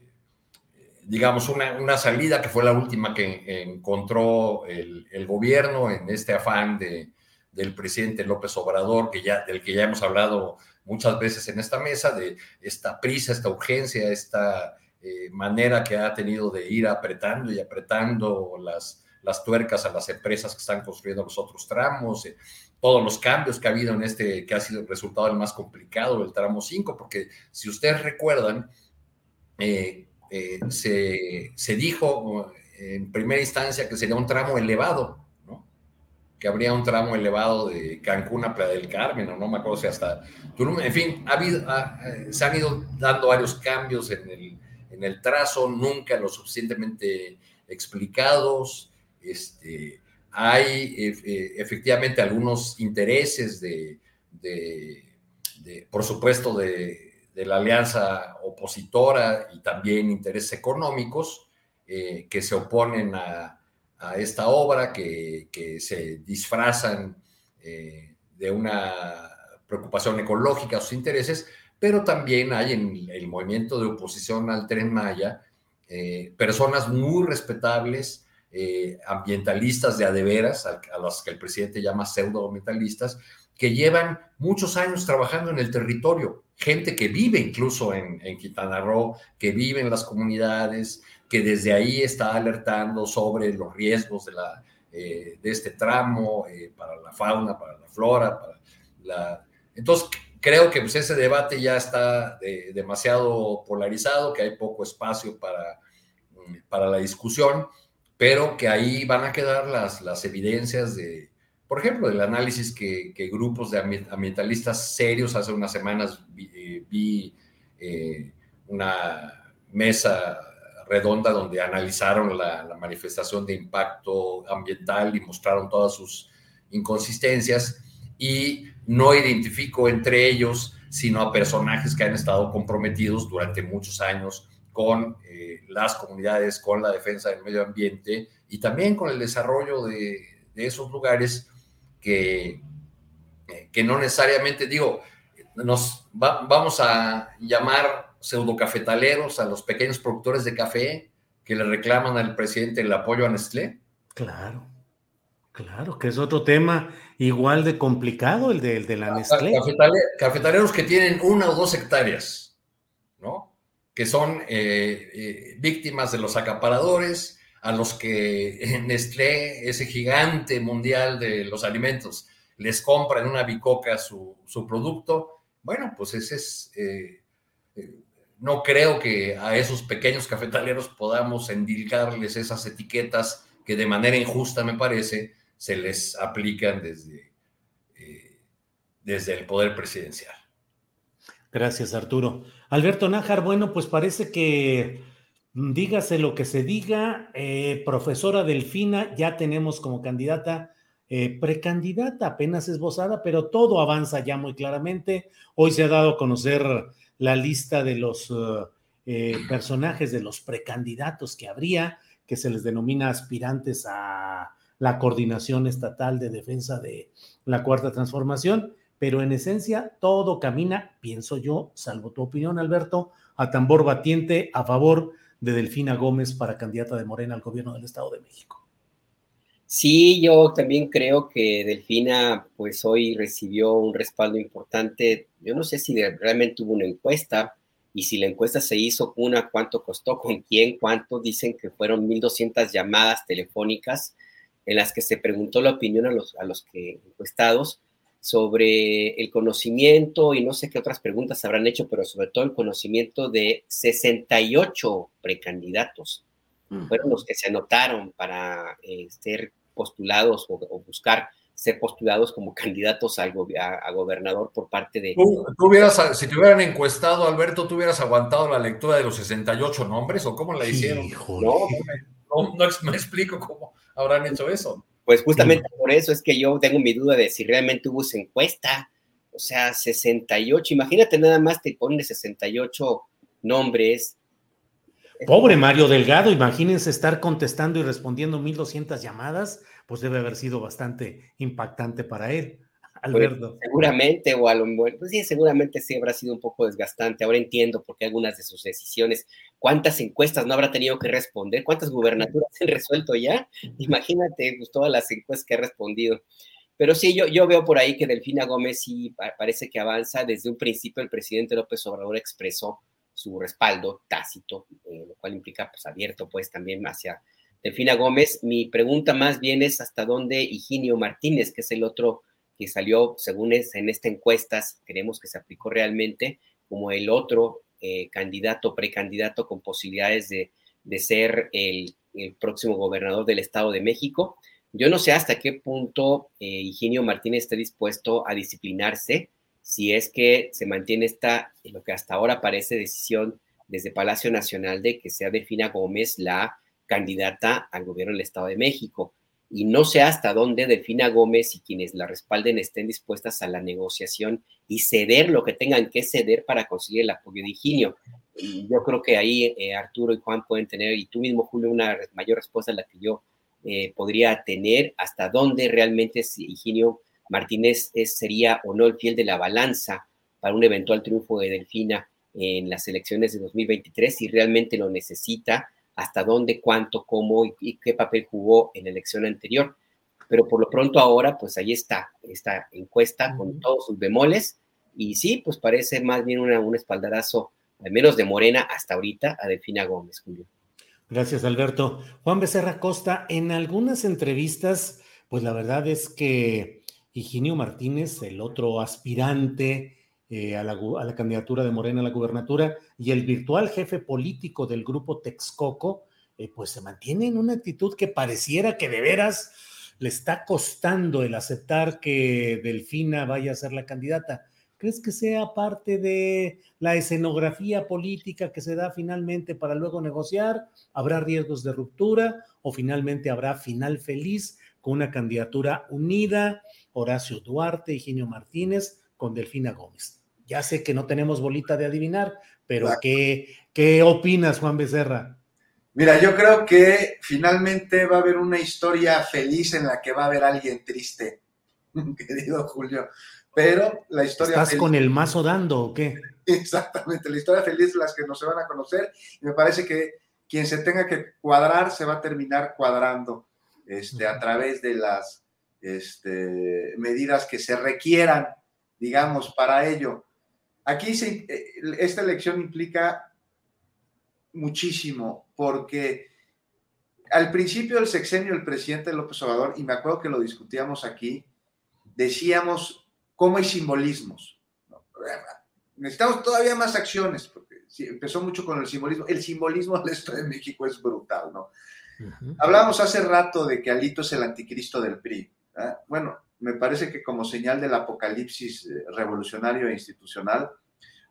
digamos, una, una, salida que fue la última que encontró el, gobierno en este afán de, del presidente López Obrador, que ya, del que ya hemos hablado muchas veces en esta mesa, de esta prisa, esta urgencia, esta eh, manera que ha tenido de ir apretando y apretando las las tuercas a las empresas que están construyendo los otros tramos, eh, todos los cambios que ha habido en este, que ha sido el resultado el más complicado, el tramo 5, porque si ustedes recuerdan, eh, eh, se, se, dijo en primera instancia que sería un tramo elevado, ¿no? que habría un tramo elevado de Cancún a Playa del Carmen, o no me acuerdo si hasta Tulum, en fin, ha habido, se han ido dando varios cambios en el, en el trazo, nunca lo suficientemente explicados, este, hay eh, eh, efectivamente algunos intereses de, por supuesto, de, la alianza opositora y también intereses económicos eh, que se oponen a, esta obra, que, se disfrazan de una preocupación ecológica a sus intereses, pero también hay en el movimiento de oposición al tren Maya personas muy respetables, eh, ambientalistas de adeveras, a, a los que el presidente llama pseudoambientalistas, que llevan muchos años trabajando en el territorio, gente que vive incluso en, en Quintana Roo, que vive en las comunidades, que desde ahí está alertando sobre los riesgos de la de este tramo, para la fauna, para la flora. Entonces, creo que pues, ese debate ya está demasiado polarizado, que hay poco espacio para, mm, para la discusión, pero que ahí van a quedar las, las evidencias de, por ejemplo, del análisis que, grupos de ambientalistas serios hace unas semanas vi, eh, eh, una mesa redonda donde analizaron la, la, manifestación de impacto ambiental y mostraron todas sus inconsistencias y no identifico entre ellos sino a personajes que han estado comprometidos durante muchos años con eh, las comunidades, con la defensa del medio ambiente y también con el desarrollo de, de esos lugares que, eh, que no necesariamente, digo, nos vamos a llamar pseudocafetaleros a los pequeños productores de café que le reclaman al presidente el apoyo a Nestlé. Claro, claro, que es otro tema igual de complicado el de, de la Nestlé. cafetaleros que tienen una o dos hectáreas. Que son eh, eh, víctimas de los acaparadores, a los que Nestlé, ese gigante mundial de los alimentos, les compra en una bicoca su, producto, bueno, pues ese es, eh, eh, no creo que a esos pequeños cafetaleros podamos endilgarles esas etiquetas que de manera injusta, me parece, se les aplican desde, eh, desde el poder presidencial. Gracias, Arturo. Alberto Nájar, bueno, pues parece que Dígase lo que se diga, eh, profesora Delfina, ya tenemos como candidata, eh, precandidata, apenas esbozada, pero todo avanza ya muy claramente. Hoy se ha dado a conocer la lista de los eh, personajes, de los precandidatos que habría, que se les denomina aspirantes a la coordinación estatal de defensa de la cuarta transformación, pero en esencia todo camina, pienso yo, salvo tu opinión, Alberto, a tambor batiente a favor de Delfina Gómez para candidata de Morena al gobierno del Estado de México. Sí, yo también creo que Delfina, pues hoy recibió un respaldo importante. Yo no sé si realmente hubo una encuesta y si la encuesta se hizo, una, cuánto costó, con quién, cuánto. Dicen que fueron 1.200 llamadas telefónicas en las que se preguntó la opinión a los, a los que encuestados sobre el conocimiento y no sé qué otras preguntas habrán hecho, pero sobre todo el conocimiento de 68 precandidatos. Fueron los que se anotaron para eh, ser postulados o, buscar ser postulados como candidatos a, gobernador por parte de... ¿Tú, hubieras, si te hubieran encuestado, Alberto, ¿tú hubieras aguantado la lectura de los 68 nombres o cómo la hicieron? no, no, no, me explico cómo habrán hecho eso. Pues justamente por eso es que yo tengo mi duda de si realmente hubo esa encuesta. O sea, 68, imagínate nada más te ponen 68 nombres. Pobre Mario Delgado, imagínense estar contestando y respondiendo 1200 llamadas, pues debe haber sido bastante impactante para él. Pues, Alberto. seguramente, o a lo pues sí, seguramente sí habrá sido un poco desgastante. Ahora entiendo por qué algunas de sus decisiones, cuántas encuestas no habrá tenido que responder, cuántas gubernaturas han resuelto ya. Imagínate pues, todas las encuestas que ha respondido. Pero sí, yo, yo veo por ahí que Delfina Gómez sí parece que avanza. Desde un principio el presidente López Obrador expresó su respaldo tácito, eh, lo cual implica pues abierto pues también hacia Delfina Gómez. Mi pregunta más bien es hasta dónde Higinio Martínez, que es el otro que salió, según es, en esta encuesta, creemos que se aplicó realmente como el otro eh, candidato, precandidato con posibilidades de, ser el, próximo gobernador del Estado de México. Yo no sé hasta qué punto eh, Higinio Martínez esté dispuesto a disciplinarse si es que se mantiene esta, lo que hasta ahora parece decisión desde Palacio Nacional de que sea Delfina Gómez la candidata al gobierno del Estado de México y no sé hasta dónde Delfina Gómez y quienes la respalden estén dispuestas a la negociación y ceder lo que tengan que ceder para conseguir el apoyo de Higinio. Yo creo que ahí eh, Arturo y Juan pueden tener, y tú mismo, Julio, una mayor respuesta a la que yo eh, podría tener, hasta dónde realmente Higinio Martínez sería o no el fiel de la balanza para un eventual triunfo de Delfina en las elecciones de 2023, si realmente lo necesita hasta dónde, cuánto, cómo y, qué papel jugó en la elección anterior. Pero por lo pronto ahora, pues ahí está, esta encuesta con todos sus bemoles. Y sí, pues parece más bien una, un espaldarazo, al menos de Morena hasta ahorita, a Delfina Gómez, Julio. Gracias, Alberto. Juan Becerra Costa, en algunas entrevistas, pues la verdad es que Higinio Martínez, el otro aspirante eh, a, la, candidatura de Morena a la gubernatura, y el virtual jefe político del grupo Texcoco, eh, pues se mantiene en una actitud que pareciera que de veras le está costando el aceptar que Delfina vaya a ser la candidata. ¿Crees que sea parte de la escenografía política que se da finalmente para luego negociar? ¿Habrá riesgos de ruptura o finalmente habrá final feliz con una candidatura unida? Horacio Duarte, Eugenio Martínez con Delfina Gómez. Ya sé que no tenemos bolita de adivinar, pero ¿qué, ¿qué opinas, Juan Becerra? Mira, yo creo que finalmente va a haber una historia feliz en la que va a haber alguien triste, querido Julio. Pero la historia. ¿Estás con el mazo dando o qué? Exactamente, la historia feliz las que no se van a conocer. Y me parece que quien se tenga que cuadrar se va a terminar cuadrando este, a través de las este, medidas que se requieran, digamos, para ello. Aquí eh, esta elección implica muchísimo, porque al principio del sexenio el presidente López Obrador, y me acuerdo que lo discutíamos aquí, decíamos cómo hay simbolismos. Necesitamos todavía más acciones, porque empezó mucho con el simbolismo. El simbolismo del Estado de México es brutal, ¿no? Hablábamos hace rato de que Alito es el anticristo del PRI. Bueno, me parece que como señal del apocalipsis eh, revolucionario e institucional,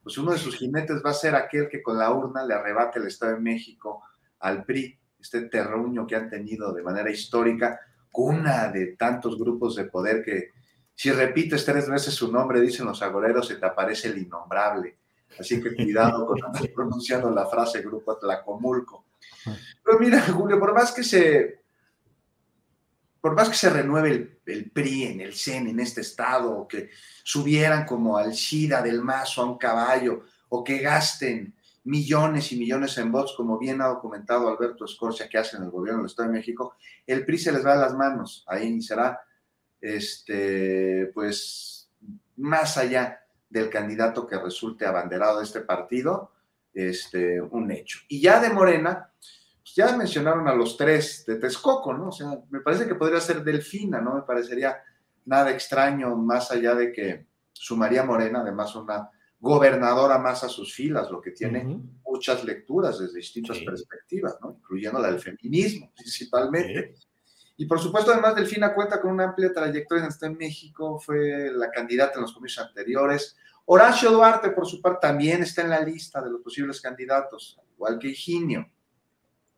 pues uno de sus jinetes va a ser aquel que con la urna le arrebate el Estado de México al PRI, este terruño que han tenido de manera histórica, cuna de tantos grupos de poder que si repites tres veces su nombre, dicen los agoreros, se te aparece el innombrable. Así que cuidado con andar pronunciando la frase grupo Tlacomulco. Pero mira, Julio, por más que se, por más que se renueve el, PRI en el CEN, en este estado, o que subieran como al SIDA del mazo a un caballo, o que gasten millones y millones en votos, como bien ha documentado Alberto Escorcia, que hace en el gobierno del Estado de México, el PRI se les va a las manos. Ahí será este, pues más allá del candidato que resulte abanderado de este partido, este, un hecho. Y ya de Morena, ya mencionaron a los tres de Texcoco, ¿no? O sea, me parece que podría ser Delfina, ¿no? Me parecería nada extraño, más allá de que sumaría Morena, además una gobernadora más a sus filas, lo que tiene muchas lecturas desde distintas perspectivas, ¿no? Incluyendo la del feminismo, principalmente. Y por supuesto, además, Delfina cuenta con una amplia trayectoria en en México, fue la candidata en los comicios anteriores. Horacio Duarte, por su parte, también está en la lista de los posibles candidatos, igual que Higinio.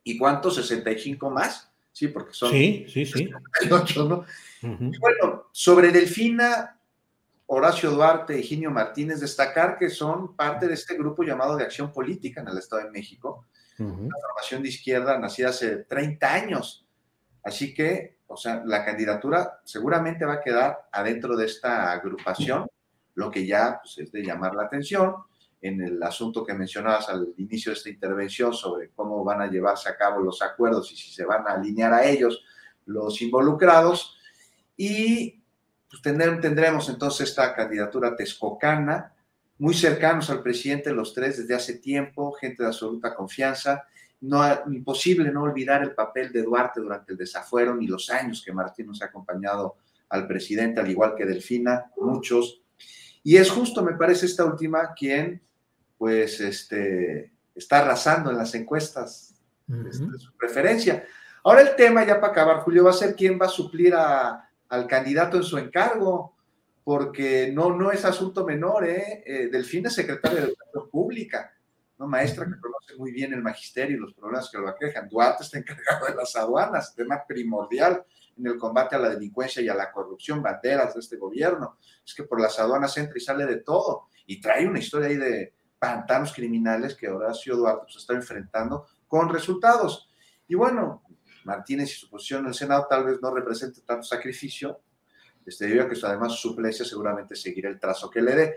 ¿Y cuántos? ¿65 más? Sí, porque son. Sí, sí, sí. ¿no? Bueno, sobre Delfina, Horacio Duarte, Higinio Martínez, destacar que son parte de este grupo llamado de Acción Política en el Estado de México, una formación de izquierda nacida hace 30 años Así que, o sea, la candidatura seguramente va a quedar adentro de esta agrupación, lo que ya pues, es de llamar la atención en el asunto que mencionabas al inicio de esta intervención sobre cómo van a llevarse a cabo los acuerdos y si se van a alinear a ellos los involucrados. Y pues, tendremos entonces esta candidatura texcocana, muy cercanos al presidente los tres desde hace tiempo, gente de absoluta confianza, no, imposible no olvidar el papel de Duarte durante el desafuero ni los años que Martín nos ha acompañado al presidente, al igual que Delfina, muchos. Y es justo, me parece, esta última quien, pues, este, está arrasando en las encuestas de su preferencia. Ahora el tema, ya para acabar, Julio, va a ser quién va a suplir al candidato en su encargo, porque no, no es asunto menor, ¿eh? eh Delfina es secretario de Educación Pública maestra que conoce muy bien el magisterio y los problemas que lo aquejan. Duarte está encargado de las aduanas, tema primordial en el combate a la delincuencia y a la corrupción, banderas de este gobierno. Es que por las aduanas entra y sale de todo. Y trae una historia ahí de pantanos criminales que Horacio Duarte pues, está enfrentando con resultados. Y bueno, Martínez y su posición en el Senado tal vez no represente tanto sacrificio, este, debido a que además su suplencia seguramente seguirá el trazo que le dé.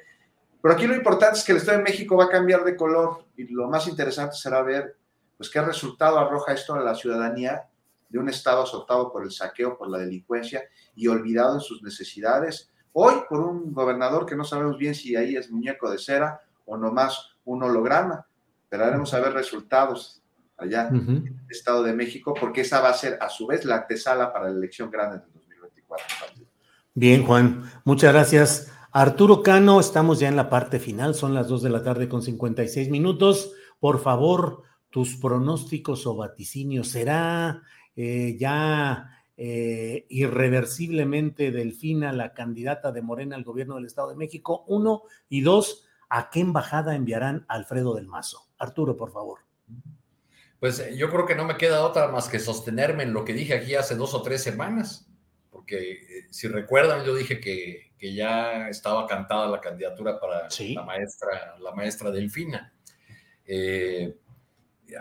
Pero aquí lo importante es que el Estado de México va a cambiar de color y lo más interesante será ver pues qué resultado arroja esto a la ciudadanía de un Estado azotado por el saqueo, por la delincuencia y olvidado en sus necesidades. Hoy por un gobernador que no sabemos bien si ahí es muñeco de cera o nomás un holograma. Esperaremos a ver resultados allá en el Estado de México, porque esa va a ser a su vez la antesala para la elección grande del 2024. Bien, Juan, muchas gracias. Arturo Cano, estamos ya en la parte final, son las 2 de la tarde con 56 minutos. Por favor, tus pronósticos o vaticinios, ¿será eh, ya eh, irreversiblemente Delfina la candidata de Morena al gobierno del Estado de México? Uno, y dos, ¿a qué embajada enviarán a Alfredo del Mazo? Arturo, por favor. Pues eh, yo creo que no me queda otra más que sostenerme en lo que dije aquí hace dos o tres semanas, porque si recuerdan, yo dije que, ya estaba cantada la candidatura para la maestra, la maestra Delfina. Eh,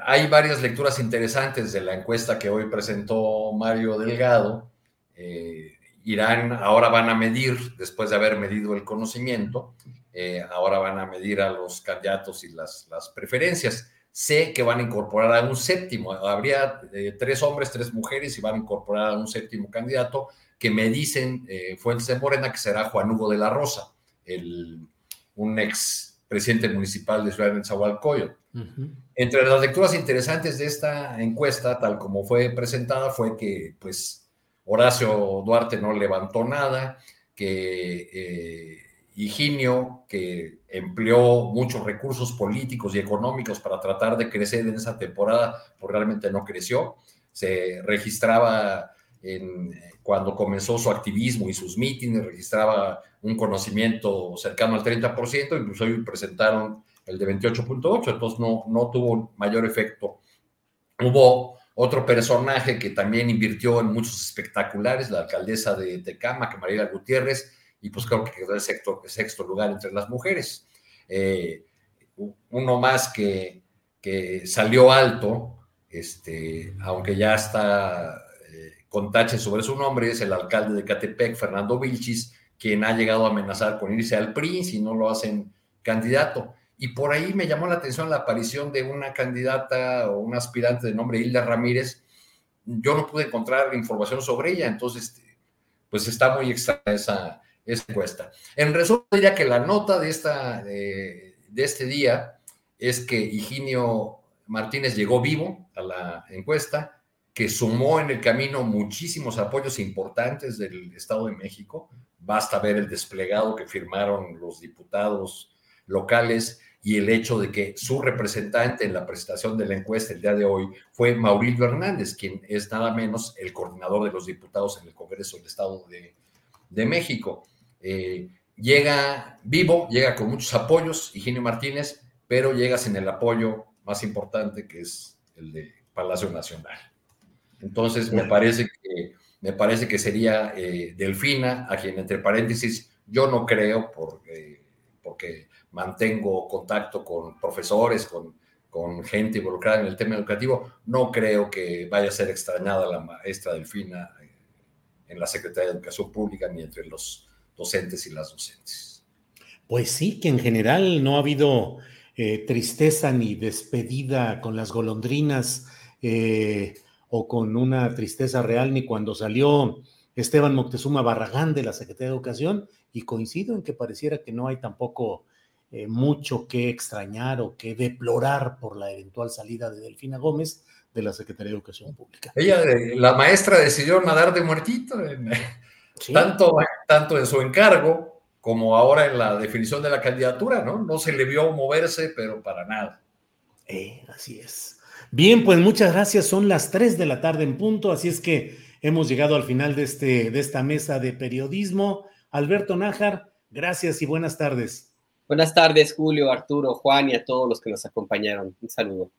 hay varias lecturas interesantes de la encuesta que hoy presentó Mario Delgado. Eh, Irán ahora van a medir, después de haber medido el conocimiento, eh, ahora van a medir a los candidatos y las, las preferencias. Sé que van a incorporar a un séptimo, habría tres hombres, tres mujeres y van a incorporar a un séptimo candidato que me dicen fuentes de Morena que será Juan Hugo de la Rosa, el, un ex presidente municipal de Ciudad de Nezahualcóyotl. Entre las lecturas interesantes de esta encuesta, tal como fue presentada, fue que pues Horacio Duarte no levantó nada, que eh, Higinio, que empleó muchos recursos políticos y económicos para tratar de crecer en esa temporada, pues realmente no creció. Se registraba cuando comenzó su activismo y sus mítines, registraba un conocimiento cercano al 30%, incluso hoy presentaron el de 28.8, entonces no, no tuvo mayor efecto. Hubo otro personaje que también invirtió en muchos espectaculares, la alcaldesa de Tecama, que María Gutiérrez, y pues creo que quedó el sexto, lugar entre las mujeres. Eh, uno más que, que salió alto, este, aunque ya está eh, con tache sobre su nombre, es el alcalde de Catepec, Fernando Vilchis, quien ha llegado a amenazar con irse al PRI si no lo hacen candidato. Y por ahí me llamó la atención la aparición de una candidata o una aspirante de nombre Hilda Ramírez. Yo no pude encontrar información sobre ella, entonces, pues está muy extraña esa, encuesta. En resumen, diría que la nota de, esta, de este día es que Higinio Martínez llegó vivo a la encuesta, que sumó en el camino muchísimos apoyos importantes del Estado de México. Basta ver el desplegado que firmaron los diputados locales y el hecho de que su representante en la presentación de la encuesta el día de hoy fue Maurilio Hernández, quien es nada menos el coordinador de los diputados en el Congreso del Estado de, México. Eh, llega vivo, llega con muchos apoyos, Higinio Martínez, pero llega sin el apoyo más importante que es el de Palacio Nacional. Entonces, me parece que, me parece que sería eh, Delfina, a quien entre paréntesis yo no creo, porque, porque mantengo contacto con profesores, con, con gente involucrada en el tema educativo, no creo que vaya a ser extrañada la maestra Delfina eh, en la Secretaría de Educación Pública ni entre los docentes y las docentes. Pues sí, que en general no ha habido eh, tristeza ni despedida con las golondrinas eh, o con una tristeza real ni cuando salió Esteban Moctezuma Barragán de la Secretaría de Educación y coincido en que pareciera que no hay tampoco eh, mucho que extrañar o que deplorar por la eventual salida de Delfina Gómez de la Secretaría de Educación Pública. Ella, la maestra, decidió nadar de muertito, tanto, tanto en su encargo como ahora en la definición de la candidatura, ¿no? No se le vio moverse, pero para nada. Eh, así es. Bien, pues muchas gracias. Son las 3 de la tarde en punto, así es que hemos llegado al final de, este, de esta mesa de periodismo. Alberto Nájar, gracias y buenas tardes. Buenas tardes, Julio, Arturo, Juan y a todos los que nos acompañaron. Un saludo.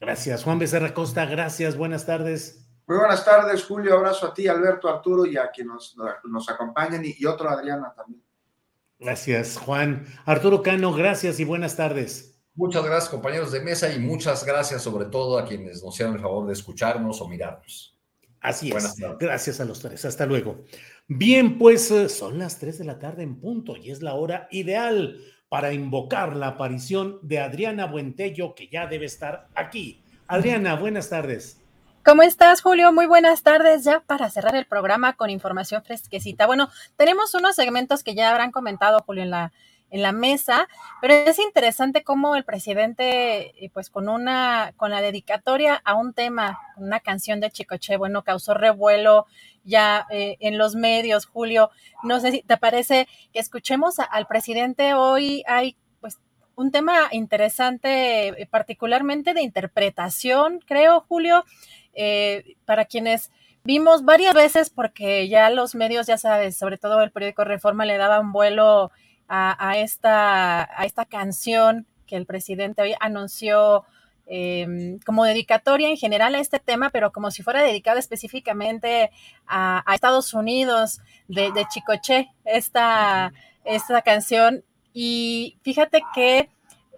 Gracias, Juan Becerra Costa. Gracias, buenas tardes. Muy buenas tardes, Julio. Abrazo a ti, Alberto, Arturo y a quienes nos, acompañan y, otro Adriana también. Gracias, Juan. Arturo Cano, gracias y buenas tardes. Muchas gracias, compañeros de mesa, y muchas gracias sobre todo a quienes nos hicieron el favor de escucharnos o mirarnos. Así es. Gracias a los tres. Hasta luego. Bien, pues eh, son las 3 de la tarde en punto y es la hora ideal para invocar la aparición de Adriana Buentello, que ya debe estar aquí. Adriana, buenas tardes. ¿Cómo estás, Julio? Muy buenas tardes. Ya para cerrar el programa con información fresquecita. Bueno, tenemos unos segmentos que ya habrán comentado, Julio, en la, en la mesa, pero es interesante cómo el presidente, eh, pues con una, con la dedicatoria a un tema, una canción de Chicoche, bueno, causó revuelo ya eh, en los medios, Julio. No sé si te parece que escuchemos al presidente hoy. Hay pues un tema interesante, eh, particularmente de interpretación, creo, Julio, para quienes vimos varias veces, porque ya los medios, ya sabes, sobre todo el periódico Reforma le daban vuelo a, esta, a esta canción que el presidente hoy anunció em, como dedicatoria en general a este tema, pero como si fuera dedicada específicamente a, Estados Unidos de, de Chicoche, esta, esta canción. Y fíjate que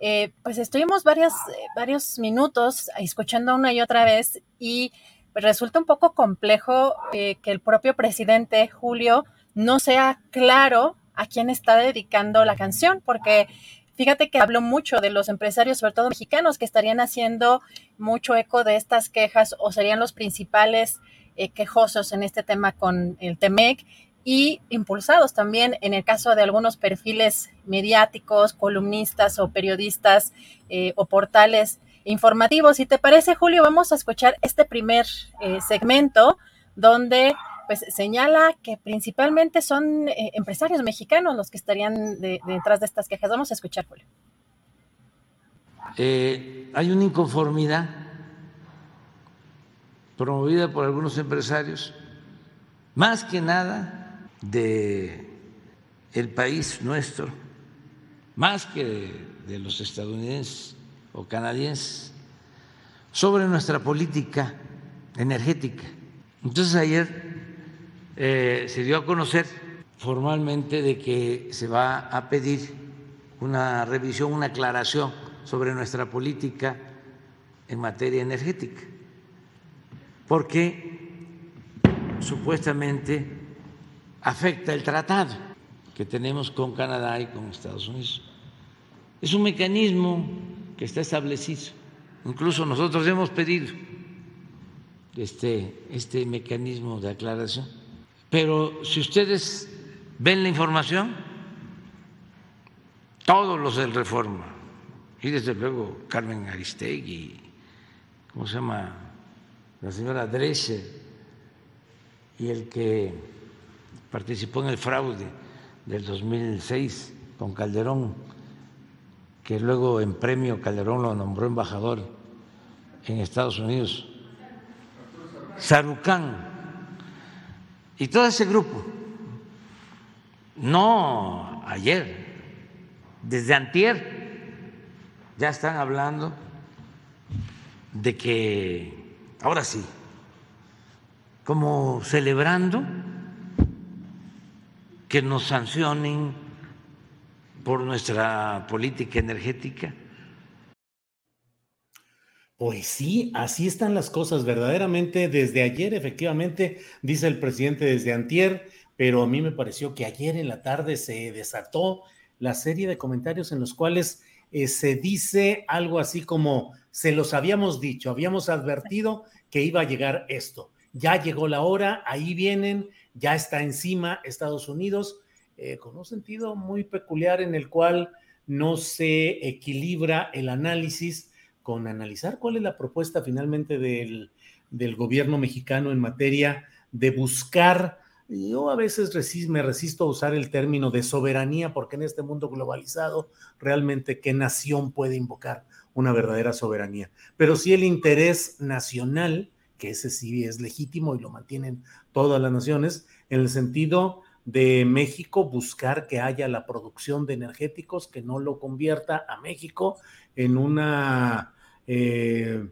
eh, pues estuvimos varios, varios minutos escuchando una y otra vez y resulta un poco complejo eh, que el propio presidente Julio no sea claro a quién está dedicando la canción, porque fíjate que habló mucho de los empresarios, sobre todo mexicanos, que estarían haciendo mucho eco de estas quejas o serían los principales eh, quejosos en este tema con el TEMEC y impulsados también en el caso de algunos perfiles mediáticos, columnistas o periodistas eh, o portales informativos. Si te parece, Julio, vamos a escuchar este primer eh, segmento donde pues señala que principalmente son eh, empresarios mexicanos los que estarían detrás de estas quejas. Vamos a escuchar, Julio. Eh, hay una inconformidad promovida por algunos empresarios, más que nada de el país nuestro, más que de los estadounidenses o canadienses, sobre nuestra política energética. Entonces ayer eh, se dio a conocer formalmente de que se va a pedir una revisión, una aclaración sobre nuestra política en materia energética, porque supuestamente afecta el tratado que tenemos con Canadá y con Estados Unidos. Es un mecanismo que está establecido. Incluso nosotros hemos pedido este, este mecanismo de aclaración pero si ustedes ven la información, todos los del Reforma, y desde luego Carmen Aristegui, ¿cómo se llama? La señora Drescher, y el que participó en el fraude del 2006 con Calderón, que luego en premio Calderón lo nombró embajador en Estados Unidos, Sarucán y todo ese grupo, no ayer, desde antier, ya están hablando de que, ahora sí, como celebrando que nos sancionen por nuestra política energética. Pues sí, así están las cosas verdaderamente. Desde ayer, efectivamente, dice el presidente desde antier, pero a mí me pareció que ayer en la tarde se desató la serie de comentarios en los cuales eh, se dice algo así como, se los habíamos dicho, habíamos advertido que iba a llegar esto. Ya llegó la hora, ahí vienen, ya está encima Estados Unidos, eh, con un sentido muy peculiar en el cual no se equilibra el análisis con analizar cuál es la propuesta finalmente del, gobierno mexicano en materia de buscar, yo a veces me resisto a usar el término de soberanía, porque en este mundo globalizado, realmente qué nación puede invocar una verdadera soberanía, pero sí el interés nacional, que ese sí es legítimo y lo mantienen todas las naciones, en el sentido de México buscar que haya la producción de energéticos que no lo convierta a México en una, eh,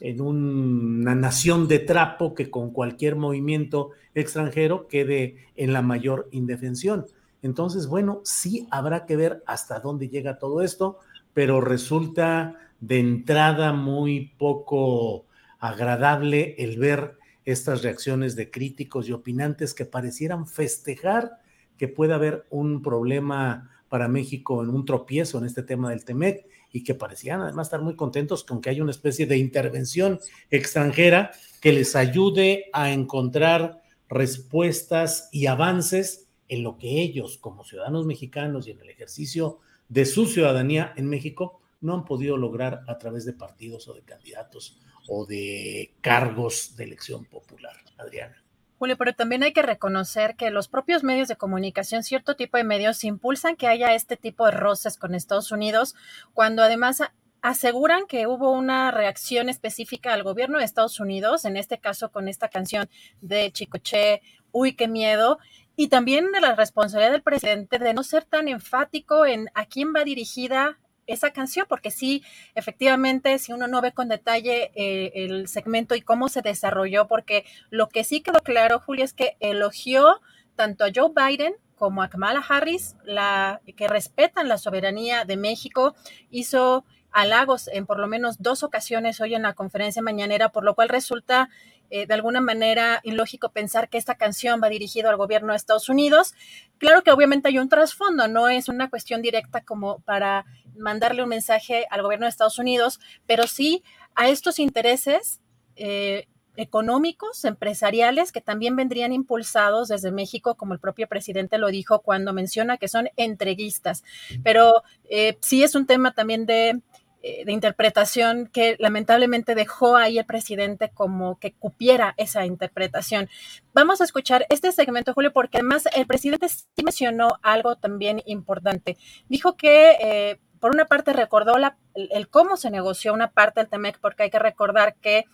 en una nación de trapo que con cualquier movimiento extranjero quede en la mayor indefensión. Entonces, bueno, sí habrá que ver hasta dónde llega todo esto, pero resulta de entrada muy poco agradable el ver estas reacciones de críticos y opinantes que parecieran festejar que pueda haber un problema para México en un tropiezo en este tema del TEMEC y que parecían además estar muy contentos con que haya una especie de intervención extranjera que les ayude a encontrar respuestas y avances en lo que ellos como ciudadanos mexicanos y en el ejercicio de su ciudadanía en México no han podido lograr a través de partidos o de candidatos o de cargos de elección popular. Adriana. Julio, pero también hay que reconocer que los propios medios de comunicación, cierto tipo de medios, impulsan que haya este tipo de roces con Estados Unidos, cuando además aseguran que hubo una reacción específica al gobierno de Estados Unidos, en este caso con esta canción de Chicoche, Uy, qué miedo, y también de la responsabilidad del presidente de no ser tan enfático en a quién va dirigida esa canción, porque sí, efectivamente, si uno no ve con detalle eh, el segmento y cómo se desarrolló, porque lo que sí quedó claro, Julia, es que elogió tanto a Joe Biden como a Kamala Harris, la, que respetan la soberanía de México, hizo halagos en por lo menos dos ocasiones hoy en la conferencia mañanera, por lo cual resulta eh, de alguna manera ilógico pensar que esta canción va dirigida al gobierno de Estados Unidos. Claro que obviamente hay un trasfondo, no es una cuestión directa como para mandarle un mensaje al gobierno de Estados Unidos, pero sí a estos intereses eh, económicos, empresariales, que también vendrían impulsados desde México, como el propio presidente lo dijo cuando menciona que son entreguistas. Pero eh, sí es un tema también de eh, de interpretación que lamentablemente dejó ahí el presidente como que cupiera esa interpretación. Vamos a escuchar este segmento, Julio, porque además el presidente sí mencionó algo también importante. Dijo que... por una parte recordó la, el, cómo se negoció una parte del TEMEC, porque hay que recordar que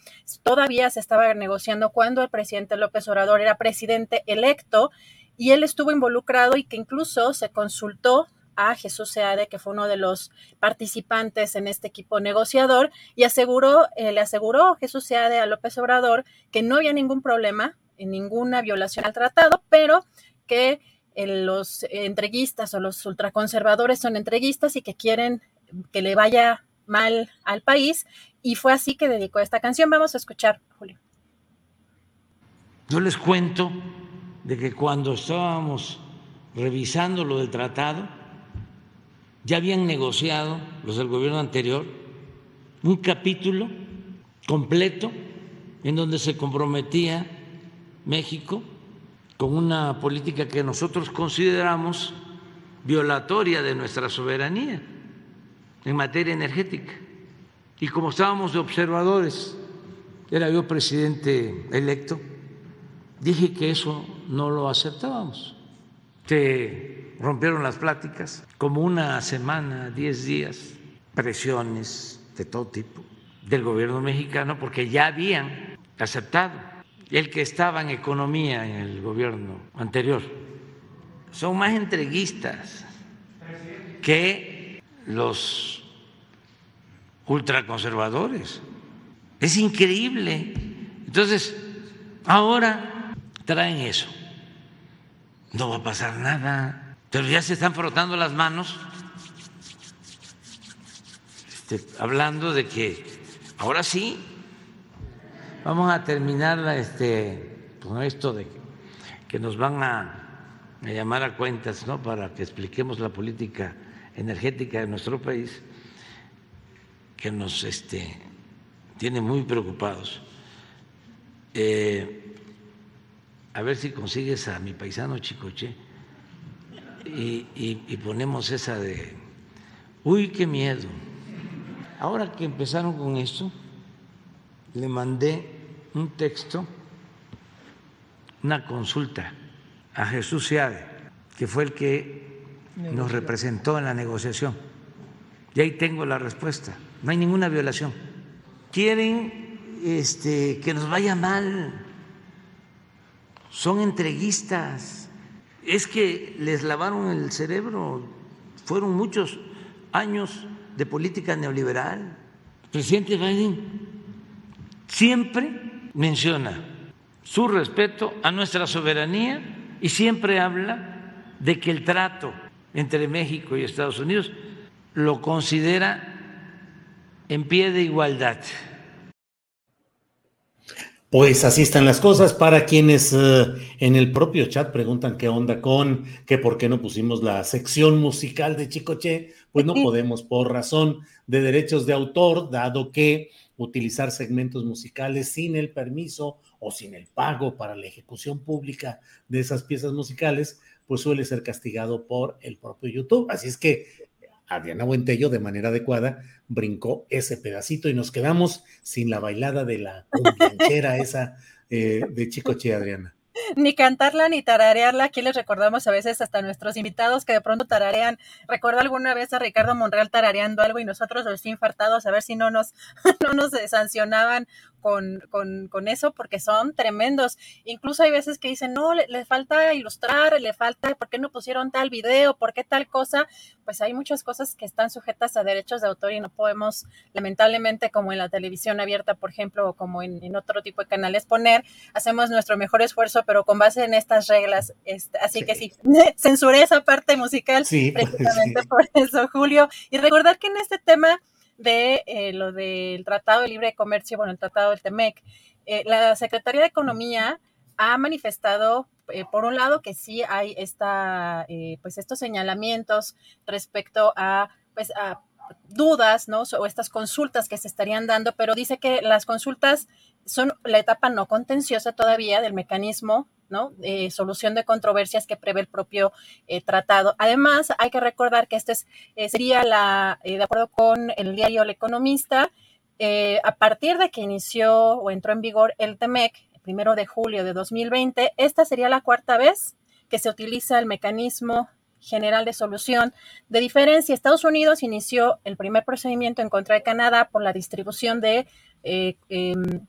todavía se estaba negociando cuando el presidente López Obrador era presidente electo y él estuvo involucrado y que incluso se consultó a Jesús Seade, que fue uno de los participantes en este equipo negociador, y aseguró, eh, le aseguró Jesús Seade a López Obrador que no había ningún problema, en ninguna violación al tratado, pero que los entreguistas o los ultraconservadores son entreguistas y que quieren que le vaya mal al país, y fue así que dedicó esta canción. Vamos a escuchar, Julio. Yo les cuento de que cuando estábamos revisando lo del tratado, ya habían negociado los del gobierno anterior un capítulo completo en donde se comprometía México con una política que nosotros consideramos violatoria de nuestra soberanía en materia energética. Y como estábamos de observadores, era yo presidente electo, dije que eso no lo aceptábamos. Que rompieron las pláticas, como una semana, diez días, presiones de todo tipo del gobierno mexicano, porque ya habían aceptado el que estaba en economía en el gobierno anterior. Son más entreguistas que los ultraconservadores. Es increíble. Entonces, ahora traen eso. No va a pasar nada pero ya se están frotando las manos, este, hablando de que ahora sí vamos a terminar este, con esto de que, nos van a, llamar a cuentas ¿no? para que expliquemos la política energética de nuestro país, que nos este, tiene muy preocupados. Eh, a ver si consigues a mi paisano Chicoche y, ponemos esa de, uy, qué miedo. Ahora que empezaron con esto, le mandé un texto, una consulta a Jesús Seade, que fue el que nos representó en la negociación. Y ahí tengo la respuesta. No hay ninguna violación. Quieren este, que nos vaya mal. Son entreguistas es que les lavaron el cerebro, fueron muchos años de política neoliberal. El presidente Biden siempre menciona su respeto a nuestra soberanía y siempre habla de que el trato entre México y Estados Unidos lo considera en pie de igualdad. Pues así están las cosas. Para quienes eh, en el propio chat preguntan qué onda con, que por qué no pusimos la sección musical de Chicoche, pues no podemos por razón de derechos de autor, dado que utilizar segmentos musicales sin el permiso o sin el pago para la ejecución pública de esas piezas musicales, pues suele ser castigado por el propio YouTube. Así es que Adriana Buentello de manera adecuada brincó ese pedacito y nos quedamos sin la bailada de la cumbianchera esa eh, de Chicoche Adriana ni cantarla ni tararearla. Aquí les recordamos a veces hasta nuestros invitados que de pronto tararean. Recuerdo alguna vez a Ricardo Monreal tarareando algo y nosotros los infartados a ver si no nos, no nos sancionaban con, con, con, eso porque son tremendos. Incluso hay veces que dicen, no, le, falta ilustrar, le falta, ¿por qué no pusieron tal video? ¿Por qué tal cosa? Pues hay muchas cosas que están sujetas a derechos de autor y no podemos, lamentablemente, como en la televisión abierta, por ejemplo, o como en, en otro tipo de canales, poner, hacemos nuestro mejor esfuerzo, pero con base en estas reglas. Este, así que sí, censuré esa parte musical sí, precisamente por eso, Julio. Y recordar que en este tema de eh, lo del Tratado de Libre Comercio, bueno, el Tratado del TEMEC, eh, la Secretaría de Economía ha manifestado, eh, por un lado, que sí hay esta, pues estos señalamientos respecto a, pues, a dudas, ¿no? O estas consultas que se estarían dando, pero dice que las consultas son la etapa no contenciosa todavía del mecanismo ¿no? Eh, solución de controversias que prevé el propio eh, tratado. Además, hay que recordar que este eh, sería la, de acuerdo con el diario El Economista, a partir de que inició o entró en vigor el TEMEC, el primero de julio de 2020, esta sería la cuarta vez que se utiliza el mecanismo general de solución de diferencia. Estados Unidos inició el primer procedimiento en contra de Canadá por la distribución de em,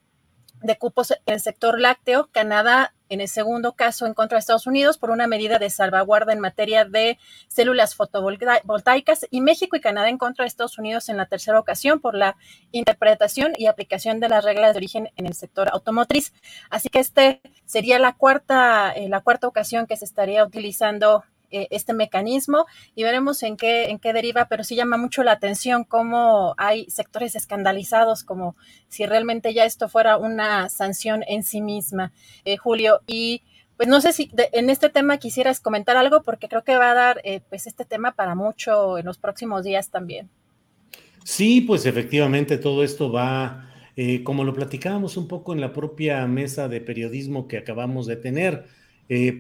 de cupos en el sector lácteo, Canadá en el segundo caso en contra de Estados Unidos por una medida de salvaguarda en materia de células fotovoltaicas y México y Canadá en contra de Estados Unidos en la tercera ocasión por la interpretación y aplicación de las reglas de origen en el sector automotriz. Así que este sería la cuarta, eh, la cuarta ocasión que se estaría utilizando eh, este mecanismo y veremos en qué, en qué deriva, pero sí llama mucho la atención cómo hay sectores escandalizados, como si realmente ya esto fuera una sanción en sí misma, eh, Julio. Y pues no sé si en este tema quisieras comentar algo, porque creo que va a dar eh, pues este tema para mucho en los próximos días también. Sí, pues efectivamente todo esto va, como lo platicábamos un poco en la propia mesa de periodismo que acabamos de tener,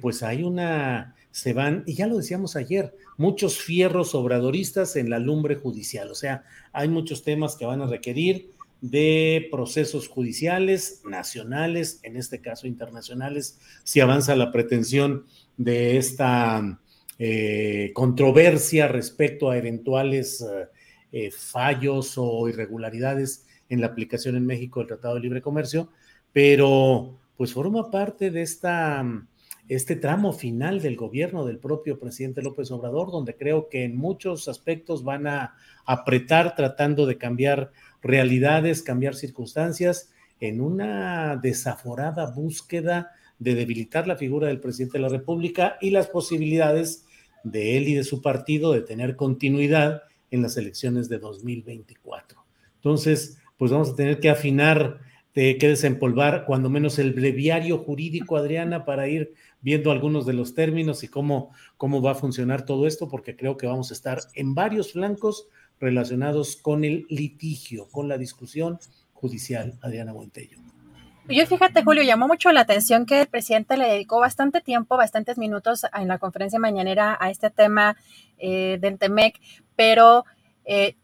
pues hay una se van, y ya lo decíamos ayer, muchos fierros obradoristas en la lumbre judicial. O sea, hay muchos temas que van a requerir de procesos judiciales nacionales, en este caso internacionales, si avanza la pretensión de esta eh, controversia respecto a eventuales eh, eh, fallos o irregularidades en la aplicación en México del Tratado de Libre Comercio, pero pues forma parte de esta este tramo final del gobierno del propio presidente López Obrador, donde creo que en muchos aspectos van a apretar tratando de cambiar realidades, cambiar circunstancias, en una desaforada búsqueda de debilitar la figura del presidente de la República y las posibilidades de él y de su partido de tener continuidad en las elecciones de 2024. Entonces, pues vamos a tener que afinar, de que desempolvar cuando menos el breviario jurídico, Adriana, para ir viendo algunos de los términos y cómo, cómo va a funcionar todo esto, porque creo que vamos a estar en varios flancos relacionados con el litigio, con la discusión judicial, Adriana Montello. Yo fíjate, Julio, llamó mucho la atención que el presidente le dedicó bastante tiempo, bastantes minutos en la conferencia mañanera a este tema eh, del TEMEC, pero eh,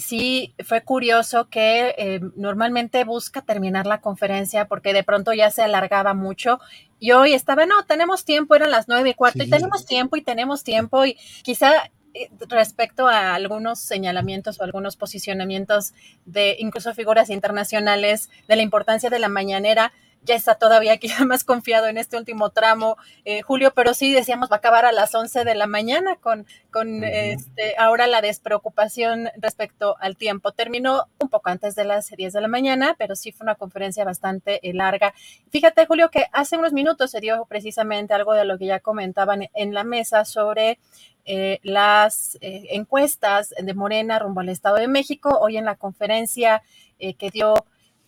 sí fue curioso que eh, normalmente busca terminar la conferencia porque de pronto ya se alargaba mucho y hoy estaba, no, tenemos tiempo, eran las nueve y cuarto y tenemos tiempo y tenemos tiempo y quizá eh, respecto a algunos señalamientos o algunos posicionamientos de incluso figuras internacionales de la importancia de la mañanera, ya está todavía aquí más confiado en este último tramo, eh, Julio, pero sí decíamos va a acabar a las 11 de la mañana con, con este, ahora la despreocupación respecto al tiempo. Terminó un poco antes de las 10 de la mañana, pero sí fue una conferencia bastante eh, larga. Fíjate, Julio, que hace unos minutos se dio precisamente algo de lo que ya comentaban en la mesa sobre eh, las encuestas de Morena rumbo al Estado de México. Hoy en la conferencia que dio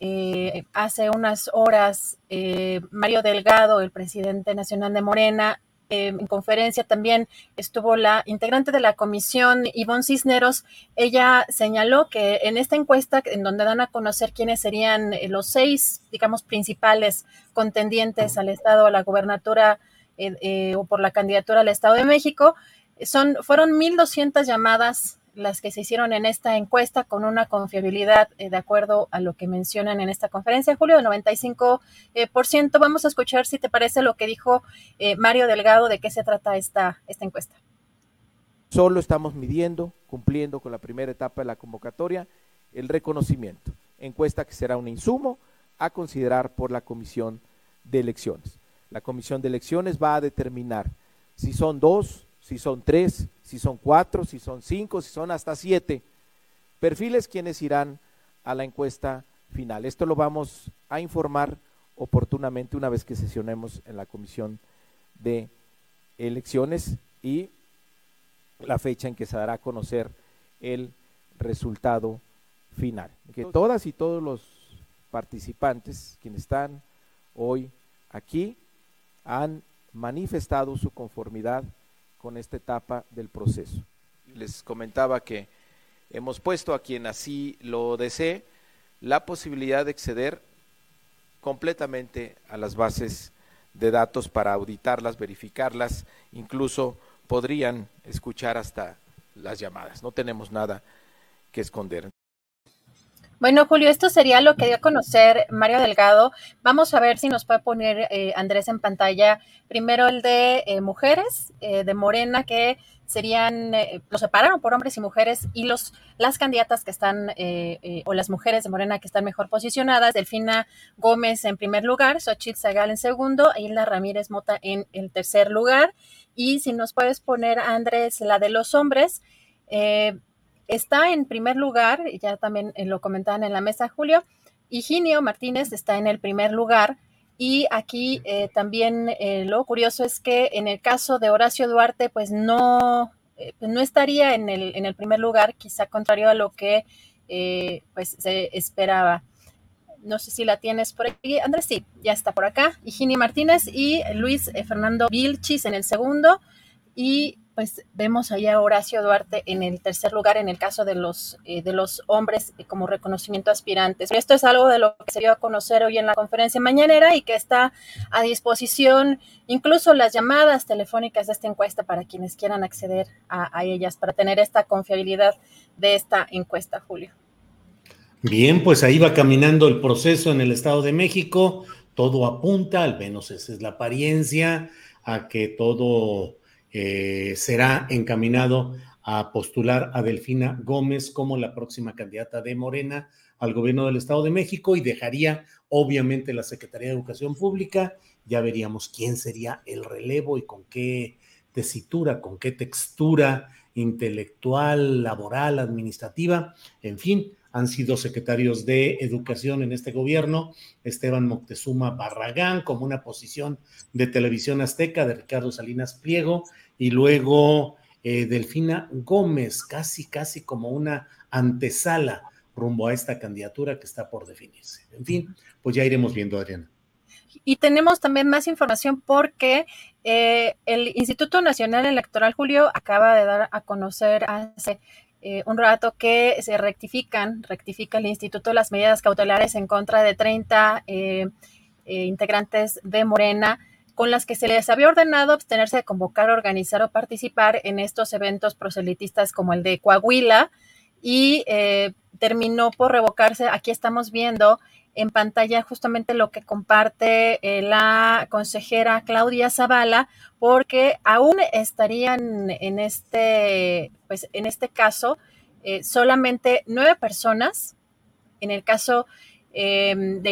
eh, hace unas horas, eh, Mario Delgado, el presidente nacional de Morena, eh, en conferencia también estuvo la integrante de la comisión, Ivonne Cisneros. Ella señaló que en esta encuesta, en donde dan a conocer quiénes serían los seis, digamos, principales contendientes al Estado, a la gubernatura o por la candidatura al Estado de México, son, fueron 1.200 llamadas las que se hicieron en esta encuesta con una confiabilidad eh, de acuerdo a lo que mencionan en esta conferencia, Julio, del 95%. Eh, por ciento. Vamos a escuchar si te parece lo que dijo eh, Mario Delgado, de qué se trata esta, esta encuesta. Solo estamos midiendo, cumpliendo con la primera etapa de la convocatoria, el reconocimiento. Encuesta que será un insumo a considerar por la Comisión de Elecciones. La Comisión de Elecciones va a determinar si son dos, si son tres, si son cuatro, si son cinco, si son hasta siete perfiles quienes irán a la encuesta final. Esto lo vamos a informar oportunamente una vez que sesionemos en la comisión de elecciones y la fecha en que se dará a conocer el resultado final. Que todas y todos los participantes quienes están hoy aquí han manifestado su conformidad con esta etapa del proceso. Les comentaba que hemos puesto a quien así lo desee la posibilidad de acceder completamente a las bases de datos para auditarlas, verificarlas, incluso podrían escuchar hasta las llamadas. No tenemos nada que esconder. Bueno, Julio, esto sería lo que dio a conocer Mario Delgado. Vamos a ver si nos puede poner eh, Andrés en pantalla. Primero el de eh, mujeres eh, de Morena, que serían, lo separaron por hombres y mujeres, y los las candidatas que están, o las mujeres de Morena que están mejor posicionadas, Delfina Gómez en primer lugar, Xochitl Zagal en segundo, Hilda Ramírez Mota en el tercer lugar. Y si nos puedes poner, Andrés, la de los hombres. Está en primer lugar, ya también eh, lo comentaban en la mesa, Julio, Higinio Martínez está en el primer lugar. Y aquí eh, también eh, lo curioso es que en el caso de Horacio Duarte, pues no, no estaría en el, en el primer lugar, quizá contrario a lo que pues se esperaba. No sé si la tienes por aquí. Andrés, sí, ya está por acá. Higinio Martínez y Luis Fernando Vilchis en el segundo. Y pues vemos allá a Horacio Duarte en el tercer lugar en el caso de los, eh, de los hombres eh, como reconocimiento aspirantes. Esto es algo de lo que se dio a conocer hoy en la conferencia mañanera y que está a disposición incluso las llamadas telefónicas de esta encuesta para quienes quieran acceder a, a ellas, para tener esta confiabilidad de esta encuesta, Julio. Bien, pues ahí va caminando el proceso en el Estado de México. Todo apunta, al menos esa es la apariencia, a que todo eh, será encaminado a postular a Delfina Gómez como la próxima candidata de Morena al gobierno del Estado de México y dejaría obviamente la Secretaría de Educación Pública. Ya veríamos quién sería el relevo y con qué tesitura, con qué textura intelectual, laboral, administrativa, en fin, han sido secretarios de Educación en este gobierno, Esteban Moctezuma Barragán, como una posición de televisión azteca de Ricardo Salinas Pliego, y luego eh, Delfina Gómez, casi, casi como una antesala rumbo a esta candidatura que está por definirse. En fin, pues ya iremos viendo, Adriana. Y tenemos también más información porque eh, el Instituto Nacional Electoral, Julio, acaba de dar a conocer hace eh, un rato que se rectifican, rectifica el instituto las medidas cautelares en contra de 30 eh, eh, integrantes de Morena con las que se les había ordenado abstenerse de convocar, organizar o participar en estos eventos proselitistas como el de Coahuila y terminó por revocarse. Aquí estamos viendo en pantalla justamente lo que comparte eh, la consejera Claudia Zavala, porque aún estarían en este, pues en este caso eh, solamente nueve personas. En el caso em,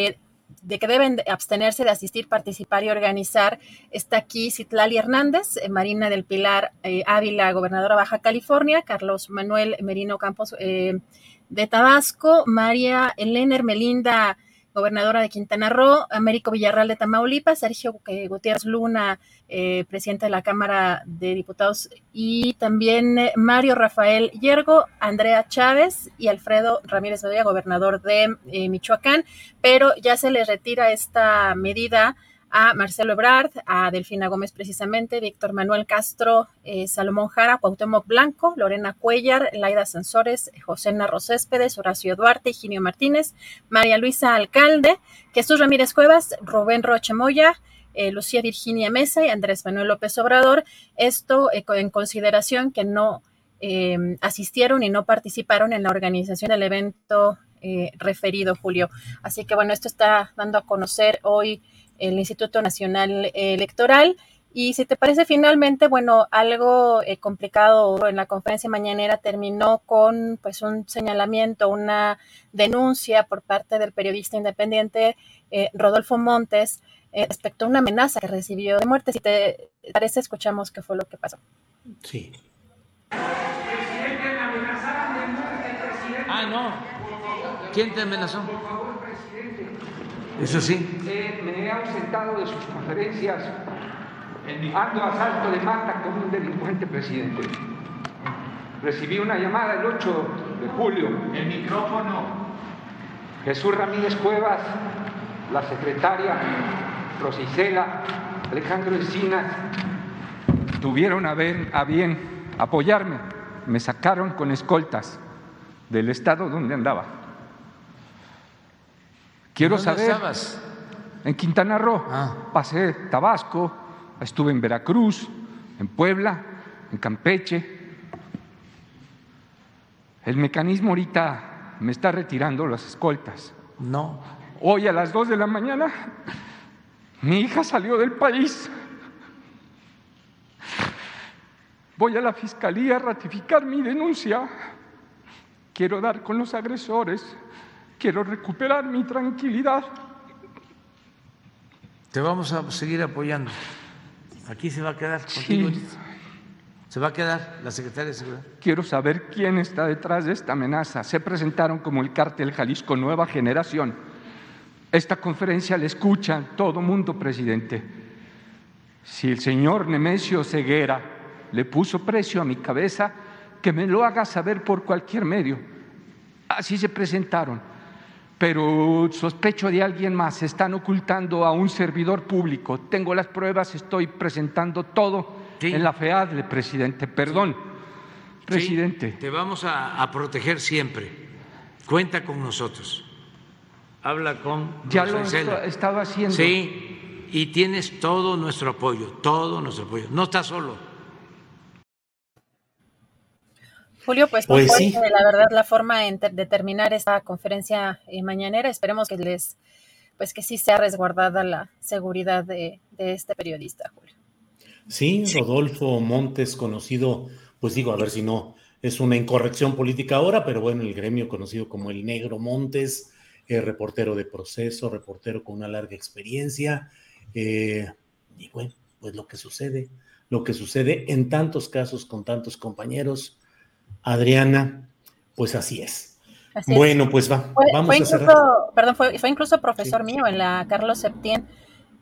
de, que deben abstenerse de asistir, participar y organizar, está aquí Citlali Hernández, eh, Marina del Pilar Ávila, gobernadora Baja California, Carlos Manuel Merino Campos de Tabasco, María Elena Hermelinda gobernadora de Quintana Roo, Américo Villarreal de Tamaulipas, Sergio Gutiérrez Luna, eh, presidente de la Cámara de Diputados, y también eh, Mario Rafael Yergo, Andrea Chávez y Alfredo Ramírez Bedoya, gobernador de eh, Michoacán, pero ya se le retira esta medida a Marcelo Ebrard, a Delfina Gómez precisamente, Víctor Manuel Castro, eh, Salomón Jara, Cuauhtémoc Blanco, Lorena Cuellar, Laida Sansores, José Narro Céspedes, Horacio Duarte, Ginio Martínez, María Luisa Alcalde, Jesús Ramírez Cuevas, Rubén Roche Moya, eh, Lucía Virginia Mesa y Andrés Manuel López Obrador. Esto eh, en consideración que no em, asistieron y no participaron en la organización del evento referido, Julio. Así que bueno, esto está dando a conocer hoy el Instituto Nacional Electoral. Y si te parece, finalmente, bueno, algo eh, complicado en la conferencia mañanera terminó con pues un señalamiento, una denuncia por parte del periodista independiente eh, Rodolfo Montes eh, respecto a una amenaza que recibió de muerte. Si te parece, escuchamos qué fue lo que pasó. Sí. Ah, no. ¿Quién te amenazó? Eso sí. me he ausentado de sus conferencias Ando a salto de mata como un delincuente presidente. Recibí una llamada el 8 de julio. El micrófono. Jesús Ramírez Cuevas, la secretaria, Rosicela, Alejandro Encinas, tuvieron a, ver, a bien apoyarme. Me sacaron con escoltas del estado donde andaba. Quiero ¿Dónde saber. estabas? En Quintana Roo. Ah. Pasé Tabasco, estuve en Veracruz, en Puebla, en Campeche. El mecanismo ahorita me está retirando las escoltas. No. Hoy a las 2 de la mañana mi hija salió del país. Voy a la fiscalía a ratificar mi denuncia. Quiero dar con los agresores. Quiero recuperar mi tranquilidad. Te vamos a seguir apoyando. Aquí se va a quedar contigo. Sí. Se va a quedar la secretaria de Seguridad. Quiero saber quién está detrás de esta amenaza. Se presentaron como el cártel Jalisco Nueva Generación. Esta conferencia la escucha todo mundo, presidente. Si el señor Nemesio Ceguera le puso precio a mi cabeza, que me lo haga saber por cualquier medio. Así se presentaron. Pero sospecho de alguien más. Están ocultando a un servidor público. Tengo las pruebas, estoy presentando todo en la FEADLE, presidente. Perdón, presidente. Sí, te vamos a, a proteger siempre. Cuenta con nosotros. Habla con Ya Rosa lo Isela. estaba haciendo. Sí, y tienes todo nuestro apoyo, todo nuestro apoyo. No estás solo. Julio, pues, Pues sí. la verdad, la forma en ter- de terminar esta conferencia eh, mañanera. Esperemos que les, pues que sí sea resguardada la seguridad de, de este periodista, Julio. Sí, Rodolfo Montes, conocido, pues digo, a ver si no es una incorrección política ahora, pero bueno, el gremio conocido como el Negro Montes, eh, reportero de proceso, reportero con una larga experiencia, eh, y bueno, pues lo que sucede, lo que sucede en tantos casos con tantos compañeros, Adriana, pues así es. Así es. bueno, pues va, Fue, vamos fue a incluso, cerrar. perdón, fue, fue incluso profesor mío en la Carlos Septién.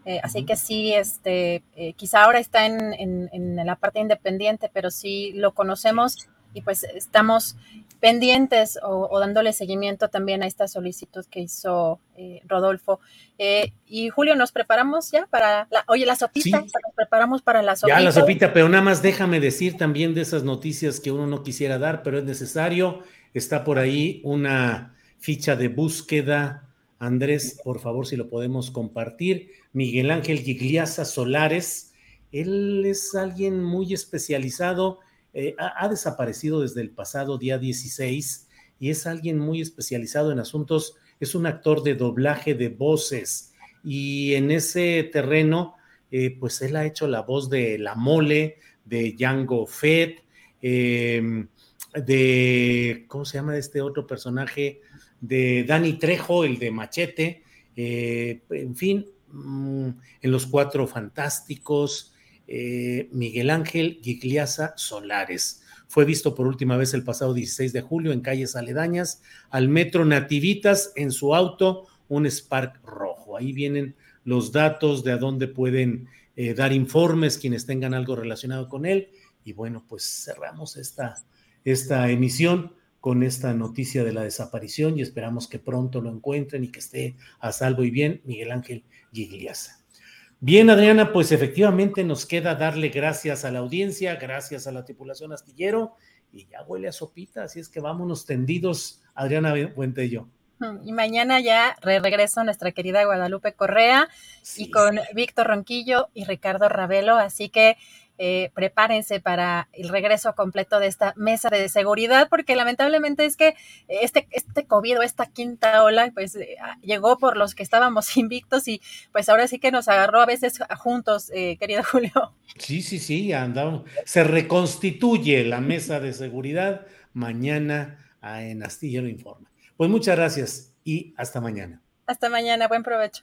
eh, así que sí, este, eh, quizá ahora está en, en- en la parte independiente, pero sí lo conocemos y pues estamos pendientes o, o dándole seguimiento también a esta solicitud que hizo eh, Rodolfo. Eh, y Julio, nos preparamos ya para la, oye, la sopita, Sí. nos preparamos para la sopita. Ya la sopita, pero nada más déjame decir también de esas noticias que uno no quisiera dar, pero es necesario. Está por ahí una ficha de búsqueda. Andrés, por favor, si lo podemos compartir. Miguel Ángel Gigliasa Solares. Él es alguien muy especializado. Eh, ha, desaparecido desde el pasado día 16 y es alguien muy especializado en asuntos. Es un actor de doblaje de voces y en ese terreno eh, pues él ha hecho la voz de La Mole, de Django Fett, eh, de, ¿cómo se llama este otro personaje? De Danny Trejo, el de Machete, eh, en fin, mm, en Los Cuatro Fantásticos, eh, Miguel Ángel Gigliasa Solares. Fue visto por última vez el pasado 16 de julio en calles aledañas al Metro Nativitas en su auto, un Spark rojo. Ahí vienen los datos de a dónde pueden eh, dar informes quienes tengan algo relacionado con él. Y bueno, pues cerramos esta, esta emisión con esta noticia de la desaparición y esperamos que pronto lo encuentren y que esté a salvo y bien Miguel Ángel Gigliasa. Bien, Adriana, pues efectivamente nos queda darle gracias a la audiencia, gracias a la tripulación astillero y ya huele a sopita, así es que vámonos tendidos, Adriana Buentello. Mm, Y mañana ya re- regreso nuestra querida Guadalupe Correa y con Víctor Ronquillo y Ricardo Ravelo. Así que eh, prepárense para el regreso completo de esta mesa de seguridad, porque lamentablemente es que este, este COVID o esta quinta ola, pues eh, llegó por los que estábamos invictos y pues ahora sí que nos agarró a veces juntos, eh, querido Julio. Sí, sí, sí, andamos. Se reconstituye la mesa de seguridad mañana en Astillero Informa. Pues muchas gracias y hasta mañana. Hasta mañana, buen provecho.